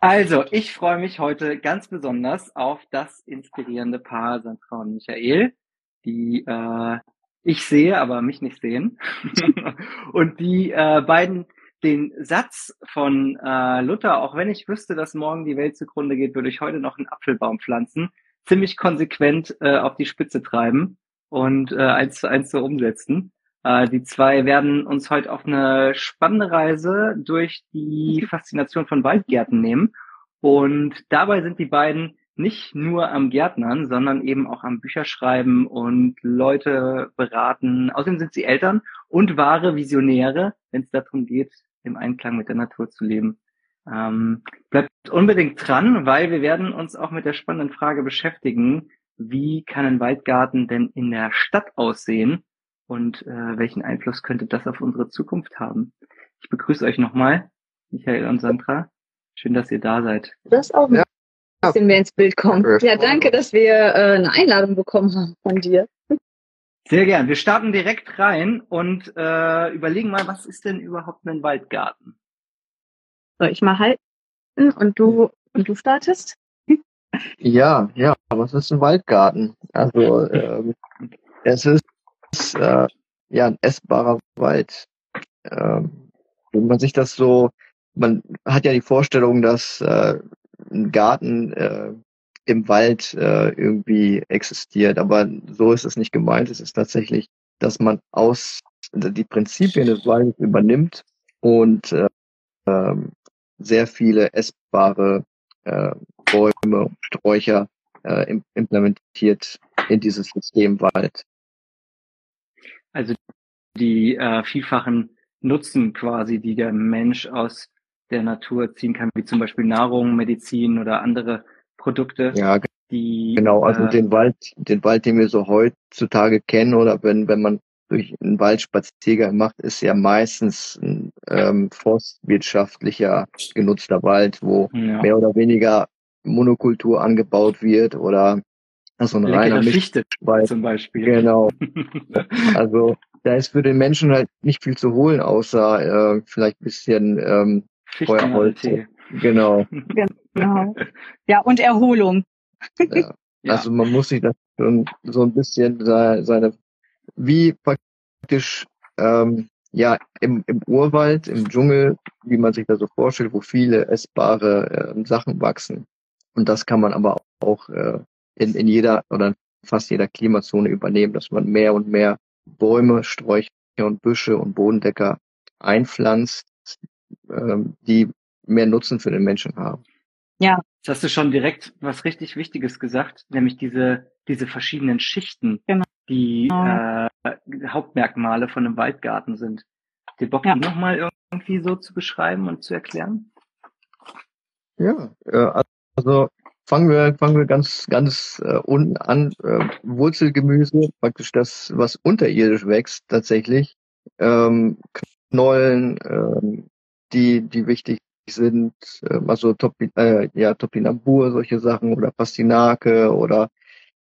Also, ich freue mich heute ganz besonders auf das inspirierende Paar Sandra und Michael, die äh, ich sehe, aber mich nicht sehen. und die äh, beiden den Satz von äh, Luther, auch wenn ich wüsste, dass morgen die Welt zugrunde geht, würde ich heute noch einen Apfelbaum pflanzen, ziemlich konsequent äh, auf die Spitze treiben und äh, eins zu eins so umsetzen. Äh, die zwei werden uns heute auf eine spannende Reise durch die Faszination von Waldgärten nehmen. Und dabei sind die beiden nicht nur am Gärtnern, sondern eben auch am Bücherschreiben und Leute beraten. Außerdem sind sie Eltern und wahre Visionäre, wenn es darum geht, im Einklang mit der Natur zu leben. Ähm, bleibt unbedingt dran, weil wir werden uns auch mit der spannenden Frage beschäftigen, wie kann ein Waldgarten denn in der Stadt aussehen und äh, welchen Einfluss könnte das auf unsere Zukunft haben? Ich begrüße euch nochmal, Michael und Sandra. Schön, dass ihr da seid. Das auch ja. ein bisschen mehr ins Bild kommt. Ja, danke, dass wir äh, eine Einladung bekommen haben von dir. Sehr gern. Wir starten direkt rein und äh, überlegen mal, was ist denn überhaupt ein Waldgarten? Soll ich mal halten und du und du startest? Ja, ja, was ist ein Waldgarten? Also ähm, es ist äh, ja ein essbarer Wald. Ähm, wenn man sich das so, man hat ja die Vorstellung, dass äh, ein Garten äh, im Wald äh, irgendwie existiert, aber so ist es nicht gemeint. Es ist tatsächlich, dass man aus die Prinzipien des Waldes übernimmt und äh, ähm, sehr viele essbare äh, Bäume Sträucher äh, implementiert in dieses System Wald. Also die äh, vielfachen Nutzen quasi, die der Mensch aus der Natur ziehen kann, wie zum Beispiel Nahrung, Medizin oder andere Produkte. Ja, die, genau. Also äh, den Wald, den Wald, den wir so heutzutage kennen, oder wenn wenn man durch einen Waldspaziergang macht, ist ja meistens ein ähm, forstwirtschaftlicher genutzter Wald, wo ja. mehr oder weniger Monokultur angebaut wird oder so ein reiner Fichte zum Beispiel. Genau. also da ist für den Menschen halt nicht viel zu holen, außer äh, vielleicht bisschen ähm, Feuerholz. Genau. genau. Ja, und Erholung. ja. Also man muss sich das schon so ein bisschen seine, wie praktisch ähm, ja im, im Urwald, im Dschungel, wie man sich da so vorstellt, wo viele essbare äh, Sachen wachsen. Und das kann man aber auch äh, in, in jeder oder fast jeder Klimazone übernehmen, dass man mehr und mehr Bäume, Sträucher und Büsche und Bodendecker einpflanzt, ähm, die mehr Nutzen für den Menschen haben. Ja. Jetzt hast du schon direkt was richtig Wichtiges gesagt, nämlich diese, diese verschiedenen Schichten, genau. die äh, Hauptmerkmale von einem Waldgarten sind. Habt ihr Bock, ja. die nochmal irgendwie so zu beschreiben und zu erklären? Ja, äh, also fangen wir, fangen wir ganz, ganz äh, unten an. Äh, Wurzelgemüse, praktisch das, was unterirdisch wächst tatsächlich. Ähm, Knollen, äh, die, die wichtig sind, äh, also Topi, äh, ja, Topinambur, solche Sachen oder Pastinake oder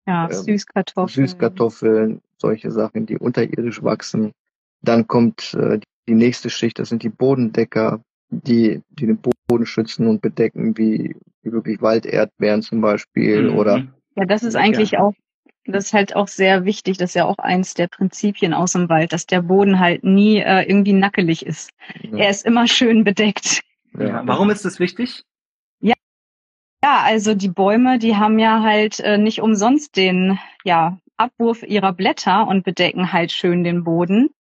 ja, ähm, Süßkartoffeln. Süßkartoffeln, solche Sachen, die unterirdisch wachsen. Dann kommt äh, die nächste Schicht, das sind die Bodendecker, die, die den Boden schützen und bedecken, wie, wie wirklich Walderdbeeren zum Beispiel mhm. oder. Ja, das ist eigentlich ja. auch, das ist halt auch sehr wichtig. Das ist ja auch eins der Prinzipien aus dem Wald, dass der Boden halt nie äh, irgendwie nackelig ist. Ja. Er ist immer schön bedeckt. Ja. Warum ist das wichtig? Ja, ja, also die Bäume, die haben ja halt äh, nicht umsonst den ja, Abwurf ihrer Blätter und bedecken halt schön den Boden.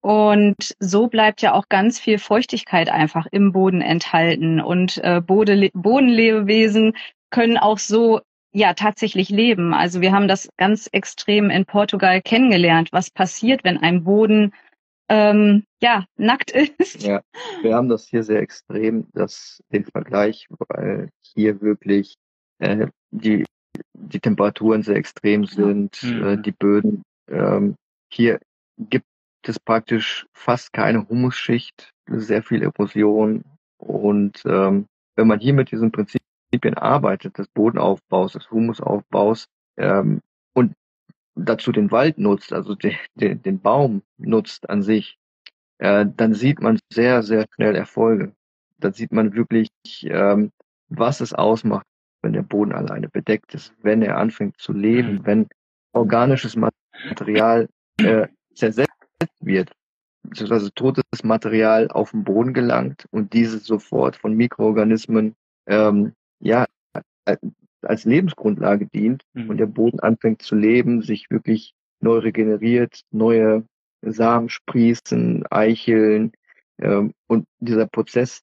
Und so bleibt ja auch ganz viel Feuchtigkeit einfach im Boden enthalten. Und äh, Bodenlebewesen können auch so ja tatsächlich leben. Also wir haben das ganz extrem in Portugal kennengelernt, was passiert, wenn ein Boden ähm, ja nackt ist. Ja, wir haben das hier sehr extrem, das den Vergleich, weil hier wirklich äh, die die Temperaturen sehr extrem sind, mhm. äh, die Böden. Ähm, hier gibt es praktisch fast keine Humusschicht, sehr viel Erosion. Und ähm, wenn man hier mit diesen Prinzipien arbeitet, des Bodenaufbaus, des Humusaufbaus ähm, und dazu den Wald nutzt, also den, den, den Baum nutzt an sich, äh, dann sieht man sehr, sehr schnell Erfolge. Dann sieht man wirklich ähm, was es ausmacht, wenn der Boden alleine bedeckt ist, wenn er anfängt zu leben, mhm. wenn organisches Material äh, zersetzt wird, beziehungsweise totes Material auf den Boden gelangt und dieses sofort von Mikroorganismen ähm, ja als Lebensgrundlage dient mhm. und der Boden anfängt zu leben, sich wirklich neu regeneriert, neue Samen sprießen, Eicheln ähm, und dieser Prozess,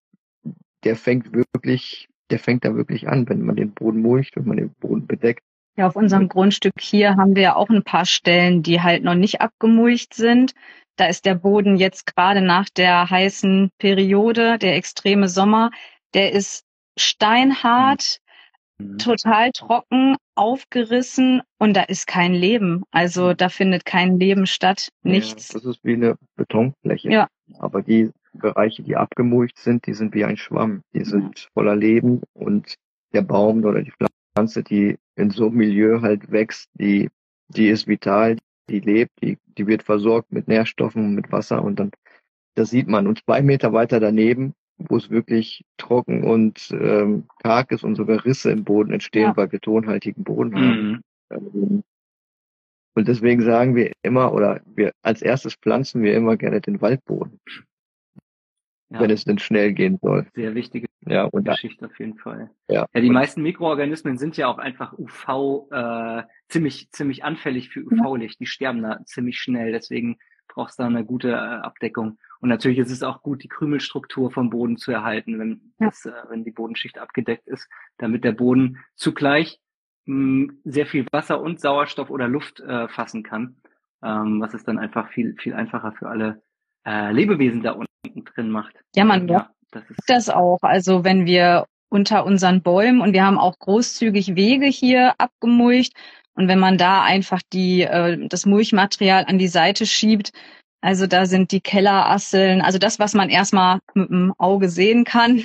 der fängt wirklich, der fängt da wirklich an, wenn man den Boden mulcht, wenn man den Boden bedeckt. Ja, auf unserem Grundstück hier haben wir auch ein paar Stellen, die halt noch nicht abgemulcht sind. Da ist der Boden jetzt gerade nach der heißen Periode, der extreme Sommer, der ist steinhart, mhm. total trocken, aufgerissen und da ist kein Leben. Also da findet kein Leben statt, nichts. Ja, das ist wie eine Betonfläche. Ja. Aber die Bereiche, die abgemulcht sind, die sind wie ein Schwamm. Die sind voller Leben und der Baum oder die Pflanze, die in so einem Milieu halt wächst, die, die ist vital, die lebt, die, die wird versorgt mit Nährstoffen, mit Wasser und dann, das sieht man. Und zwei Meter weiter daneben, wo es wirklich trocken und ähm, karg ist und sogar Risse im Boden entstehen, ja. weil wir tonhaltigen Boden haben. Mhm. Ähm, und deswegen sagen wir immer, oder wir als erstes pflanzen wir immer gerne den Waldboden. Ja. Wenn es denn schnell gehen soll. Sehr wichtige ja, und Geschichte auf jeden Fall. Ja, ja die meisten Mikroorganismen sind ja auch einfach UV äh, ziemlich ziemlich anfällig für UV-Licht. Die sterben da ziemlich schnell. Deswegen brauchst du da eine gute äh, Abdeckung. Und natürlich ist es auch gut, die Krümelstruktur vom Boden zu erhalten, wenn, das, äh, wenn die Bodenschicht abgedeckt ist, damit der Boden zugleich mh, sehr viel Wasser und Sauerstoff oder Luft äh, fassen kann, ähm, was es dann einfach viel, viel einfacher für alle äh, Lebewesen da unten drin macht. Ja, man ja, das, ist das auch. Also wenn wir unter unseren Bäumen und wir haben auch großzügig Wege hier abgemulcht. Und wenn man da einfach die, äh, das Mulchmaterial an die Seite schiebt, also da sind die Kellerasseln, also das, was man erstmal mit dem Auge sehen kann.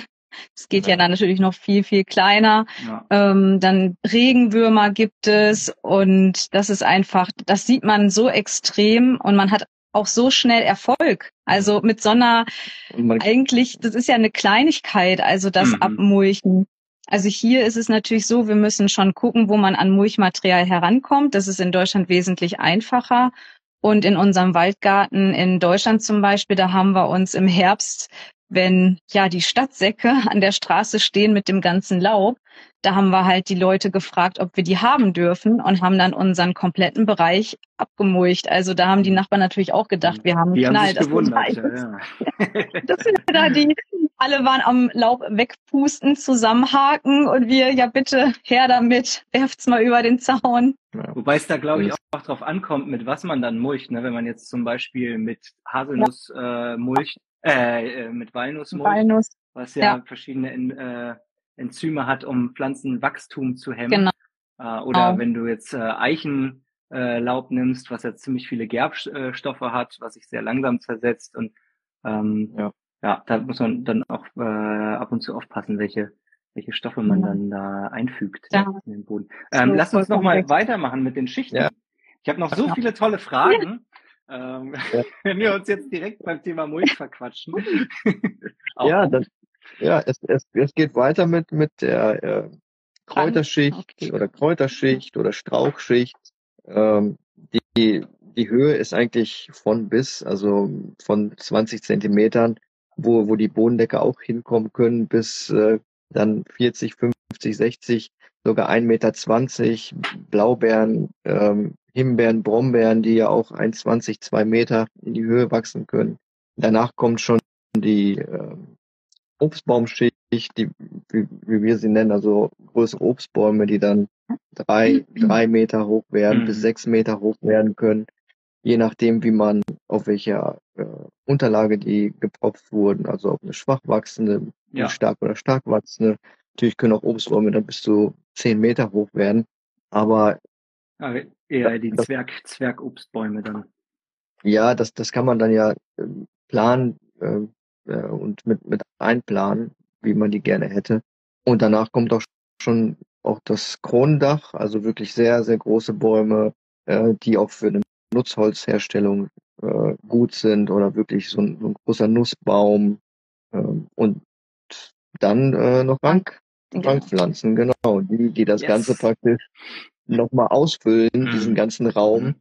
Es geht ja. ja dann natürlich noch viel, viel kleiner. Ja. Ähm, dann Regenwürmer gibt es und das ist einfach, das sieht man so extrem und man hat auch so schnell Erfolg. Also mit so einer, eigentlich, das ist ja eine Kleinigkeit, also das mhm. Abmulchen. Also hier ist es natürlich so, wir müssen schon gucken, wo man an Mulchmaterial herankommt. Das ist in Deutschland wesentlich einfacher. Und in unserem Waldgarten in Deutschland zum Beispiel, da haben wir uns im Herbst, wenn ja die Stadtsäcke an der Straße stehen mit dem ganzen Laub, da haben wir halt die Leute gefragt, ob wir die haben dürfen und haben dann unseren kompletten Bereich abgemulcht. Also da haben die Nachbarn natürlich auch gedacht, wir haben einen Knall. Das, gewundert, ja, ja. das sind da die, alle waren am Laub wegpusten, zusammenhaken und wir, ja bitte, her damit, werft's mal über den Zaun. Ja. Wobei es da, glaube ich, auch, drauf ankommt, mit was man dann mulcht. Ne? Wenn man jetzt zum Beispiel mit Haselnuss ja. äh, mulcht, äh, äh, mit Walnuss mulcht, Walnuss. was ja, ja. verschiedene äh, Enzyme hat, um Pflanzenwachstum zu hemmen. Genau. Äh, oder genau. wenn du jetzt äh, Eichenlaub äh, nimmst, was ja ziemlich viele Gerbstoffe hat, was sich sehr langsam zersetzt und ähm, ja ja, da muss man dann auch äh, ab und zu aufpassen, welche welche Stoffe man ja. dann da einfügt ja. in den Boden. Ähm, so, lass uns noch mal weitermachen mit den Schichten. Ja. Ich habe noch so viele tolle Fragen. Ähm, wenn wir uns jetzt direkt beim Thema Mulch verquatschen. ja, das, ja, es, es, es geht weiter mit mit der äh, Kräuterschicht okay. oder Kräuterschicht oder Strauchschicht. Ähm, die die Höhe ist eigentlich von bis, also von 20 Zentimetern wo, wo die Bodendecke auch hinkommen können, bis äh, dann 40, 50, 60, sogar 1,20 Meter, Blaubeeren, ähm, Himbeeren, Brombeeren, die ja auch 1,20, 2 Meter in die Höhe wachsen können. Danach kommt schon die äh, Obstbaumschicht, die, wie, wie wir sie nennen, also größere Obstbäume, die dann drei, drei Meter hoch werden, mhm. bis sechs Meter hoch werden können je nachdem, wie man, auf welcher äh, Unterlage die gepropft wurden, also ob eine schwach wachsende, ja. stark oder stark wachsende. Natürlich können auch Obstbäume dann bis zu zehn Meter hoch werden, aber aber eher die das, Zwerg, Zwergobstbäume dann. Ja, das, das kann man dann ja äh, planen äh, äh, und mit, mit einplanen, wie man die gerne hätte. Und danach kommt auch schon auch das Kronendach, also wirklich sehr, sehr große Bäume, äh, die auch für einen Nutzholzherstellung äh, gut sind oder wirklich so ein, so ein großer Nussbaum ähm, und dann äh, noch Bank, Rangpflanzen, genau, die, die das Yes. Ganze praktisch nochmal ausfüllen, Mhm. diesen ganzen Raum. Mhm.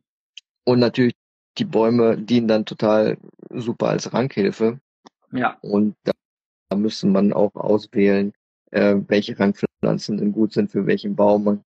Und natürlich die Bäume dienen dann total super als Ranghilfe. Ja, Und da, da müsste man auch auswählen, äh, welche Rangpflanzen denn gut sind für welchen Baum. Man,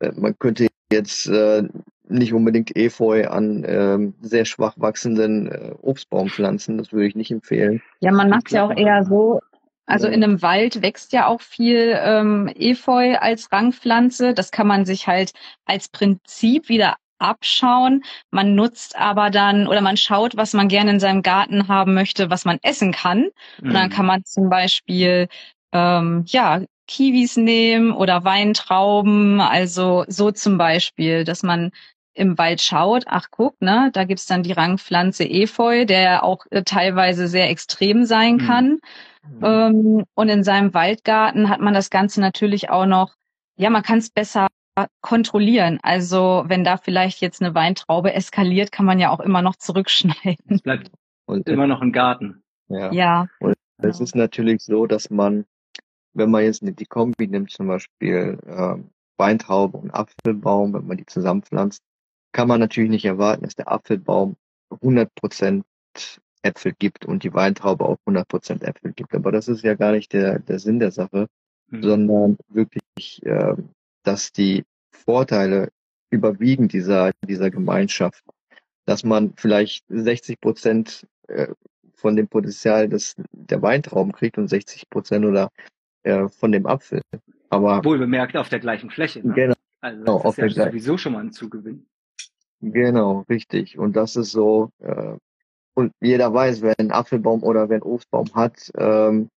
äh, man könnte jetzt äh, nicht unbedingt Efeu an ähm, sehr schwach wachsenden äh, Obstbaum pflanzen. Das würde ich nicht empfehlen. Ja, man macht ja auch eher so, also in einem Wald wächst ja auch viel ähm, Efeu als Rangpflanze. Das kann man sich halt als Prinzip wieder abschauen. Man nutzt aber dann oder man schaut, was man gerne in seinem Garten haben möchte, was man essen kann. Und dann Mhm. kann man zum Beispiel ähm, ja Kiwis nehmen oder Weintrauben. Also so zum Beispiel, dass man im Wald schaut, ach guck, ne, da gibt's dann die Rangpflanze Efeu, der auch äh, teilweise sehr extrem sein Mhm. kann. Ähm, und in seinem Waldgarten hat man das Ganze natürlich auch noch, ja, man kann es besser kontrollieren. Also wenn da vielleicht jetzt eine Weintraube eskaliert, kann man ja auch immer noch zurückschneiden. es bleibt Und immer noch ein Garten. ja, Ja. es genau. ist natürlich so, dass man, wenn man jetzt die Kombi nimmt, zum Beispiel ähm, Weintraube und Apfelbaum, wenn man die zusammenpflanzt, kann man natürlich nicht erwarten, dass der Apfelbaum 100% Äpfel gibt und die Weintraube auch 100% Äpfel gibt. Aber das ist ja gar nicht der, der Sinn der Sache, Mhm. sondern wirklich, ähm, dass die Vorteile überwiegen dieser, dieser Gemeinschaft. Dass man vielleicht 60 Prozent äh, von dem Potenzial des, der Weintrauben kriegt und 60 Prozent oder äh, von dem Apfel. Aber Wohl bemerkt auf der gleichen Fläche. Ne? genau, Also Genau, das auf ist ja der gleichen- sowieso schon mal ein Zugewinn. genau, richtig. Und das ist so, äh, und jeder weiß, wer einen Apfelbaum oder wer einen Obstbaum hat, ähm,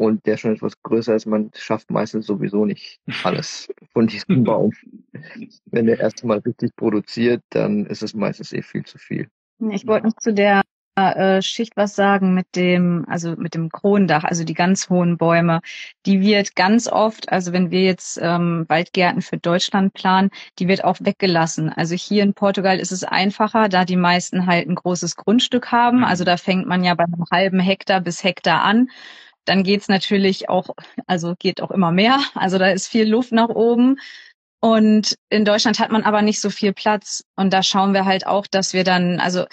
und der schon etwas größer ist, man schafft meistens sowieso nicht alles von diesem Baum. Wenn der erstmal richtig produziert, dann ist es meistens eh viel zu viel. Ich wollte noch zu der äh, Schicht was sagen mit dem, also mit dem Kronendach, also die ganz hohen Bäume. Die wird ganz oft, also wenn wir jetzt ähm, Waldgärten für Deutschland planen, die wird auch weggelassen. Also hier in Portugal ist es einfacher, da die meisten halt ein großes Grundstück haben. Mhm. Also da fängt man ja bei einem halben Hektar bis Hektar an. Dann geht's natürlich auch, also geht auch immer mehr. Also da ist viel Luft nach oben. Und in Deutschland hat man aber nicht so viel Platz. Und da schauen wir halt auch, dass wir dann, also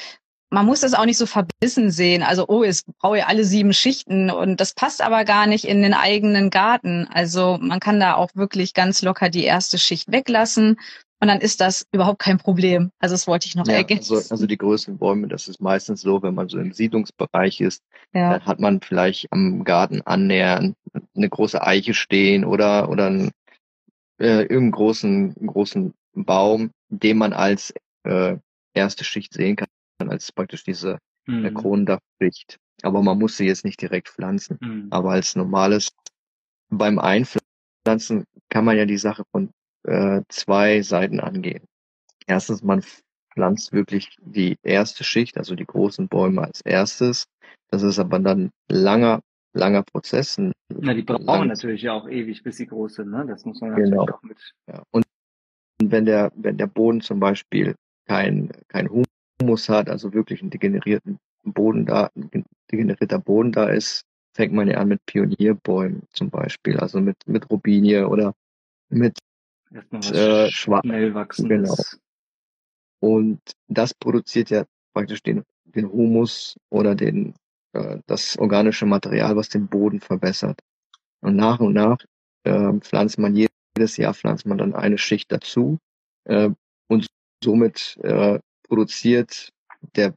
man muss das auch nicht so verbissen sehen. Also, oh, es brauche ja alle sieben Schichten und das passt aber gar nicht in den eigenen Garten. Also man kann da auch wirklich ganz locker die erste Schicht weglassen und dann ist das überhaupt kein Problem. Also das wollte ich noch Ja, ergänzen. also, also die größten Bäume, das ist meistens so, wenn man so im Siedlungsbereich ist, ja. dann hat man vielleicht am Garten annähernd eine große Eiche stehen oder oder ein, äh, irgendeinen großen großen Baum, den man als äh, erste Schicht sehen kann, als praktisch diese äh, Mhm. Kronendachschicht. Aber man muss sie jetzt nicht direkt pflanzen. Mhm. Aber als normales beim Einpflanzen kann man ja die Sache von äh, zwei Seiten angehen. Erstens, man pflanzt wirklich die erste Schicht, also die großen Bäume als erstes. Das ist aber dann langer, langer Prozess. Na, die brauchen langes- natürlich ja auch ewig, bis sie groß sind. Ne? Das muss man Genau. natürlich auch mit. Ja. Und wenn der, wenn der Boden zum Beispiel kein, kein Humus hat, also wirklich einen degenerierten Boden da, ein degenerierter Boden da ist, fängt man ja an mit Pionierbäumen zum Beispiel, also mit, mit Robinie oder mit Erstmal was äh, schnell wachsendes. Und das produziert ja praktisch den, den Humus oder den, äh, das organische Material, was den Boden verbessert. Und nach und nach äh, pflanzt man jedes Jahr pflanzt man dann eine Schicht dazu äh, und somit äh, produziert der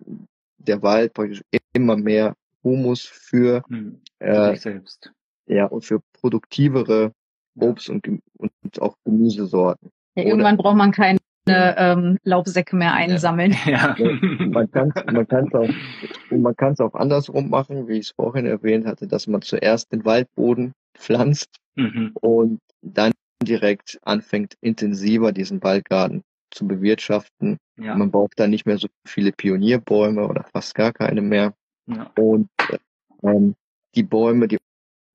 der Wald praktisch immer mehr Humus für Hm. Für äh, sich selbst. ja und für produktivere Obst und, und auch Gemüsesorten. Ja, oder- irgendwann braucht man keine ähm, Laubsäcke mehr einsammeln. Ja. Man kann man kann's auch man kann es auch andersrum machen, wie ich es vorhin erwähnt hatte, dass man zuerst den Waldboden pflanzt mhm. und dann direkt anfängt intensiver diesen Waldgarten zu bewirtschaften. Ja. Man braucht dann nicht mehr so viele Pionierbäume oder fast gar keine mehr. ja. Und ähm, die Bäume, die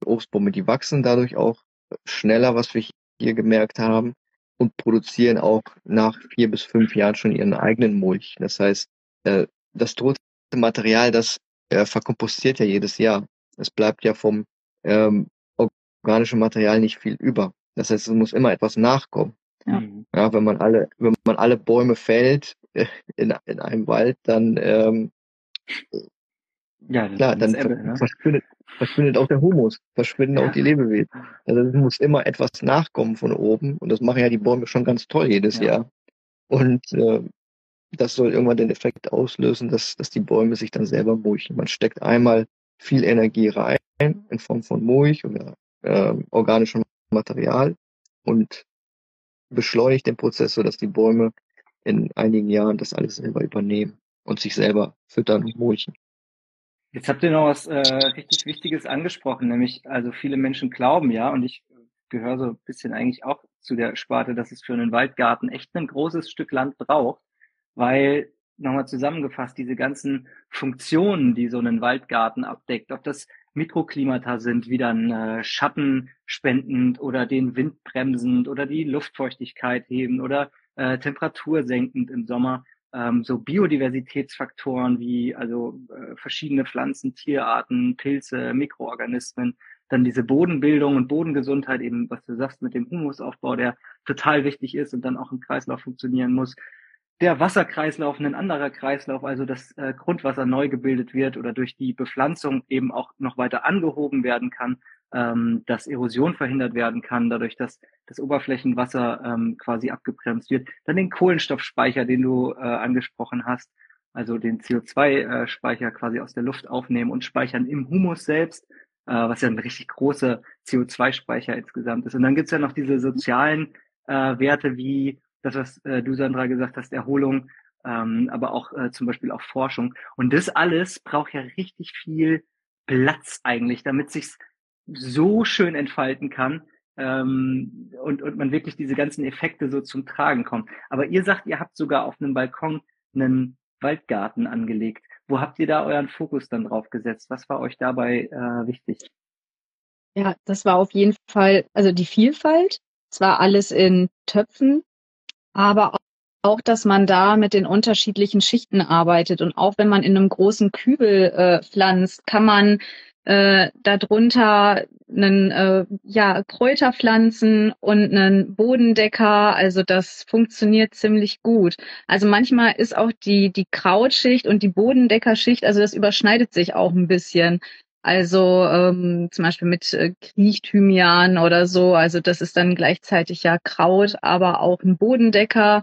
Obstbäume, die wachsen dadurch auch schneller, was wir hier gemerkt haben, und produzieren auch nach vier bis fünf Jahren schon ihren eigenen Mulch. Das heißt, äh, das tote Material, das äh, verkompostiert ja jedes Jahr. Es bleibt ja vom ähm, organische Material nicht viel über. Das heißt, es muss immer etwas nachkommen. Ja. Mhm. ja, wenn man alle, wenn man alle Bäume fällt in, in einem Wald, dann ähm, ja, klar, dann Ebbe, ne? verschwindet, verschwindet auch der Humus, verschwinden ja. auch die Lebewesen. Also es muss immer etwas nachkommen von oben und das machen ja die Bäume schon ganz toll jedes ja. Jahr. Und äh, das soll irgendwann den Effekt auslösen, dass, dass die Bäume sich dann selber mulchen. Man steckt einmal viel Energie rein in Form von Mulch oder äh, organischem Material und beschleunigt den Prozess, sodass die Bäume in einigen Jahren das alles selber übernehmen und sich selber füttern und mulchen. Jetzt habt ihr noch was äh, richtig Wichtiges angesprochen, nämlich also viele Menschen glauben ja, und ich gehöre so ein bisschen eigentlich auch zu der Sparte, dass es für einen Waldgarten echt ein großes Stück Land braucht, weil nochmal zusammengefasst, diese ganzen Funktionen, die so einen Waldgarten abdeckt, ob das Mikroklimata sind, wie dann äh, Schatten spendend oder den Wind bremsend oder die Luftfeuchtigkeit heben oder äh, Temperatur senkend im Sommer, ähm, so Biodiversitätsfaktoren wie also äh, verschiedene Pflanzen, Tierarten, Pilze, Mikroorganismen, dann diese Bodenbildung und Bodengesundheit, eben was du sagst mit dem Humusaufbau, der total wichtig ist und dann auch im Kreislauf funktionieren muss. Der Wasserkreislauf ein anderer Kreislauf, also das äh, Grundwasser neu gebildet wird oder durch die Bepflanzung eben auch noch weiter angehoben werden kann, ähm, dass Erosion verhindert werden kann, dadurch, dass das Oberflächenwasser ähm, quasi abgebremst wird. Dann den Kohlenstoffspeicher, den du äh, angesprochen hast, also den CO2-Speicher äh, quasi aus der Luft aufnehmen und speichern im Humus selbst, äh, was ja ein richtig großer CO2-Speicher insgesamt ist. Und dann gibt's ja noch diese sozialen äh, Werte wie das, was äh, du, Sandra, gesagt hast, Erholung, ähm, aber auch äh, zum Beispiel auch Forschung. Und das alles braucht ja richtig viel Platz eigentlich, damit sich's so schön entfalten kann ähm, und, und man wirklich diese ganzen Effekte so zum Tragen kommt. Aber ihr sagt, ihr habt sogar auf einem Balkon einen Waldgarten angelegt. Wo habt ihr da euren Fokus dann drauf gesetzt? Was war euch dabei äh, wichtig? Ja, das war auf jeden Fall, also die Vielfalt. Es war alles in Töpfen, aber auch, dass man da mit den unterschiedlichen Schichten arbeitet. Und auch wenn man in einem großen Kübel äh, pflanzt, kann man äh, darunter einen äh, ja, Kräuterpflanzen und einen Bodendecker. Also das funktioniert ziemlich gut. Also manchmal ist auch die, die Krautschicht und die Bodendeckerschicht, also das überschneidet sich auch ein bisschen. Also ähm, zum Beispiel mit äh, Kriechthymian oder so. Also das ist dann gleichzeitig ja Kraut, aber auch ein Bodendecker.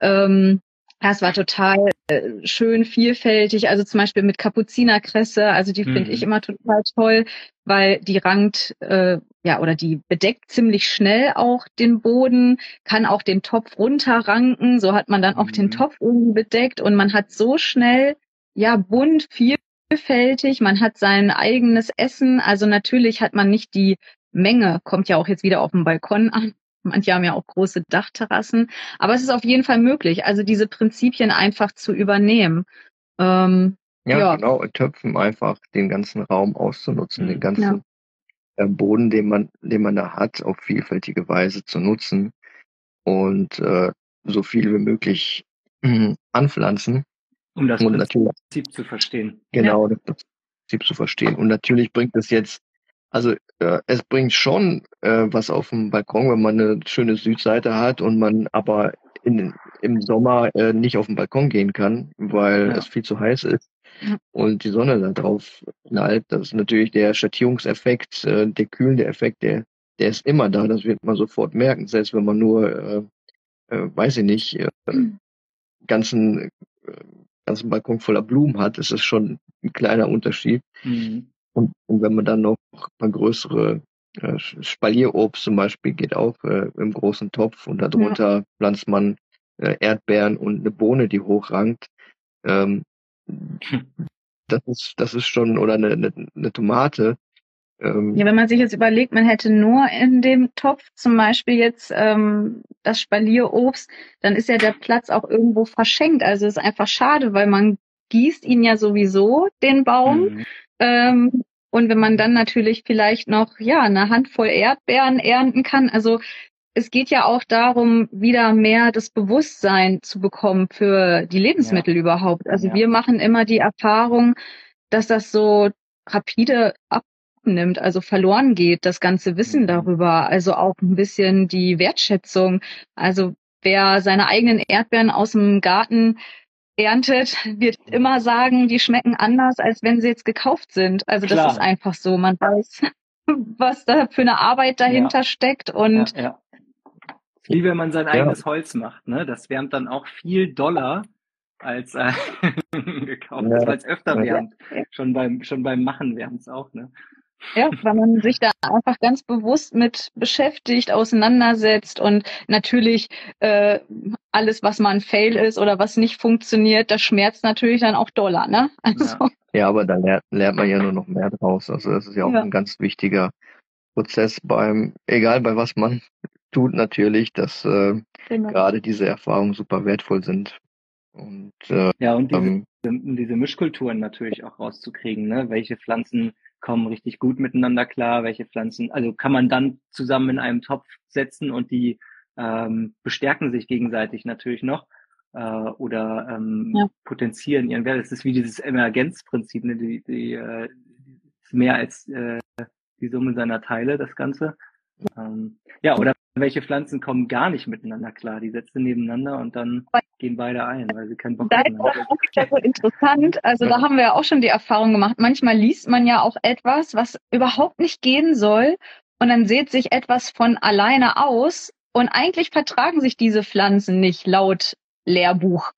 Ähm, das war total äh, schön vielfältig. Also zum Beispiel mit Kapuzinerkresse. Also die mhm. finde ich immer total toll, weil die rankt äh, ja oder die bedeckt ziemlich schnell auch den Boden, kann auch den Topf runterranken. So hat man dann auch mhm. den Topf oben bedeckt und man hat so schnell ja bunt viel vielfältig, man hat sein eigenes Essen. Also natürlich hat man nicht die Menge, kommt ja auch jetzt wieder auf dem Balkon an. Manche haben ja auch große Dachterrassen. Aber es ist auf jeden Fall möglich, also diese Prinzipien einfach zu übernehmen. Ähm, ja, ja, genau, Töpfen einfach den ganzen Raum auszunutzen, den ganzen ja. Äh, Boden, den man, den man da hat, auf vielfältige Weise zu nutzen und äh, so viel wie möglich äh, anpflanzen um das und Prinzip zu verstehen. Genau, ja. das Prinzip zu verstehen. Und natürlich bringt es jetzt, also äh, es bringt schon äh, was auf dem Balkon, wenn man eine schöne Südseite hat und man aber in, im Sommer äh, nicht auf den Balkon gehen kann, weil ja. es viel zu heiß ist ja. und die Sonne da drauf knallt. Das ist natürlich der Schattierungseffekt, äh, der kühlende Effekt, der, der ist immer da. Das wird man sofort merken, selbst wenn man nur, äh, äh, weiß ich nicht, äh, mhm. ganzen äh, ganzen Balkon voller Blumen hat, ist es schon ein kleiner Unterschied. Mhm. Und, und, wenn man dann noch ein paar größere äh, Spalierobst zum Beispiel geht auch äh, im großen Topf und darunter ja. pflanzt man äh, Erdbeeren und eine Bohne, die hochrankt. Ähm, das ist das ist schon oder eine, eine, eine Tomate. Ähm, ja, wenn man sich jetzt überlegt, man hätte nur in dem Topf zum Beispiel jetzt ähm, das Spalierobst, dann ist ja der Platz auch irgendwo verschenkt. Also ist einfach schade, weil man gießt ihn ja sowieso, den Baum. Mhm. Ähm, und wenn man dann natürlich vielleicht noch ja eine Handvoll Erdbeeren ernten kann, also es geht ja auch darum, wieder mehr das Bewusstsein zu bekommen für die Lebensmittel ja. überhaupt. Also ja. wir machen immer die Erfahrung, dass das so rapide ab abnimmt, also verloren geht, das ganze Wissen Mhm. darüber, also auch ein bisschen die Wertschätzung. Also wer seine eigenen Erdbeeren aus dem Garten erntet, wird immer sagen, die schmecken anders, als wenn sie jetzt gekauft sind. Also das Klar. ist einfach so. Man weiß, was da für eine Arbeit dahinter steckt und ja, ja. Wie wenn man sein eigenes Holz macht, ne? Das wärmt dann auch viel doller als äh, gekauft, Ja. weil es öfter Ja. wärmt. Schon beim schon beim Machen wärmt's auch, ne? Ja, weil man sich da einfach ganz bewusst mit beschäftigt, auseinandersetzt und natürlich äh, alles, was mal ein Fail ist oder was nicht funktioniert, das schmerzt natürlich dann auch doller, ne? Also Ja. Ja, aber da lernt, lernt man ja nur noch mehr draus. Also das ist ja auch Ja. ein ganz wichtiger Prozess beim, egal bei was man tut natürlich, dass äh, genau. gerade diese Erfahrungen super wertvoll sind. Und äh, Ja, und diese, ähm, diese Mischkulturen natürlich auch rauszukriegen, ne? Welche Pflanzen kommen richtig gut miteinander klar, welche Pflanzen, also kann man dann zusammen in einem Topf setzen und die ähm, bestärken sich gegenseitig natürlich noch äh, oder ähm, Ja. potenzieren ihren Wert. Es ist wie dieses Emergenzprinzip, ne? die, die äh, ist mehr als äh, die Summe seiner Teile, das Ganze. Ähm, ja, oder welche Pflanzen kommen gar nicht miteinander klar? Die setzen nebeneinander und dann gehen beide ein, weil sie keinen Bock Da haben. ist das ja so interessant. Also da haben wir ja auch schon die Erfahrung gemacht. Manchmal liest man ja auch etwas, was überhaupt nicht gehen soll. Und dann sieht sich etwas von alleine aus. Und eigentlich vertragen sich diese Pflanzen nicht laut Lehrbuch.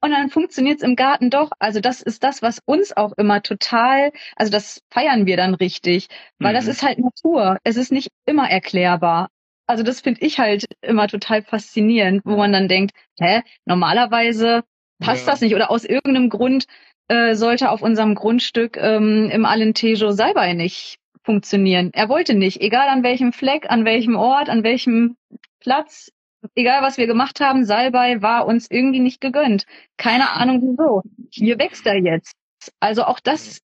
Und dann funktioniert es im Garten doch. Also das ist das, was uns auch immer total, also das feiern wir dann richtig, weil das Mhm. ist halt Natur. Es ist nicht immer erklärbar. Also das finde ich halt immer total faszinierend, wo man dann denkt, hä, normalerweise passt Ja. das nicht oder aus irgendeinem Grund äh, sollte auf unserem Grundstück ähm, im Alentejo Salbei nicht funktionieren. Er wollte nicht, egal an welchem Fleck, an welchem Ort, an welchem Platz, egal was wir gemacht haben, Salbei war uns irgendwie nicht gegönnt. Keine Ahnung wieso. Hier wächst er jetzt. Also auch das,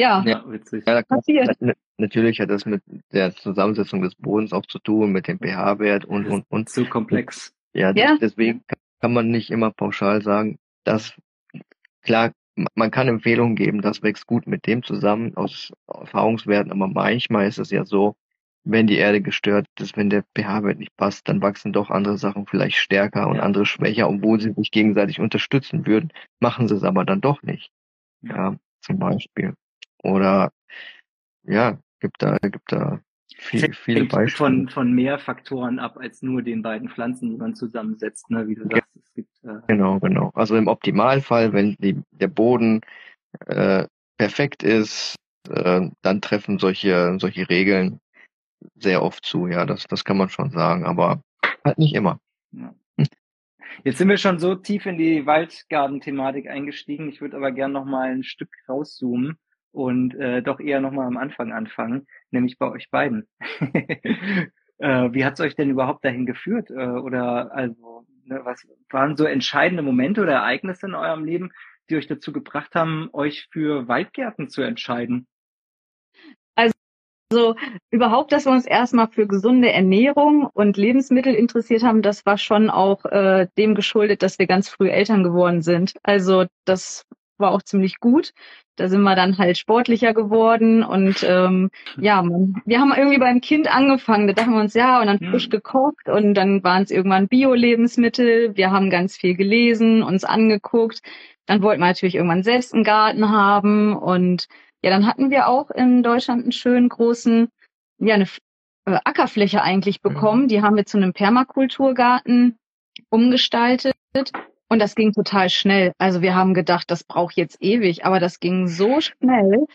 ja, Ja, witzig. ja, passiert. na- natürlich hat das mit der Zusammensetzung des Bodens auch zu tun, mit dem pH-Wert und, und, und. So komplex. Ja, Ja. deswegen kann man nicht immer pauschal sagen, dass, klar, man kann Empfehlungen geben, das wächst gut mit dem zusammen aus Erfahrungswerten, aber manchmal ist es ja so, wenn die Erde gestört ist, wenn der pH-Wert nicht passt, dann wachsen doch andere Sachen vielleicht stärker und Ja. andere schwächer, obwohl sie sich gegenseitig unterstützen würden, machen sie es aber dann doch nicht. Ja, zum Beispiel. Oder, ja, gibt da, gibt da viel, viele Beispiele. von, von mehr Faktoren ab als nur den beiden Pflanzen, die man zusammensetzt, ne? wie du sagst. Es gibt äh, Genau, genau. Also im Optimalfall, wenn die, der Boden äh, perfekt ist, äh, dann treffen solche, solche Regeln sehr oft zu. Ja, das, das kann man schon sagen, aber halt nicht immer. Ja. Jetzt sind wir schon so tief in die Waldgarten-Thematik eingestiegen. Ich würde aber gern noch mal ein Stück rauszoomen und äh, doch eher noch mal am Anfang anfangen, nämlich bei euch beiden. äh, wie hat's euch denn überhaupt dahin geführt? Äh, oder also ne, was waren so entscheidende Momente oder Ereignisse in eurem Leben, die euch dazu gebracht haben, euch für Waldgärten zu entscheiden? Also überhaupt, dass wir uns erstmal für gesunde Ernährung und Lebensmittel interessiert haben, das war schon auch äh, dem geschuldet, dass wir ganz früh Eltern geworden sind. Also das war auch ziemlich gut. Da sind wir dann halt sportlicher geworden und ähm, ja, man, wir haben irgendwie beim Kind angefangen. Da dachten wir uns, ja, und dann Hm. frisch gekocht und dann waren es irgendwann Bio-Lebensmittel. Wir haben ganz viel gelesen, uns angeguckt. Dann wollten wir natürlich irgendwann selbst einen Garten haben und ja, dann hatten wir auch in Deutschland einen schönen großen, ja, eine äh, Ackerfläche eigentlich bekommen. Die haben wir zu einem Permakulturgarten umgestaltet und das ging total schnell. Also wir haben gedacht, das braucht jetzt ewig, aber das ging so schnell.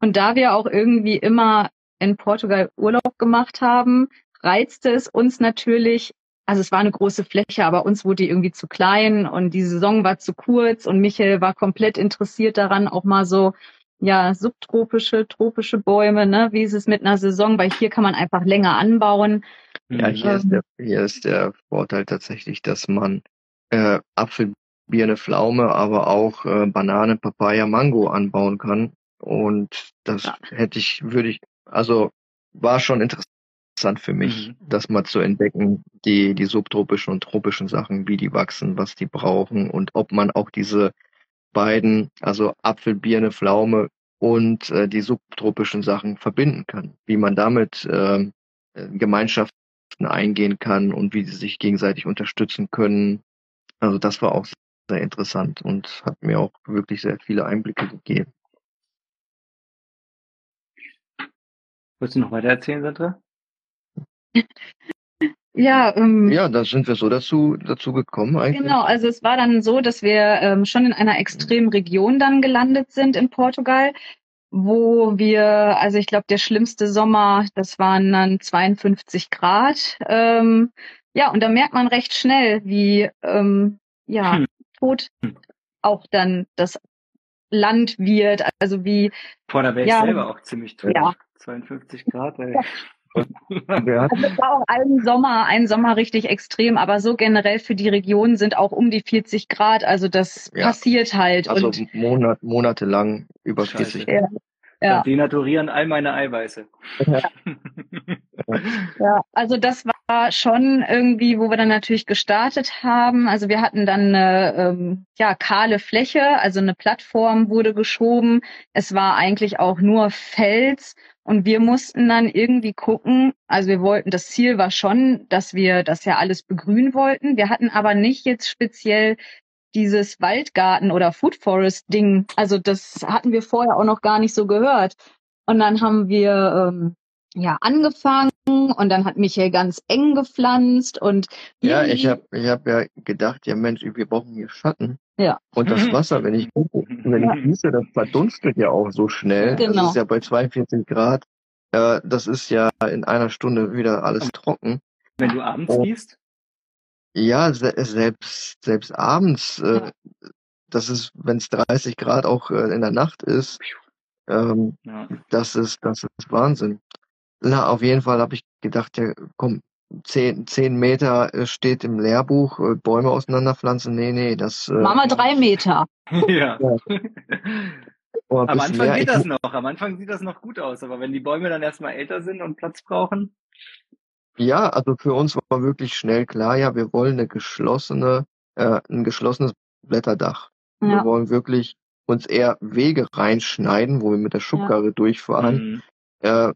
Und da wir auch irgendwie immer in Portugal Urlaub gemacht haben, reizte es uns natürlich, also es war eine große Fläche, aber uns wurde die irgendwie zu klein und die Saison war zu kurz und Michael war komplett interessiert daran, auch mal so ja, subtropische, tropische Bäume, ne? Wie ist es mit einer Saison? Weil hier kann man einfach länger anbauen. Ja, hier ist der, hier ist der Vorteil tatsächlich, dass man äh, Apfel, Birne, Pflaume, aber auch äh, Banane, Papaya, Mango anbauen kann. Und das Ja. hätte ich, würde ich, also war schon interessant für mich, Mhm. das mal zu entdecken, die, die subtropischen und tropischen Sachen, wie die wachsen, was die brauchen und ob man auch diese beiden, also Apfel, Birne, Pflaume, und äh, die subtropischen Sachen verbinden kann, wie man damit äh, Gemeinschaften eingehen kann und wie sie sich gegenseitig unterstützen können. Also das war auch sehr interessant und hat mir auch wirklich sehr viele Einblicke gegeben. Wolltest du noch weiter erzählen, Sandra? Ja, ähm, ja, da sind wir so dazu, dazu gekommen eigentlich. Genau, also es war dann so, dass wir ähm, schon in einer extremen Region dann gelandet sind in Portugal, wo wir, also ich glaube, der schlimmste Sommer, das waren dann 52 Grad. Ähm, ja, und da merkt man recht schnell, wie ähm, ja hm. tot auch dann das Land wird, also wie. Da wäre ich ja, selber auch ziemlich tot. Ja. 52 Grad, ey. Ja. Also es war auch einen Sommer, ein Sommer richtig extrem, aber so generell für die Region sind auch um die 40 Grad. Also das ja. passiert halt. Also und Monat, monatelang über Scheiße. 40 Grad. Ja. Ja. Denaturieren all meine Eiweiße. Ja. ja, also das war schon irgendwie, wo wir dann natürlich gestartet haben. Also wir hatten dann eine ähm, ja, kahle Fläche, also eine Plattform wurde geschoben. Es war eigentlich auch nur Fels und wir mussten dann irgendwie gucken, also wir wollten, das Ziel war schon, dass wir das ja alles begrünen wollten. Wir hatten aber nicht jetzt speziell dieses Waldgarten oder Food Forest Ding. Also das hatten wir vorher auch noch gar nicht so gehört. Und dann haben wir ähm, ja angefangen und dann hat Michael ganz eng gepflanzt und ja, ich habe ich hab ja gedacht, ja Mensch, wir brauchen hier Schatten. Ja. Und das Wasser, wenn ich wenn ich gieße, das verdunstet ja auch so schnell. Genau. Das ist ja bei 42 Grad. Äh, das ist ja in einer Stunde wieder alles trocken. Wenn du abends oh. gießt? Ja, se selbst selbst abends. Äh, das ist, wenn es 30 Grad auch äh, in der Nacht ist. Ähm, ja. Das ist das ist Wahnsinn. Na, auf jeden Fall habe ich gedacht, ja, komm, zehn, zehn Meter äh, steht im Lehrbuch, äh, Bäume auseinanderpflanzen. Nee, nee, das. Äh, Mama drei Meter. ja. ja. Am Anfang mehr. geht das noch. Am Anfang sieht das noch gut aus. Aber wenn die Bäume dann erstmal älter sind und Platz brauchen. Ja, also für uns war wirklich schnell klar, ja, wir wollen eine geschlossene, äh, ein geschlossenes Blätterdach. Ja. Wir wollen wirklich uns eher Wege reinschneiden, wo wir mit der Schubkarre ja. durchfahren. Mhm. Äh,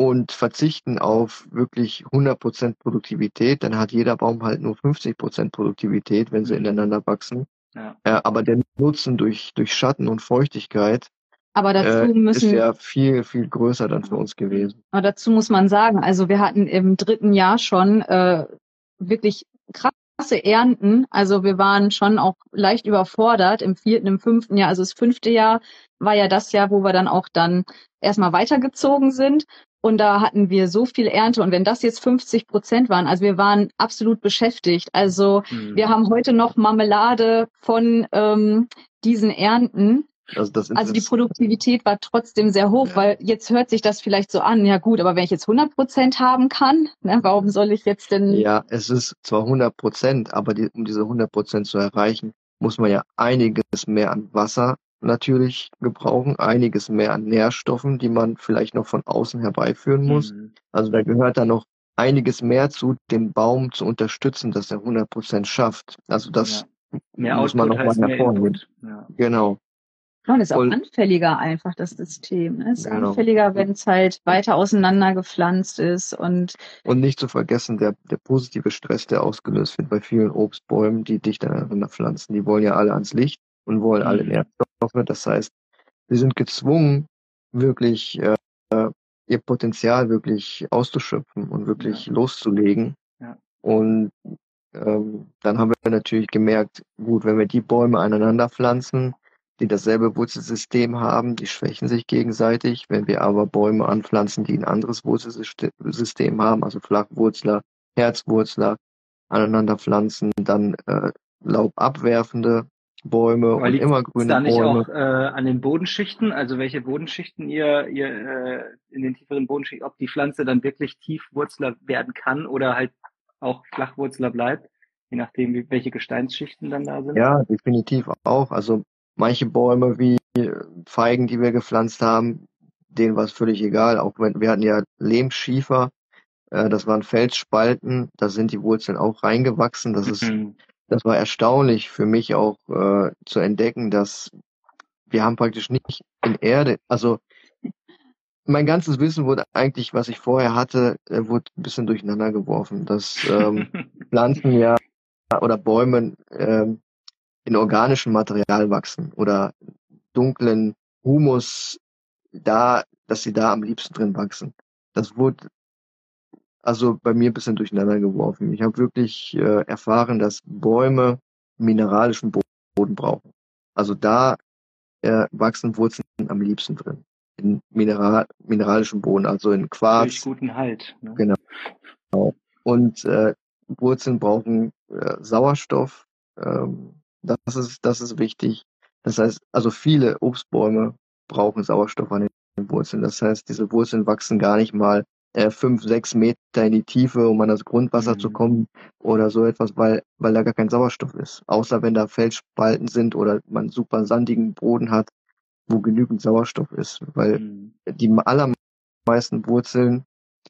und verzichten auf wirklich 100% Produktivität, dann hat jeder Baum halt nur 50% Produktivität, wenn sie mhm. ineinander wachsen. Ja. Äh, aber der Nutzen durch, durch Schatten und Feuchtigkeit aber dazu äh, müssen, ist ja viel, viel größer dann für uns gewesen. Aber dazu muss man sagen, also wir hatten im dritten Jahr schon äh, wirklich krasse Ernten. Also wir waren schon auch leicht überfordert im vierten, im fünften Jahr. Also das fünfte Jahr war ja das Jahr, wo wir dann auch dann erstmal weitergezogen sind. Und da hatten wir so viel Ernte. Und wenn das jetzt 50 Prozent waren, also wir waren absolut beschäftigt. Also mhm. wir haben heute noch Marmelade von ähm, diesen Ernten. Also, das also die Produktivität war trotzdem sehr hoch, ja. weil jetzt hört sich das vielleicht so an, ja gut, aber wenn ich jetzt 100 Prozent haben kann, ne, warum soll ich jetzt denn... Ja, es ist zwar 100 Prozent, aber die, um diese 100 Prozent zu erreichen, muss man ja einiges mehr an Wasser natürlich gebrauchen, einiges mehr an Nährstoffen, die man vielleicht noch von außen herbeiführen muss. Mhm. Also da gehört da noch einiges mehr zu, den Baum zu unterstützen, dass er 100 Prozent schafft. Also das ja. mehr muss man noch mal hervorheben. Ja. Genau. Ja, und ist auch anfälliger einfach, das System. Ne? Es ist genau. anfälliger, wenn es halt weiter auseinander gepflanzt ist und. Und nicht zu vergessen, der, der positive Stress, der ausgelöst wird bei vielen Obstbäumen, die dicht aneinander pflanzen. Die wollen ja alle ans Licht und wollen alle mhm. Nährstoffe. Das heißt, sie sind gezwungen, wirklich äh, ihr Potenzial wirklich auszuschöpfen und wirklich ja. loszulegen. Ja. Und ähm, dann haben wir natürlich gemerkt, gut, wenn wir die Bäume aneinander pflanzen, die dasselbe Wurzelsystem haben, die schwächen sich gegenseitig. Wenn wir aber Bäume anpflanzen, die ein anderes Wurzelsystem haben, also Flachwurzler, Herzwurzler, aneinander pflanzen, dann äh, laubabwerfende Bäume Aber und immer grüne da nicht Bäume. auch äh, an den Bodenschichten, also welche Bodenschichten ihr, ihr äh, in den tieferen Bodenschichten, ob die Pflanze dann wirklich Tiefwurzler werden kann oder halt auch Flachwurzler bleibt, je nachdem, wie, welche Gesteinsschichten dann da sind? Ja, definitiv auch. Also manche Bäume wie Feigen, die wir gepflanzt haben, denen war es völlig egal. Auch wenn wir hatten ja Lehmschiefer, äh, das waren Felsspalten, da sind die Wurzeln auch reingewachsen. Das ist mhm das war erstaunlich für mich auch äh, zu entdecken, dass wir haben praktisch nicht in Erde, also mein ganzes Wissen wurde eigentlich, was ich vorher hatte, äh, wurde ein bisschen durcheinander geworfen, dass ähm, Pflanzen ja oder Bäume ähm, in organischem Material wachsen oder dunklen Humus da, dass sie da am liebsten drin wachsen. Das wurde also bei mir ein bisschen durcheinander geworfen. Ich habe wirklich äh, erfahren, dass Bäume mineralischen Boden brauchen. Also da äh, wachsen Wurzeln am liebsten drin. In Mineral, mineralischen Boden, also in Quarz. Durch guten Halt. Ne? Genau. Und äh, Wurzeln brauchen äh, Sauerstoff. Ähm, das ist das ist wichtig. Das heißt, also viele Obstbäume brauchen Sauerstoff an den Wurzeln. Das heißt, diese Wurzeln wachsen gar nicht mal äh, fünf, sechs Meter in die Tiefe, um an das Grundwasser mhm. zu kommen oder so etwas, weil, weil da gar kein Sauerstoff ist. Außer wenn da Felsspalten sind oder man super sandigen Boden hat, wo genügend Sauerstoff ist. Weil mhm. die allermeisten Wurzeln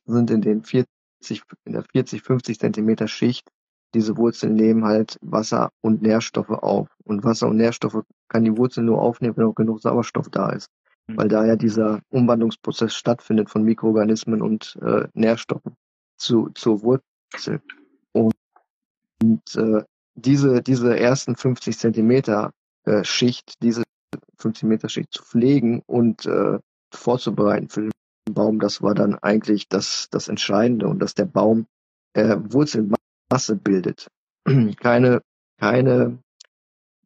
sind in den 40, in der 40, 50 Zentimeter Schicht. Diese Wurzeln nehmen halt Wasser und Nährstoffe auf. Und Wasser und Nährstoffe kann die Wurzel nur aufnehmen, wenn auch genug Sauerstoff da ist weil da ja dieser Umwandlungsprozess stattfindet von Mikroorganismen und äh, Nährstoffen zu, zur Wurzel. Und, und äh, diese, diese ersten 50 Zentimeter äh, Schicht, diese 50 Meter Schicht zu pflegen und äh, vorzubereiten für den Baum, das war dann eigentlich das, das Entscheidende und dass der Baum äh, Wurzelmasse bildet. keine, keine,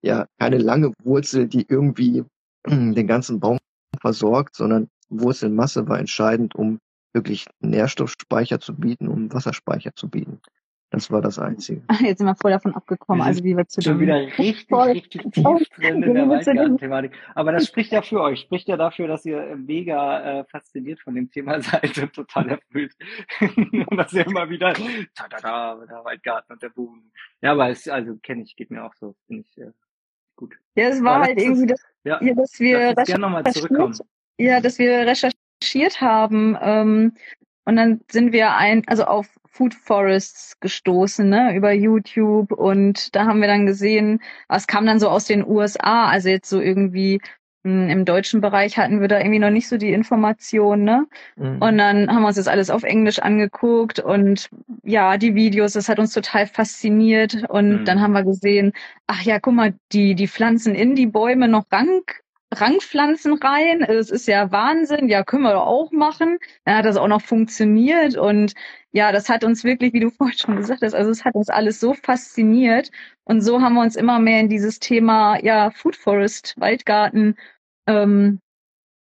ja, keine lange Wurzel, die irgendwie den ganzen Baum versorgt, sondern Wurzelmasse war entscheidend, um wirklich Nährstoffspeicher zu bieten, um Wasserspeicher zu bieten. Das war das Einzige. Jetzt sind wir voll davon abgekommen, also wie wir zu Schon wieder richtig, richtig tief drin in der Waldgarten-Thematik. Aber das spricht ja für euch, spricht ja dafür, dass ihr mega äh, fasziniert von dem Thema seid und total erfüllt. und dass ihr immer wieder, da, da, da, der Waldgarten und der Boden. Ja, aber es, also kenne ich, geht mir auch so, finde ich äh, gut. Ja, es war halt irgendwie das, ja, ja, dass wir recherchiert, ja, dass wir recherchiert haben ähm, und dann sind wir ein, also auf Food Forests gestoßen, ne, über YouTube. Und da haben wir dann gesehen, was kam dann so aus den USA, also jetzt so irgendwie im deutschen Bereich hatten wir da irgendwie noch nicht so die Information, ne? Mhm. Und dann haben wir uns das alles auf Englisch angeguckt und ja, die Videos, das hat uns total fasziniert. Und mhm. dann haben wir gesehen, ach ja, guck mal, die, die pflanzen in die Bäume noch Rank, Rangpflanzen rein. Es ist ja Wahnsinn. Ja, können wir doch auch machen. Dann hat das auch noch funktioniert. Und ja, das hat uns wirklich, wie du vorhin schon gesagt hast, also es hat uns alles so fasziniert. Und so haben wir uns immer mehr in dieses Thema, ja, Food Forest, Waldgarten ähm,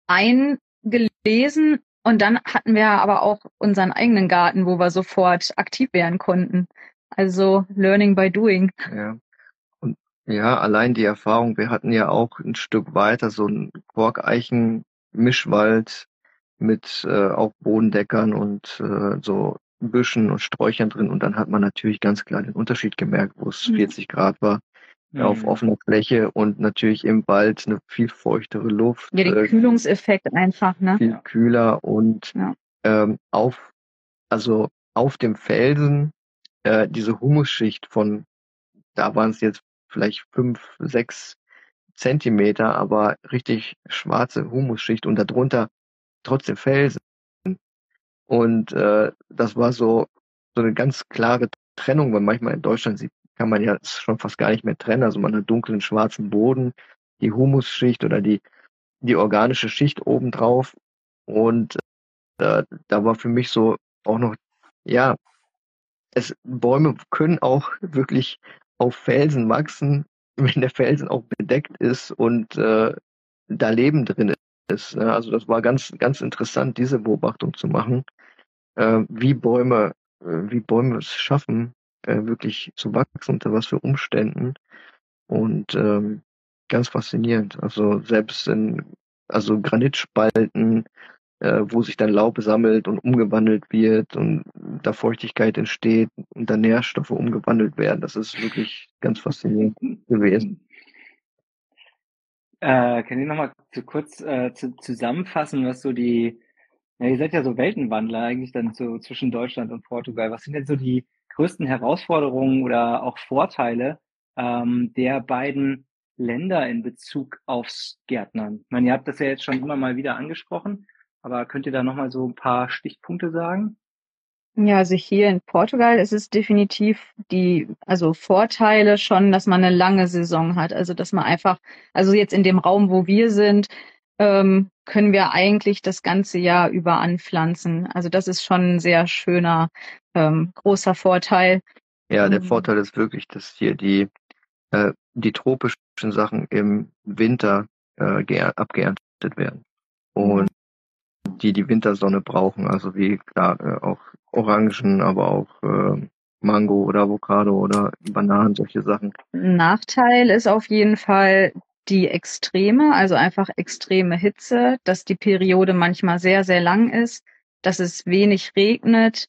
eingelesen und dann hatten wir aber auch unseren eigenen Garten, wo wir sofort aktiv werden konnten. Also Learning by Doing. Ja. Und ja, allein die Erfahrung, wir hatten ja auch ein Stück weiter so ein Korkeichen-Mischwald mit äh, auch Bodendeckern und äh, so Büschen und Sträuchern drin und dann hat man natürlich ganz klar den Unterschied gemerkt, wo es mhm. 40 Grad war mhm. auf offener Fläche und natürlich im Wald eine viel feuchtere Luft. Ja, den äh, Kühlungseffekt einfach, ne? Viel kühler und ja. ähm, auf, also auf dem Felsen äh, diese Humusschicht von, da waren es jetzt vielleicht fünf, sechs Zentimeter, aber richtig schwarze Humusschicht und darunter trotzdem Felsen. Und äh, das war so, so eine ganz klare Trennung, weil manchmal in Deutschland sieht kann man ja schon fast gar nicht mehr trennen. Also man hat dunklen schwarzen Boden, die Humusschicht oder die, die organische Schicht obendrauf. Und äh, da war für mich so auch noch, ja, es, Bäume können auch wirklich auf Felsen wachsen, wenn der Felsen auch bedeckt ist und äh, da Leben drin ist. Ne? Also das war ganz, ganz interessant, diese Beobachtung zu machen, äh, wie Bäume, äh, wie Bäume es schaffen, äh, wirklich zu wachsen, unter was für Umständen. Und ähm, ganz faszinierend. Also selbst in also Granitspalten, äh, wo sich dann Laub sammelt und umgewandelt wird und da Feuchtigkeit entsteht und da Nährstoffe umgewandelt werden. Das ist wirklich ganz faszinierend gewesen. Äh, kann ich nochmal zu kurz äh, zu, zusammenfassen, was so die, ja, ihr seid ja so Weltenwandler eigentlich dann so zwischen Deutschland und Portugal. Was sind denn so die größten Herausforderungen oder auch Vorteile ähm, der beiden Länder in Bezug aufs Gärtnern? Ich meine, ihr habt das ja jetzt schon immer mal wieder angesprochen, aber könnt ihr da nochmal so ein paar Stichpunkte sagen? Ja, also hier in Portugal ist es definitiv die, also Vorteile schon, dass man eine lange Saison hat. Also dass man einfach, also jetzt in dem Raum, wo wir sind, ähm, können wir eigentlich das ganze Jahr über anpflanzen. Also das ist schon ein sehr schöner, ähm, großer Vorteil. Ja, der mhm. Vorteil ist wirklich, dass hier die, äh, die tropischen Sachen im Winter äh, abgeerntet werden. Und die die Wintersonne brauchen, also wie klar äh, auch Orangen, aber auch äh, Mango oder Avocado oder Bananen, solche Sachen. Nachteil ist auf jeden Fall die Extreme, also einfach extreme Hitze, dass die Periode manchmal sehr, sehr lang ist, dass es wenig regnet.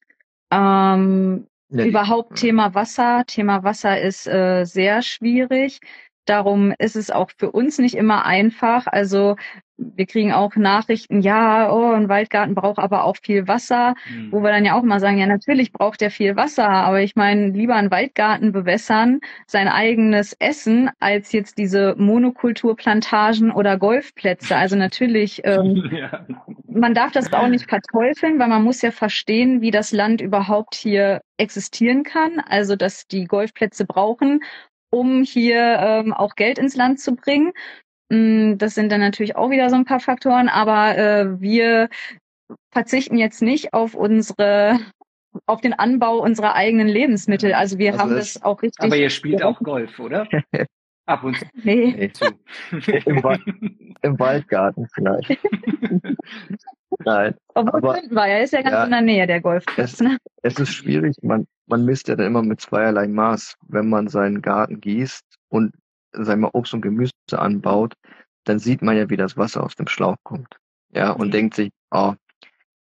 Ähm, ja, überhaupt Thema Wasser. Thema Wasser ist äh, sehr schwierig. Darum ist es auch für uns nicht immer einfach. Also wir kriegen auch Nachrichten, ja, oh, ein Waldgarten braucht aber auch viel Wasser, mhm. wo wir dann ja auch mal sagen, ja, natürlich braucht er viel Wasser, aber ich meine, lieber einen Waldgarten bewässern, sein eigenes Essen, als jetzt diese Monokulturplantagen oder Golfplätze. Also natürlich, ähm, ja. man darf das auch nicht verteufeln, weil man muss ja verstehen, wie das Land überhaupt hier existieren kann. Also, dass die Golfplätze brauchen um hier ähm, auch Geld ins Land zu bringen. Mm, das sind dann natürlich auch wieder so ein paar Faktoren, aber äh, wir verzichten jetzt nicht auf unsere auf den Anbau unserer eigenen Lebensmittel. Also wir also haben das, das, auch richtig. Aber ihr spielt auch Golf, oder? Ab und zu. Nee. nee. Im, Wald, Im, Waldgarten vielleicht. Nein. Obwohl aber, war ja, ist ja ganz ja, in der Nähe der Golfplatz. Es, ne? es ist schwierig. Man, man misst ja dann immer mit zweierlei Maß. Wenn man seinen Garten gießt und sagen wir, Obst und Gemüse anbaut, dann sieht man ja, wie das Wasser aus dem Schlauch kommt. Ja, und mhm. denkt sich, oh,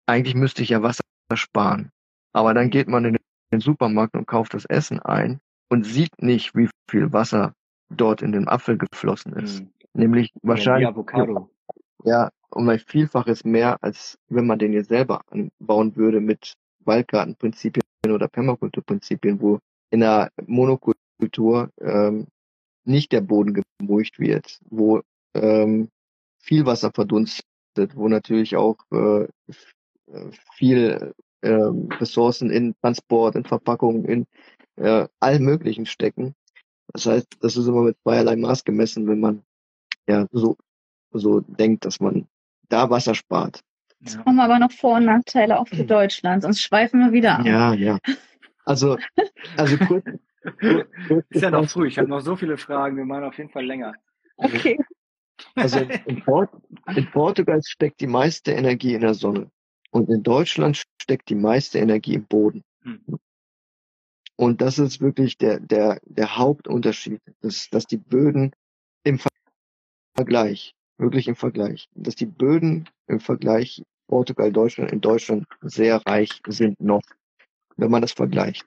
eigentlich müsste ich ja Wasser sparen. Aber dann geht man in den Supermarkt und kauft das Essen ein und sieht nicht, wie viel Wasser dort in den Apfel geflossen ist. Mhm. Nämlich wahrscheinlich. Avocado. Ja, um ein Vielfaches mehr, als wenn man den jetzt selber anbauen würde mit Waldgartenprinzipien oder Permakulturprinzipien, wo in der Monokultur ähm, nicht der Boden gemulcht wird, wo ähm, viel Wasser verdunstet, wo natürlich auch äh, viel äh, Ressourcen in Transport, in Verpackung, in äh, allem Möglichen stecken. Das heißt, das ist immer mit zweierlei Maß gemessen, wenn man ja so, so denkt, dass man da Wasser spart. Jetzt haben wir aber noch Vor- und Nachteile auch für Deutschland, sonst schweifen wir wieder ab. Ja, ja. Also, also kurz, ist ja noch früh, ich habe noch so viele Fragen, wir machen auf jeden Fall länger. Okay. Also in, Port in Portugal steckt die meiste Energie in der Sonne und in Deutschland steckt die meiste Energie im Boden. Hm. Und das ist wirklich der, der, der Hauptunterschied, dass, dass die Böden im Vergleich, wirklich im Vergleich, dass die Böden im Vergleich Portugal, Deutschland, in Deutschland sehr reich sind noch, wenn man das vergleicht.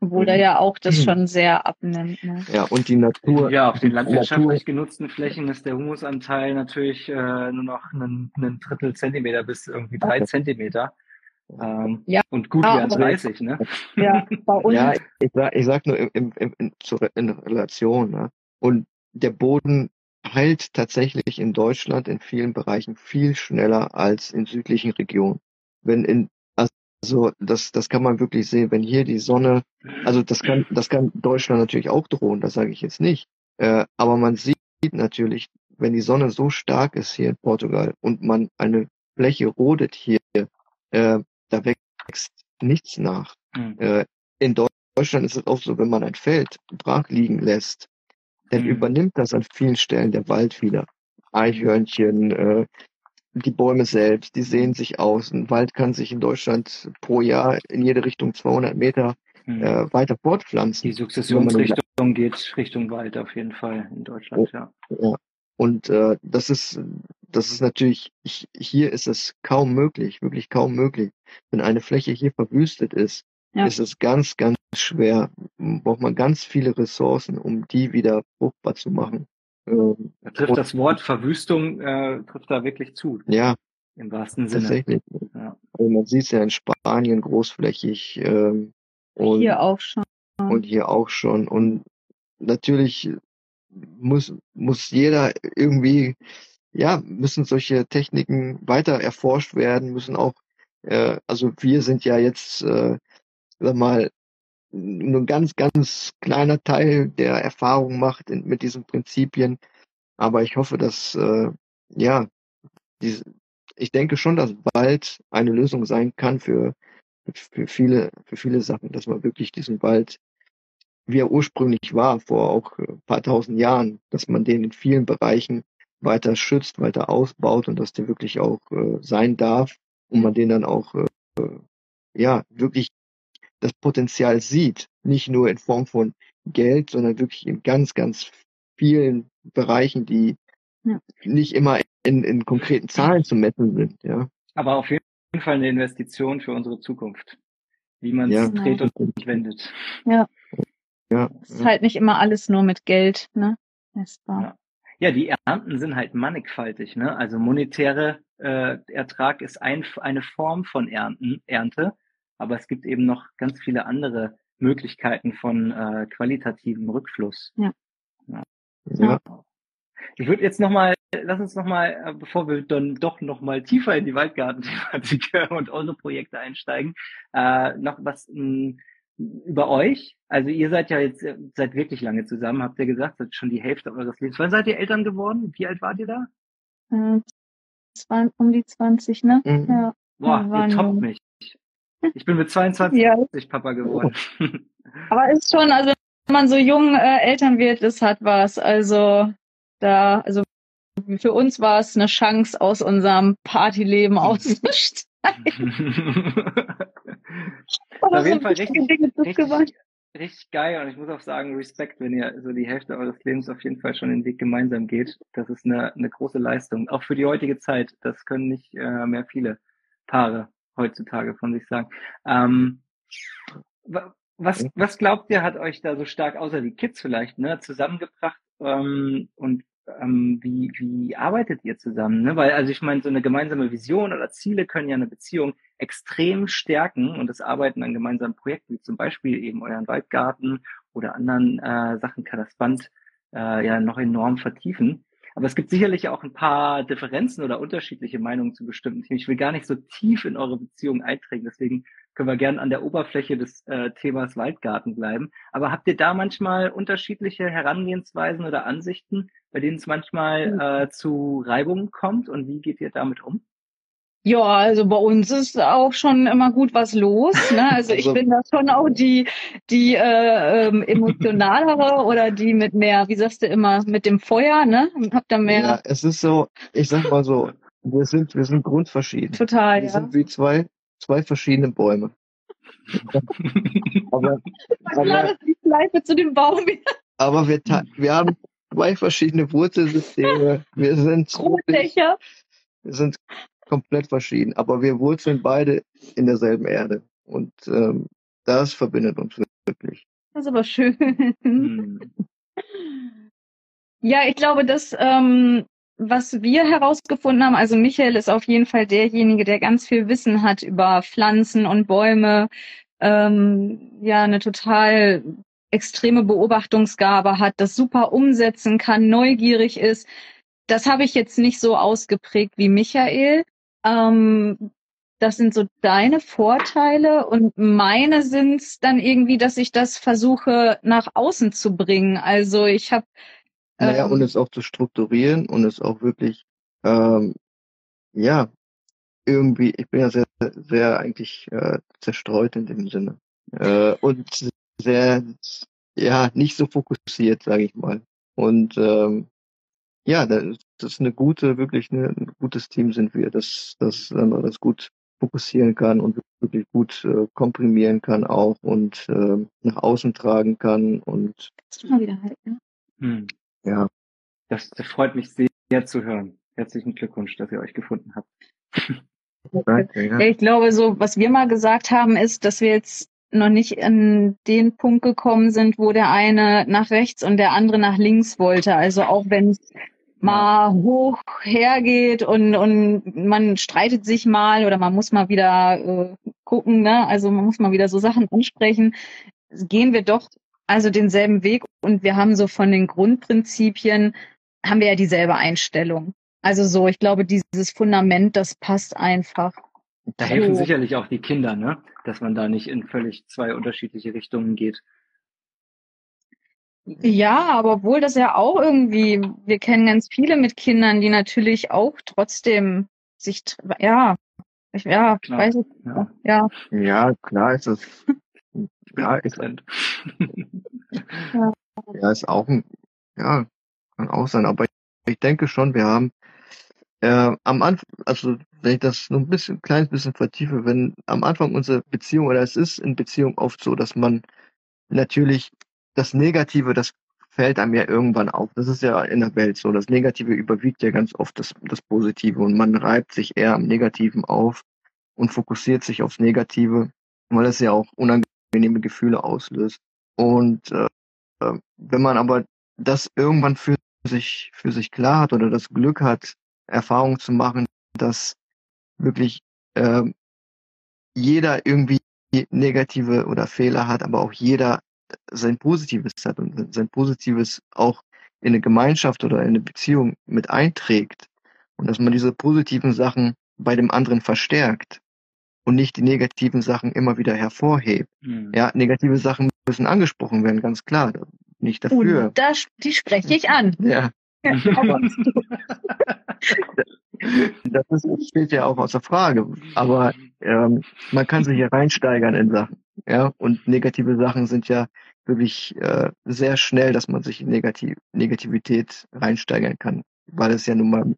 Obwohl da mhm. ja auch das mhm. schon sehr abnimmt. Ne? Ja, und die Natur. Ja, auf den landwirtschaftlich genutzten Flächen ist der Humusanteil natürlich äh, nur noch einen, einen Drittel Zentimeter bis irgendwie drei Zentimeter. Ähm, ja. Und gut ja, 30, ne? Ja, bei uns. ja ich, sag, ich sag nur im, im, in, in Relation. Ne? Und der Boden heilt tatsächlich in Deutschland in vielen Bereichen viel schneller als in südlichen Regionen. Wenn in also das, das kann man wirklich sehen, wenn hier die Sonne, also das kann, das kann Deutschland natürlich auch drohen, das sage ich jetzt nicht. Äh, aber man sieht natürlich, wenn die Sonne so stark ist hier in Portugal und man eine Fläche rodet hier, äh, da wächst nichts nach. Mhm. Äh, in Deutschland ist es auch so, wenn man ein Feld brach liegen lässt, dann mhm. übernimmt das an vielen Stellen der Wald wieder. Eichhörnchen, äh, die Bäume selbst, die sehen sich aus. Ein Wald kann sich in Deutschland pro Jahr in jede Richtung 200 Meter mhm. äh, weiter fortpflanzen. Die Sukzessionsrichtung geht Richtung Wald auf jeden Fall in Deutschland, ja. ja. Und äh, das ist, das ist natürlich, ich, hier ist es kaum möglich, wirklich kaum möglich. Wenn eine Fläche hier verwüstet ist, ja. ist es ganz, ganz schwer. Braucht man ganz viele Ressourcen, um die wieder fruchtbar zu machen. Ähm, da trifft das Wort Verwüstung äh, trifft da wirklich zu. Ja. Im wahrsten Sinne. Tatsächlich. Ja. Also man sieht es ja in Spanien großflächig. Ähm, und, hier auch schon. Und hier auch schon. Und natürlich muss, muss jeder irgendwie, ja, müssen solche Techniken weiter erforscht werden, müssen auch, äh, also wir sind ja jetzt, äh, sag mal, nur ein ganz, ganz kleiner Teil der Erfahrung macht in, mit diesen Prinzipien. Aber ich hoffe, dass, äh, ja, diese, ich denke schon, dass bald eine Lösung sein kann für, für viele, für viele Sachen, dass man wirklich diesen Wald, wie er ursprünglich war, vor auch ein paar tausend Jahren, dass man den in vielen Bereichen weiter schützt, weiter ausbaut und dass der wirklich auch äh, sein darf und man den dann auch äh, ja wirklich das Potenzial sieht, nicht nur in Form von Geld, sondern wirklich in ganz, ganz vielen Bereichen, die ja. nicht immer in, in konkreten Zahlen zu messen sind. Ja. Aber auf jeden Fall eine Investition für unsere Zukunft, wie man es ja. dreht und wendet. Ja. Ja. Es ist halt nicht immer alles nur mit Geld, ne? Ja. Ja, die Ernten sind halt mannigfaltig, ne? Also monetäre äh, Ertrag ist ein, eine Form von Ernten, Ernte, aber es gibt eben noch ganz viele andere Möglichkeiten von äh, qualitativem Rückfluss. Ja. ja. ja. Ich würde jetzt nochmal, lass uns nochmal, äh, bevor wir dann doch nochmal tiefer in die Waldgarten-Thematik und eure Projekte einsteigen, äh, noch was mh, hm, über euch. Also ihr seid ja jetzt äh, seit wirklich lange zusammen, habt ihr gesagt, seid schon die Hälfte eures Lebens. Wann seid ihr Eltern geworden? Wie alt wart ihr da? Äh, um die 20, ne? Mhm. Ja. Boah, ihr toppt mich. Ich bin mit 22 ja. Papa geworden. Aber ist schon, also wenn man so jung äh, Eltern wird, das hat was. Also da, also für uns war es eine Chance, aus unserem Partyleben auszusteigen. auf jeden Fall richtig, richtig, richtig geil und ich muss auch sagen, Respekt, wenn ihr so die Hälfte eures Lebens auf jeden Fall schon den Weg gemeinsam geht. Das ist eine, eine große Leistung, auch für die heutige Zeit. Das können nicht äh, mehr viele Paare heutzutage von sich sagen. Ähm, was, was glaubt ihr, hat euch da so stark, außer die Kids vielleicht, ne, zusammengebracht? Ähm, und ähm, wie, wie arbeitet ihr zusammen? Ne? Weil, also ich meine, so eine gemeinsame Vision oder Ziele können ja eine Beziehung extrem stärken und das Arbeiten an gemeinsamen Projekten, wie zum Beispiel eben euren Waldgarten oder anderen äh, Sachen kann das Band äh, ja noch enorm vertiefen. Aber es gibt sicherlich auch ein paar Differenzen oder unterschiedliche Meinungen zu bestimmten Themen. Ich will gar nicht so tief in eure Beziehung eintreten, deswegen können wir gerne an der Oberfläche des äh, Themas Waldgarten bleiben. Aber habt ihr da manchmal unterschiedliche Herangehensweisen oder Ansichten, bei denen es manchmal hm. äh, zu Reibungen kommt und wie geht ihr damit um? Ja, also bei uns ist auch schon immer gut was los. Ne? Also ich also bin da schon auch die, die äh, ähm, emotionalere oder die mit mehr, wie sagst du immer, mit dem Feuer, ne? Hab da mehr. Ja, es ist so, ich sag mal so, wir sind, wir sind grundverschieden. Total, wir ja. sind wie zwei, zwei verschiedene Bäume. aber, aber, die Schleife zu dem Baum. aber wir, wir haben zwei verschiedene Wurzelsysteme. Wir sind, wir sind komplett verschieden, aber wir wurzeln beide in derselben Erde. Und ähm, das verbindet uns wirklich. Das ist aber schön. Hm. Ja, ich glaube, dass ähm, was wir herausgefunden haben, also Michael ist auf jeden Fall derjenige, der ganz viel Wissen hat über Pflanzen und Bäume, ähm, ja, eine total extreme Beobachtungsgabe hat, das super umsetzen kann, neugierig ist. Das habe ich jetzt nicht so ausgeprägt wie Michael. Ähm, das sind so deine Vorteile und meine sind dann irgendwie, dass ich das versuche nach außen zu bringen. Also ich habe ähm, naja, und es auch zu strukturieren und es auch wirklich ähm, ja irgendwie, ich bin ja sehr, sehr eigentlich äh, zerstreut in dem Sinne äh, und sehr ja nicht so fokussiert, sage ich mal. Und ähm, ja, das ist eine gute, wirklich eine, ein gutes Team sind wir, dass das man das gut fokussieren kann und wirklich gut äh, komprimieren kann auch und äh, nach außen tragen kann und mal wieder halt, ne? Hm. Ja. Das, das freut mich sehr, sehr zu hören. Herzlichen Glückwunsch, dass ihr euch gefunden habt. Danke, ja. Ich glaube, so was wir mal gesagt haben, ist, dass wir jetzt noch nicht an den Punkt gekommen sind, wo der eine nach rechts und der andere nach links wollte. Also auch wenn es mal hoch hergeht und, und man streitet sich mal oder man muss mal wieder äh, gucken, ne? also man muss mal wieder so Sachen ansprechen, gehen wir doch also denselben Weg und wir haben so von den Grundprinzipien, haben wir ja dieselbe Einstellung. Also so, ich glaube, dieses Fundament, das passt einfach. Da so. helfen sicherlich auch die Kinder, ne? Dass man da nicht in völlig zwei unterschiedliche Richtungen geht. Ja, aber obwohl das ja auch irgendwie, wir kennen ganz viele mit Kindern, die natürlich auch trotzdem sich, ja, ich, ja, Klar, weiß ich, ja. ja. Ja, klar ist es. Ja, ist, Getrennt. ja, ist auch ein, ja, kann auch sein, aber ich denke schon, wir haben äh, am Anfang, also wenn ich das nur ein bisschen, ein kleines bisschen vertiefe, wenn am Anfang unsere Beziehung oder es ist in Beziehung oft so, dass man natürlich das Negative, das fällt einem ja irgendwann auf. Das ist ja in der Welt so. Das Negative überwiegt ja ganz oft das, das Positive und man reibt sich eher am Negativen auf und fokussiert sich aufs Negative, weil es ja auch unangenehme Gefühle auslöst. Und äh, äh, wenn man aber das irgendwann für sich für sich klar hat oder das Glück hat, Erfahrungen zu machen, dass wirklich äh, jeder irgendwie negative oder Fehler hat, aber auch jeder sein Positives hat und sein Positives auch in eine Gemeinschaft oder in eine Beziehung mit einträgt und dass man diese positiven Sachen bei dem anderen verstärkt und nicht die negativen Sachen immer wieder hervorhebt. Hm. Ja, negative Sachen müssen angesprochen werden, ganz klar. Nicht dafür. Und da, die spreche ich an. Ja, das ist, steht ja auch außer Frage. Aber ähm, man kann sich ja reinsteigern in Sachen. Ja, und negative Sachen sind ja wirklich äh, sehr schnell, dass man sich in Negativ Negativität reinsteigern kann, weil es ja nun mal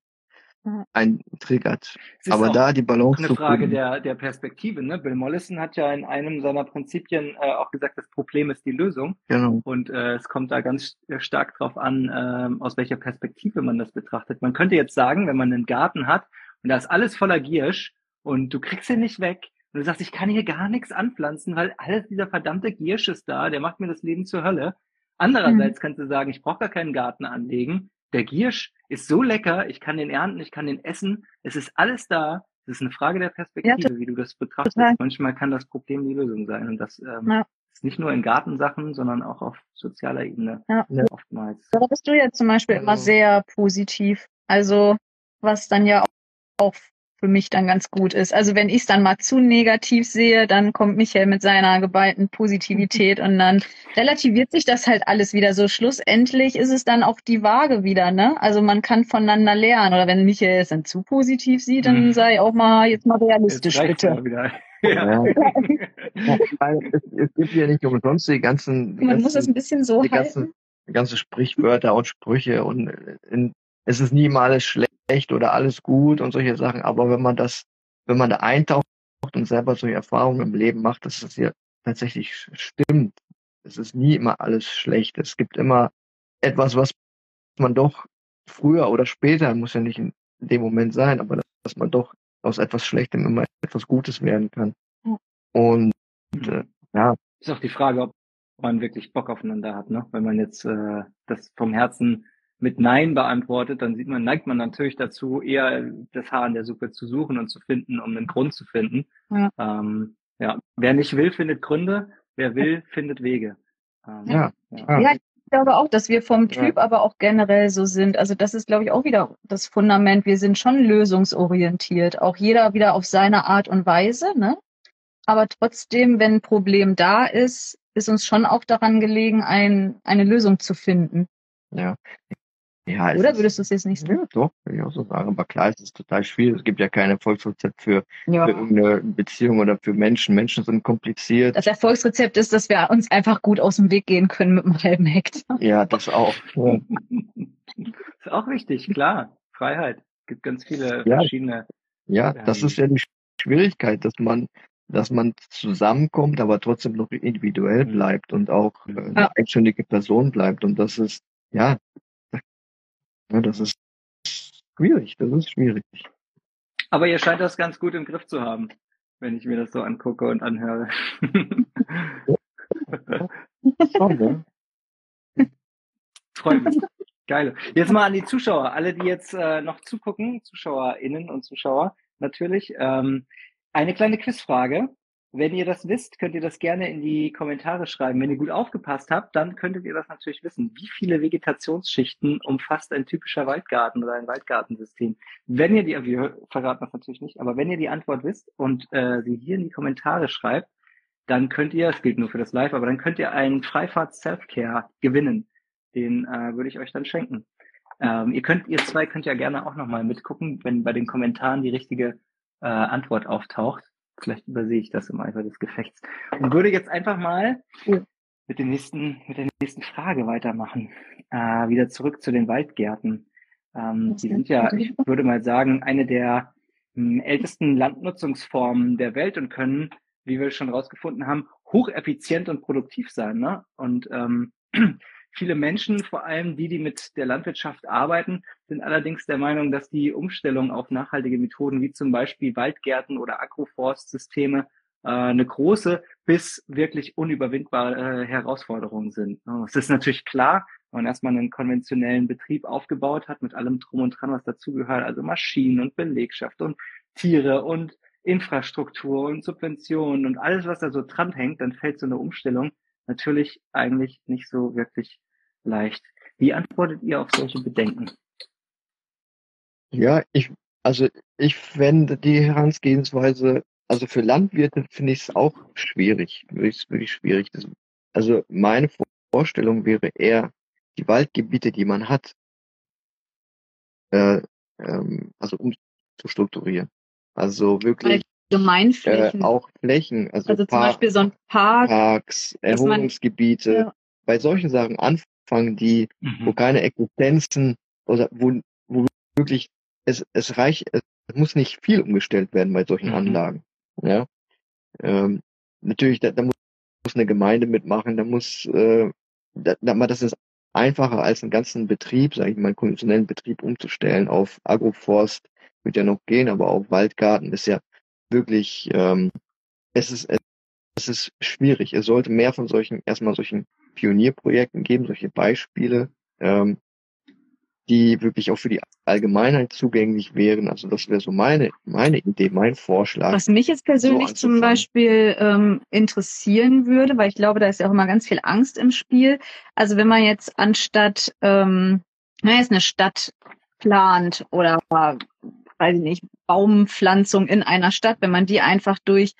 ein triggert. Aber da die Balance eine zu Frage finden. der, der Perspektive. Ne? Bill Mollison hat ja in einem seiner Prinzipien äh, auch gesagt, das Problem ist die Lösung. Genau. Und äh, es kommt da ganz stark drauf an, ähm, aus welcher Perspektive man das betrachtet. Man könnte jetzt sagen, wenn man einen Garten hat und da ist alles voller Giersch und du kriegst ihn nicht weg und du sagst, ich kann hier gar nichts anpflanzen, weil alles dieser verdammte Giersch ist da, der macht mir das Leben zur Hölle. Andererseits kannst du sagen, ich brauche gar keinen Garten anlegen. Der Giersch ist so lecker, ich kann den ernten, ich kann den essen. Es ist alles da. Es ist eine Frage der Perspektive, wie du das betrachtest. total. Manchmal kann das Problem die Lösung sein. Und das ähm, Ja. ist nicht nur in Gartensachen, sondern auch auf sozialer Ebene Ja. oftmals. Da bist du ja zum Beispiel immer Also- sehr positiv. Also, was dann ja auch für mich dann ganz gut ist. Also wenn ich es dann mal zu negativ sehe, dann kommt Michael mit seiner geballten Positivität und dann relativiert sich das halt alles wieder. So schlussendlich ist es dann auch die Waage wieder, ne? Also man kann voneinander lernen. Oder wenn Michael es dann zu positiv sieht, dann Mhm. sei auch mal jetzt mal realistisch, Jetzt bitte. Ja. Ja. Es, es gibt ja nicht umsonst die ganzen, die Man ganzen muss das ein bisschen so die halten. ganzen, die ganzen Sprichwörter und Sprüche und in, es ist nie mal alles schlecht oder alles gut und solche Sachen, aber wenn man das, wenn man da eintaucht und selber solche Erfahrungen im Leben macht, dass es ja tatsächlich stimmt. Es ist nie immer alles schlecht. Es gibt immer etwas, was man doch früher oder später, muss ja nicht in dem Moment sein, aber dass man doch aus etwas Schlechtem immer etwas Gutes werden kann. Und äh, ja, Ist auch die Frage, ob man wirklich Bock aufeinander hat, ne? Wenn man jetzt äh, das vom Herzen mit Nein beantwortet, dann sieht man, neigt man natürlich dazu, eher das Haar in der Suppe zu suchen und zu finden, um einen Grund zu finden. Ja. Ähm, ja. Wer nicht will, findet Gründe. Wer will, findet Wege. Ähm, ja, ja. Ja, ich glaube auch, dass wir vom Ja. Typ aber auch generell so sind. Also das ist, glaube ich, auch wieder das Fundament. Wir sind schon lösungsorientiert. Auch jeder wieder auf seine Art und Weise, ne? Aber trotzdem, wenn ein Problem da ist, ist uns schon auch daran gelegen, ein, eine Lösung zu finden. ja. Ja, es Oder würdest du es jetzt nicht so? Ja, doch, würde ich auch so sagen. Aber klar, es ist total schwierig. Es gibt ja kein Erfolgsrezept für, Ja. für irgendeine Beziehung oder für Menschen. Menschen sind kompliziert. Das Erfolgsrezept ist, dass wir uns einfach gut aus dem Weg gehen können mit einem halben Hektar. Ja, das auch. Ja, Ist auch wichtig, klar. Freiheit. Gibt ganz viele Ja. verschiedene. ja das ist ja die Schwierigkeit, dass man, dass man zusammenkommt, aber trotzdem noch individuell Mhm. bleibt und auch äh, eine Ja. eigenständige Person bleibt. Und das ist, ja, ja, das ist schwierig. Das ist schwierig. Aber ihr scheint das ganz gut im Griff zu haben, wenn ich mir das so angucke und anhöre. Schon, ne? Freut mich. Geil. Jetzt mal an die Zuschauer, alle, die jetzt äh, noch zugucken, ZuschauerInnen und Zuschauer natürlich. Ähm, eine kleine Quizfrage. Wenn ihr das wisst, könnt ihr das gerne in die Kommentare schreiben. Wenn ihr gut aufgepasst habt, dann könntet ihr das natürlich wissen. Wie viele Vegetationsschichten umfasst ein typischer Waldgarten oder ein Waldgartensystem? Wenn ihr die, wir verraten das natürlich nicht, aber wenn ihr die Antwort wisst und äh, sie hier in die Kommentare schreibt, dann könnt ihr, es gilt nur für das Live, aber dann könnt ihr einen Freifahrt Self-Care gewinnen. Den äh, würde ich euch dann schenken. Ähm, ihr könnt, ihr zwei könnt ja gerne auch nochmal mitgucken, wenn bei den Kommentaren die richtige äh, Antwort auftaucht. Vielleicht übersehe ich das im Eifer des Gefechts. Und würde jetzt einfach mal mit dem nächsten, mit der nächsten Frage weitermachen. Äh, wieder zurück zu den Waldgärten. Ähm, die sind ja, ich würde mal sagen, eine der hm, ältesten Landnutzungsformen der Welt und können, wie wir schon rausgefunden haben, hocheffizient und produktiv sein. Ne? Und ähm, Viele Menschen, vor allem die, die mit der Landwirtschaft arbeiten, sind allerdings der Meinung, dass die Umstellung auf nachhaltige Methoden wie zum Beispiel Waldgärten oder Agroforstsysteme äh, eine große bis wirklich unüberwindbare äh, Herausforderung sind. Es ist natürlich klar, wenn man erstmal einen konventionellen Betrieb aufgebaut hat mit allem Drum und Dran, was dazugehört, also Maschinen und Belegschaft und Tiere und Infrastruktur und Subventionen und alles, was da so dranhängt, dann fällt so eine Umstellung natürlich eigentlich nicht so wirklich leicht. Wie antwortet ihr auf solche Bedenken? Ja, ich, also ich fände die Herangehensweise, also für Landwirte finde ich es auch schwierig, wirklich, wirklich schwierig. Das, also meine Vorstellung wäre eher, die Waldgebiete, die man hat, äh, ähm, also umzustrukturieren. Also wirklich Gemeinflächen. Äh, auch Flächen, also, also zum Beispiel so ein Park. Parks, Erholungsgebiete. Ja. Bei solchen Sachen anfangen, die, mhm. wo keine Existenzen oder wo, wo wirklich es, es reicht, es muss nicht viel umgestellt werden bei solchen mhm. Anlagen. Ja. Ähm, natürlich, da, da muss eine Gemeinde mitmachen, da muss, äh, da, da, das ist einfacher als einen ganzen Betrieb, sage ich mal, einen konventionellen Betrieb umzustellen auf Agroforst, wird ja noch gehen, aber auf Waldgarten ist ja wirklich, ähm, es ist, es ist schwierig. Es sollte mehr von solchen, erstmal solchen Pionierprojekten geben, solche Beispiele, ähm, die wirklich auch für die Allgemeinheit zugänglich wären. Also das wäre so meine, meine Idee, mein Vorschlag. Was mich jetzt persönlich so zum Beispiel ähm, interessieren würde, weil ich glaube, da ist ja auch immer ganz viel Angst im Spiel. Also wenn man jetzt anstatt, ähm, na, jetzt eine Stadt plant oder weiß ich nicht, Baumpflanzung in einer Stadt, wenn man die einfach durch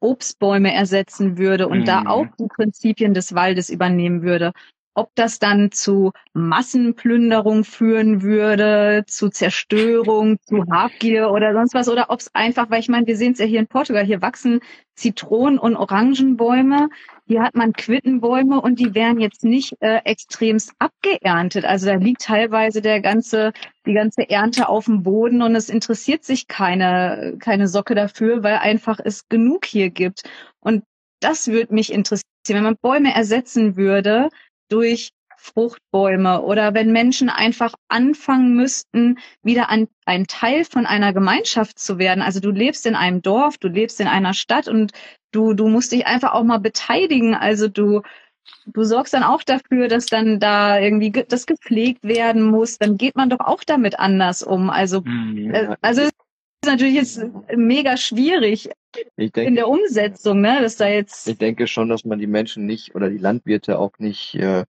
Obstbäume ersetzen würde und mhm. da auch die Prinzipien des Waldes übernehmen würde, ob das dann zu Massenplünderung führen würde, zu Zerstörung, zu Habgier oder sonst was, oder ob es einfach, weil ich meine, wir sehen es ja hier in Portugal, hier wachsen Zitronen- und Orangenbäume, hier hat man Quittenbäume und die werden jetzt nicht äh, extremst abgeerntet. Also da liegt teilweise der ganze, die ganze Ernte auf dem Boden und es interessiert sich keine, keine Socke dafür, weil einfach es genug hier gibt. Und das würde mich interessieren, wenn man Bäume ersetzen würde durch Fruchtbäume oder wenn Menschen einfach anfangen müssten, wieder ein, ein Teil von einer Gemeinschaft zu werden. Also du lebst in einem Dorf, du lebst in einer Stadt und du, du musst dich einfach auch mal beteiligen. Also du, du sorgst dann auch dafür, dass dann da irgendwie ge das gepflegt werden muss. Dann geht man doch auch damit anders um. Also, mhm. äh, also ist natürlich jetzt mega schwierig denke, in der Umsetzung, ne, dass da jetzt. Ich denke schon, dass man die Menschen nicht oder die Landwirte auch nicht äh,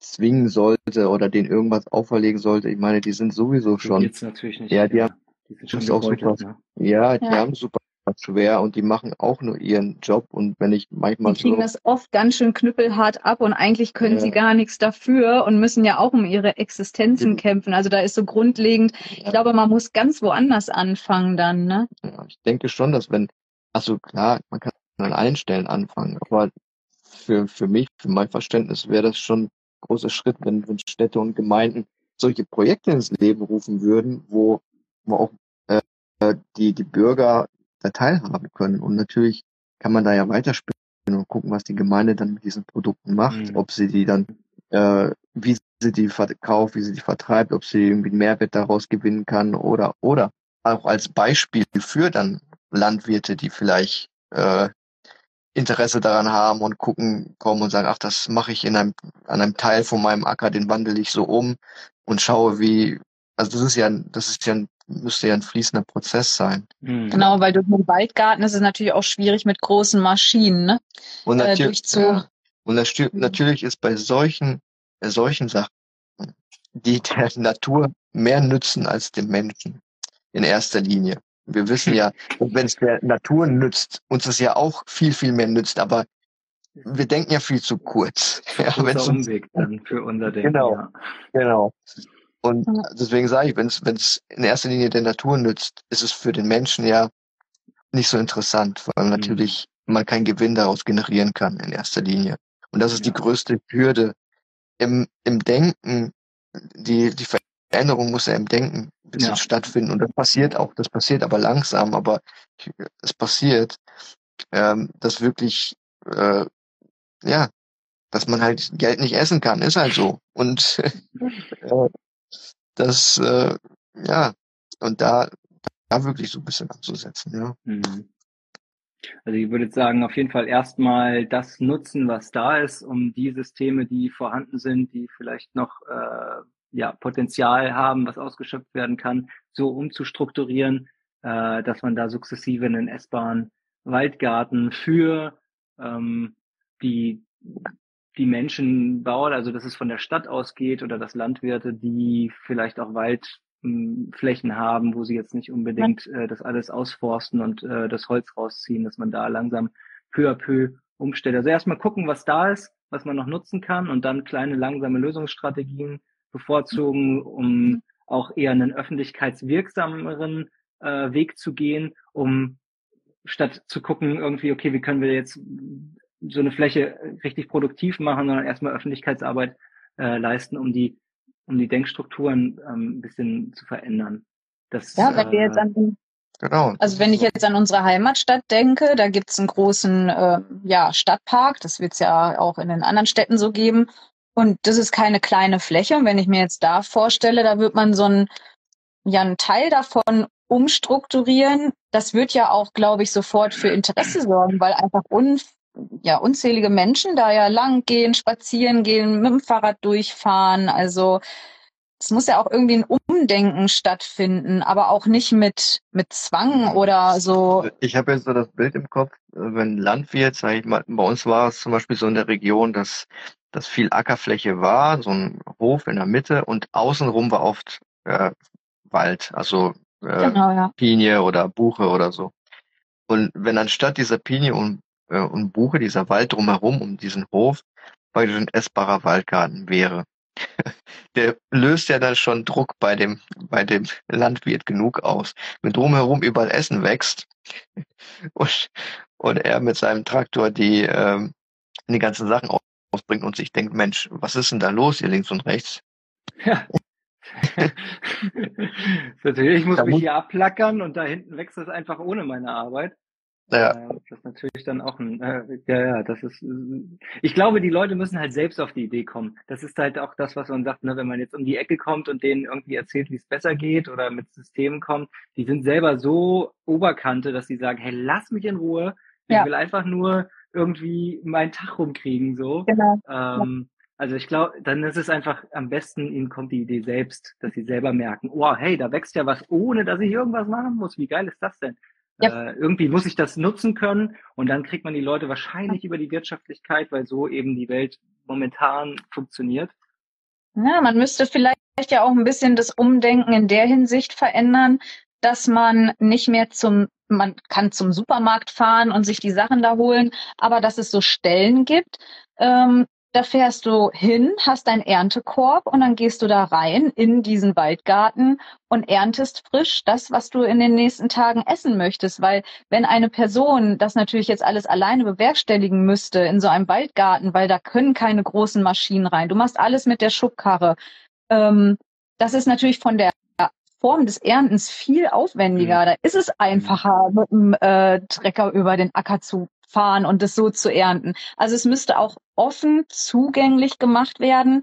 zwingen sollte oder denen irgendwas auferlegen sollte. Ich meine, die sind sowieso schon. Jetzt natürlich nicht. Ja, die, haben, die sind schon auch super. Ne? Ja, die ja. haben super schwer und die machen auch nur ihren Job und wenn ich manchmal die kriegen so, das oft ganz schön knüppelhart ab und eigentlich können ja. sie gar nichts dafür und müssen ja auch um ihre Existenzen ja. kämpfen. Also da ist so grundlegend, ich glaube, man muss ganz woanders anfangen dann, ne? Ja, ich denke schon, dass wenn, also klar, man kann an allen Stellen anfangen, aber für, für mich, für mein Verständnis wäre das schon großer Schritt, wenn, wenn Städte und Gemeinden solche Projekte ins Leben rufen würden, wo, wo auch äh, die, die Bürger da teilhaben können. Und natürlich kann man da ja weiterspielen und gucken, was die Gemeinde dann mit diesen Produkten macht, mhm. ob sie die dann, äh, wie sie die verkauft, wie sie die vertreibt, ob sie irgendwie einen Mehrwert daraus gewinnen kann oder oder auch als Beispiel für dann Landwirte, die vielleicht äh, Interesse daran haben und gucken, kommen und sagen, ach, das mache ich in einem, an einem Teil von meinem Acker, den wandle ich so um und schaue, wie, also das ist ja, das ist ja ein müsste ja ein fließender Prozess sein. Mhm. Genau, weil durch den Waldgarten ist es natürlich auch schwierig mit großen Maschinen, ne? Und natürlich, äh, ja. und mhm. natürlich ist bei solchen, bei solchen Sachen, die der Natur mehr nützen als dem Menschen in erster Linie. Wir wissen ja, wenn es der Natur nützt, uns es ja auch viel, viel mehr nützt, aber wir denken ja viel zu kurz. Ja, wenn es Umweg dann für unser Denken. Genau, ja. genau. Und deswegen sage ich, wenn es in erster Linie der Natur nützt, ist es für den Menschen ja nicht so interessant, weil mhm. natürlich man keinen Gewinn daraus generieren kann in erster Linie. Und das ist ja. die größte Hürde im, im Denken. Die, die Veränderung muss ja im Denken bisschen ja. stattfinden. Und das passiert auch. Das passiert aber langsam, aber es passiert, ähm, dass wirklich, äh, ja, dass man halt Geld nicht essen kann, ist halt so. Und äh, das, äh, ja, und da, da wirklich so ein bisschen anzusetzen, ja. Mhm. Also ich würde sagen, auf jeden Fall erstmal das nutzen, was da ist, um die Systeme, die vorhanden sind, die vielleicht noch äh, ja, Potenzial haben, was ausgeschöpft werden kann, so umzustrukturieren, äh, dass man da sukzessive einen essbaren Waldgarten für ähm, die die Menschen baut, also dass es von der Stadt ausgeht oder dass Landwirte, die vielleicht auch Waldflächen haben, wo sie jetzt nicht unbedingt äh, das alles ausforsten und äh, das Holz rausziehen, dass man da langsam peu à peu umstellt. Also erstmal gucken, was da ist, was man noch nutzen kann und dann kleine langsame Lösungsstrategien bevorzugen, um auch eher einen öffentlichkeitswirksameren äh, Weg zu gehen, um statt zu gucken, irgendwie, okay, wie können wir jetzt so eine Fläche richtig produktiv machen, sondern erstmal Öffentlichkeitsarbeit äh, leisten, um die, um die Denkstrukturen ähm, ein bisschen zu verändern. Das, ja, wenn wir jetzt äh, an Genau. Also wenn ich jetzt an unsere Heimatstadt denke, da gibt's einen großen äh, ja, Stadtpark, das wird's ja auch in den anderen Städten so geben. Und das ist keine kleine Fläche. Und wenn ich mir jetzt da vorstelle, da wird man so ein, ja, einen Teil davon umstrukturieren. Das wird ja auch, glaube ich, sofort für Interesse sorgen, weil einfach un, ja, unzählige Menschen da ja lang gehen, spazieren gehen, mit dem Fahrrad durchfahren. Also es muss ja auch irgendwie ein Umdenken stattfinden, aber auch nicht mit, mit Zwang oder so. Ich habe jetzt so das Bild im Kopf, wenn Landwirt, sag ich mal, bei uns war es zum Beispiel so in der Region, dass dass viel Ackerfläche war, so ein Hof in der Mitte und außenrum war oft äh, Wald, also äh, genau, ja. Pinie oder Buche oder so. Und wenn anstatt dieser Pinie und, äh, und Buche dieser Wald drumherum um diesen Hof praktisch ein essbarer Waldgarten wäre, der löst ja dann schon Druck bei dem, bei dem Landwirt genug aus. Wenn drumherum überall Essen wächst und, und er mit seinem Traktor die, ähm, die ganzen Sachen ausbringt und sich denkt, Mensch, was ist denn da los hier links und rechts? Ja. natürlich, ich muss da mich hier abplackern und da hinten wächst es einfach ohne meine Arbeit. Ja. Äh, das ist natürlich dann auch ein, äh, ja, ja, das ist, äh, ich glaube, die Leute müssen halt selbst auf die Idee kommen. Das ist halt auch das, was man sagt, ne, wenn man jetzt um die Ecke kommt und denen irgendwie erzählt, wie es besser geht oder mit Systemen kommt, die sind selber so Oberkante, dass sie sagen, hey, lass mich in Ruhe. Ich ja. will einfach nur irgendwie meinen Tag rumkriegen, so. Genau. Ähm, also ich glaube, dann ist es einfach am besten, ihnen kommt die Idee selbst, dass sie selber merken, oh, hey, da wächst ja was, ohne dass ich irgendwas machen muss. Wie geil ist das denn? Ja. Äh, irgendwie muss ich das nutzen können und dann kriegt man die Leute wahrscheinlich über die Wirtschaftlichkeit, weil so eben die Welt momentan funktioniert. Ja, man müsste vielleicht ja auch ein bisschen das Umdenken in der Hinsicht verändern, dass man nicht mehr zum man kann zum Supermarkt fahren und sich die Sachen da holen, aber dass es so Stellen gibt, ähm, da fährst du hin, hast deinen Erntekorb und dann gehst du da rein in diesen Waldgarten und erntest frisch das, was du in den nächsten Tagen essen möchtest. Weil wenn eine Person das natürlich jetzt alles alleine bewerkstelligen müsste in so einem Waldgarten, weil da können keine großen Maschinen rein, du machst alles mit der Schubkarre. Ähm, das ist natürlich von der Form des Erntens viel aufwendiger. Mhm. Da ist es einfacher, mit dem äh, Trecker über den Acker zu fahren und es so zu ernten. Also es müsste auch offen zugänglich gemacht werden.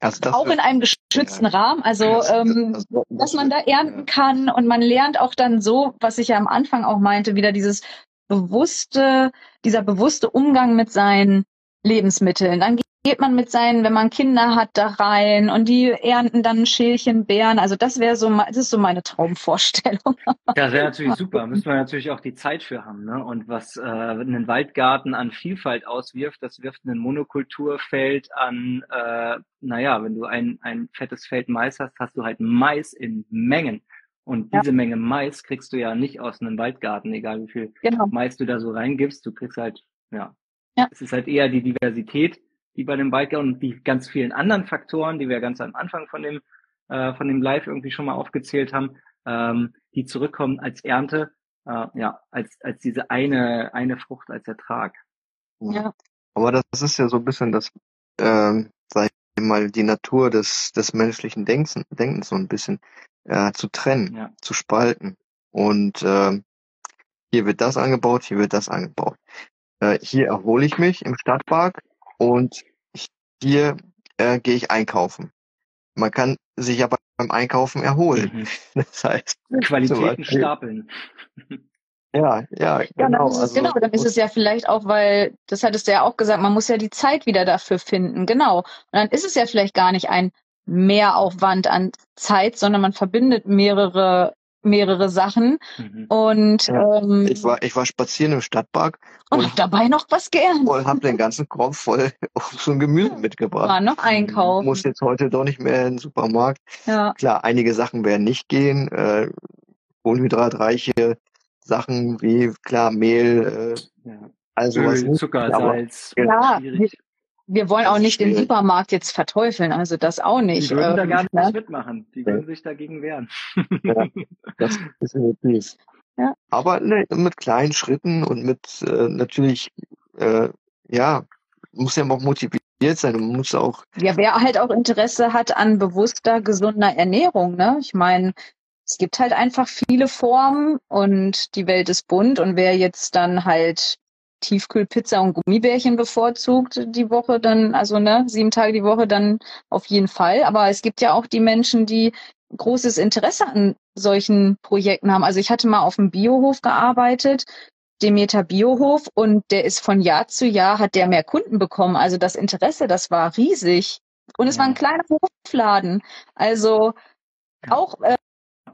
Also auch in einem geschützten ja. Rahmen, also ähm, dass man da ernten kann und man lernt auch dann so, was ich ja am Anfang auch meinte, wieder dieses bewusste, dieser bewusste Umgang mit seinen Lebensmitteln. Dann geht man mit seinen, wenn man Kinder hat, da rein und die ernten dann ein Schälchen Beeren. Also das wäre so, das ist so meine Traumvorstellung. Das wäre natürlich super. Müssen wir natürlich auch die Zeit für haben. Ne? Und was äh, einen Waldgarten an Vielfalt auswirft, das wirft ein Monokulturfeld an, äh, naja, wenn du ein, ein fettes Feld Mais hast, hast du halt Mais in Mengen. Und diese ja. Menge Mais kriegst du ja nicht aus einem Waldgarten, egal wie viel genau. Mais du da so reingibst. Du kriegst halt, ja, ja. es ist halt eher die Diversität, die bei dem Biker und die ganz vielen anderen Faktoren, die wir ganz am Anfang von dem, äh, von dem Live irgendwie schon mal aufgezählt haben, ähm, die zurückkommen als Ernte, äh, ja, als, als diese eine, eine Frucht als Ertrag. Ja. Aber das ist ja so ein bisschen das, ähm, sag ich mal, die Natur des, des menschlichen Denkens, Denkens so ein bisschen äh, zu trennen, ja. zu spalten. Und äh, hier wird das angebaut, hier wird das angebaut. Äh, hier erhole ich mich im Stadtpark und hier äh, gehe ich einkaufen. Man kann sich aber beim Einkaufen erholen. Mhm. Das heißt Qualitäten stapeln. Ja, ja, genau. Ja, dann ist es, also, genau, dann ist es ja vielleicht auch, weil, das hattest du ja auch gesagt, man muss ja die Zeit wieder dafür finden, genau. Und dann ist es ja vielleicht gar nicht ein Mehraufwand an Zeit, sondern man verbindet mehrere mehrere Sachen. Mhm. Und ja. ähm, ich war ich war spazieren im Stadtpark und, und hab dabei noch was geerntet. Und habe den ganzen Korb voll so ein Gemüse mitgebracht. War noch einkaufen. Muss jetzt heute doch nicht mehr in den Supermarkt. Ja. Klar, einige Sachen werden nicht gehen. Äh, Kohlenhydratreiche Sachen wie klar Mehl, äh, ja. also Öl, Zucker, Salz. Ja, schwierig wir wollen auch nicht den Supermarkt jetzt verteufeln, also das auch nicht. Die würden ähm, da gar nicht ne? mitmachen. Die würden sich dagegen wehren. Ja, das ist wirklich. Ja. Aber ne, mit kleinen Schritten und mit äh, natürlich, äh, ja, muss ja auch motiviert sein und muss auch. Ja, wer halt auch Interesse hat an bewusster, gesunder Ernährung, ne? Ich meine, es gibt halt einfach viele Formen und die Welt ist bunt und wer jetzt dann halt Tiefkühlpizza und Gummibärchen bevorzugt die Woche, dann, also ne, sieben Tage die Woche dann auf jeden Fall. Aber es gibt ja auch die Menschen, die großes Interesse an solchen Projekten haben. Also ich hatte mal auf dem Biohof gearbeitet, Demeter Biohof, und der ist von Jahr zu Jahr hat der mehr Kunden bekommen. Also das Interesse, das war riesig. Und es ja. war ein kleiner Hofladen. Also auch äh,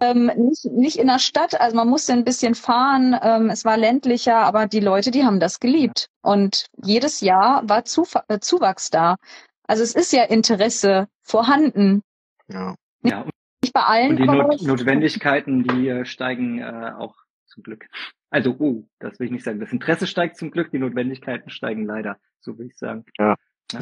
ähm, nicht, nicht in der Stadt, also man musste ein bisschen fahren, ähm, es war ländlicher, aber die Leute, die haben das geliebt. Und jedes Jahr war Zuf äh, Zuwachs da. Also es ist ja Interesse vorhanden. Ja. Nicht, ja. nicht bei allen. Und die Not Notwendigkeiten, die äh, steigen äh, auch zum Glück. Also, oh, das will ich nicht sagen. Das Interesse steigt zum Glück, die Notwendigkeiten steigen leider, so will ich sagen. Ja. ja.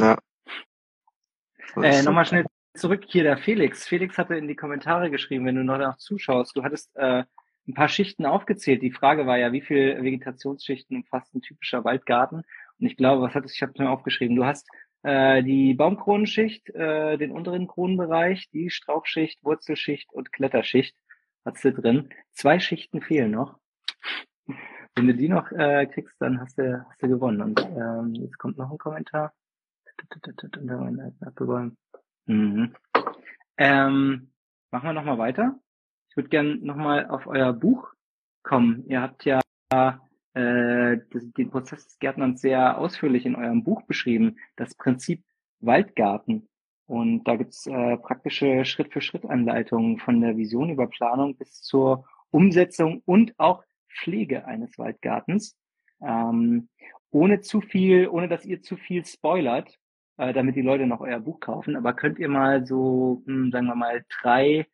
ja. Äh, Nochmal schnell zurück hier der Felix. Felix hatte in die Kommentare geschrieben, wenn du noch danach zuschaust, du hattest äh, ein paar Schichten aufgezählt. Die Frage war ja, wie viel Vegetationsschichten umfasst ein typischer Waldgarten? Und ich glaube, was hattest du, ich habe mir aufgeschrieben, du hast äh, die Baumkronenschicht, äh, den unteren Kronenbereich, die Strauchschicht, Wurzelschicht und Kletterschicht hast du drin. Zwei Schichten fehlen noch. Wenn du die noch äh, kriegst, dann hast du, hast du gewonnen. Und ähm, jetzt kommt noch ein Kommentar. Mhm. Ähm, machen wir nochmal weiter. Ich würde gerne nochmal auf euer Buch kommen. Ihr habt ja äh, den Prozess des Gärtnerns sehr ausführlich in eurem Buch beschrieben, das Prinzip Waldgarten. Und da gibt's äh, praktische Schritt-für-Schritt-Anleitungen von der Vision über Planung bis zur Umsetzung und auch Pflege eines Waldgartens. Ähm, ohne zu viel, ohne dass ihr zu viel spoilert, äh, damit die Leute noch euer Buch kaufen. Aber könnt ihr mal so, mh, hm, sagen wir mal, drei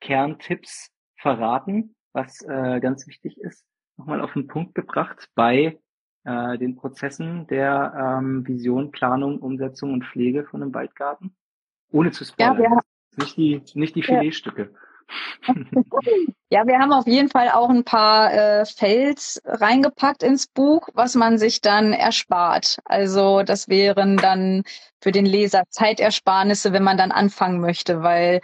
Kerntipps verraten, was äh, ganz wichtig ist, nochmal auf den Punkt gebracht bei äh, den Prozessen der ähm, Vision, Planung, Umsetzung und Pflege von einem Waldgarten? Ohne zu spoilern. Ja, nicht die, nicht die Filetstücke. Ja. Ja, wir haben auf jeden Fall auch ein paar äh, Fails reingepackt ins Buch, was man sich dann erspart. Also das wären dann für den Leser Zeitersparnisse, wenn man dann anfangen möchte, weil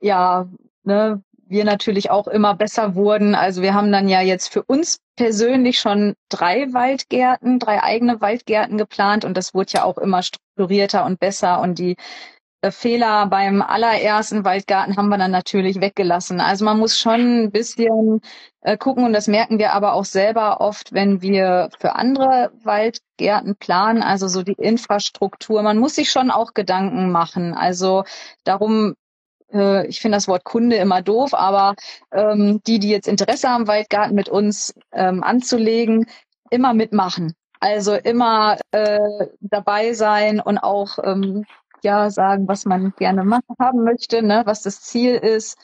ja, ne, wir natürlich auch immer besser wurden. Also wir haben dann ja jetzt für uns persönlich schon drei Waldgärten, drei eigene Waldgärten geplant und das wurde ja auch immer strukturierter und besser und die Fehler beim allerersten Waldgarten haben wir dann natürlich weggelassen. Also man muss schon ein bisschen äh, gucken und das merken wir aber auch selber oft, wenn wir für andere Waldgärten planen, also so die Infrastruktur. Man muss sich schon auch Gedanken machen. Also darum äh, ich finde das Wort Kunde immer doof, aber ähm, die, die jetzt Interesse haben, Waldgarten mit uns ähm, anzulegen, immer mitmachen. Also immer äh, dabei sein und auch ähm, ja sagen, was man gerne machen, haben möchte, ne, was das Ziel ist.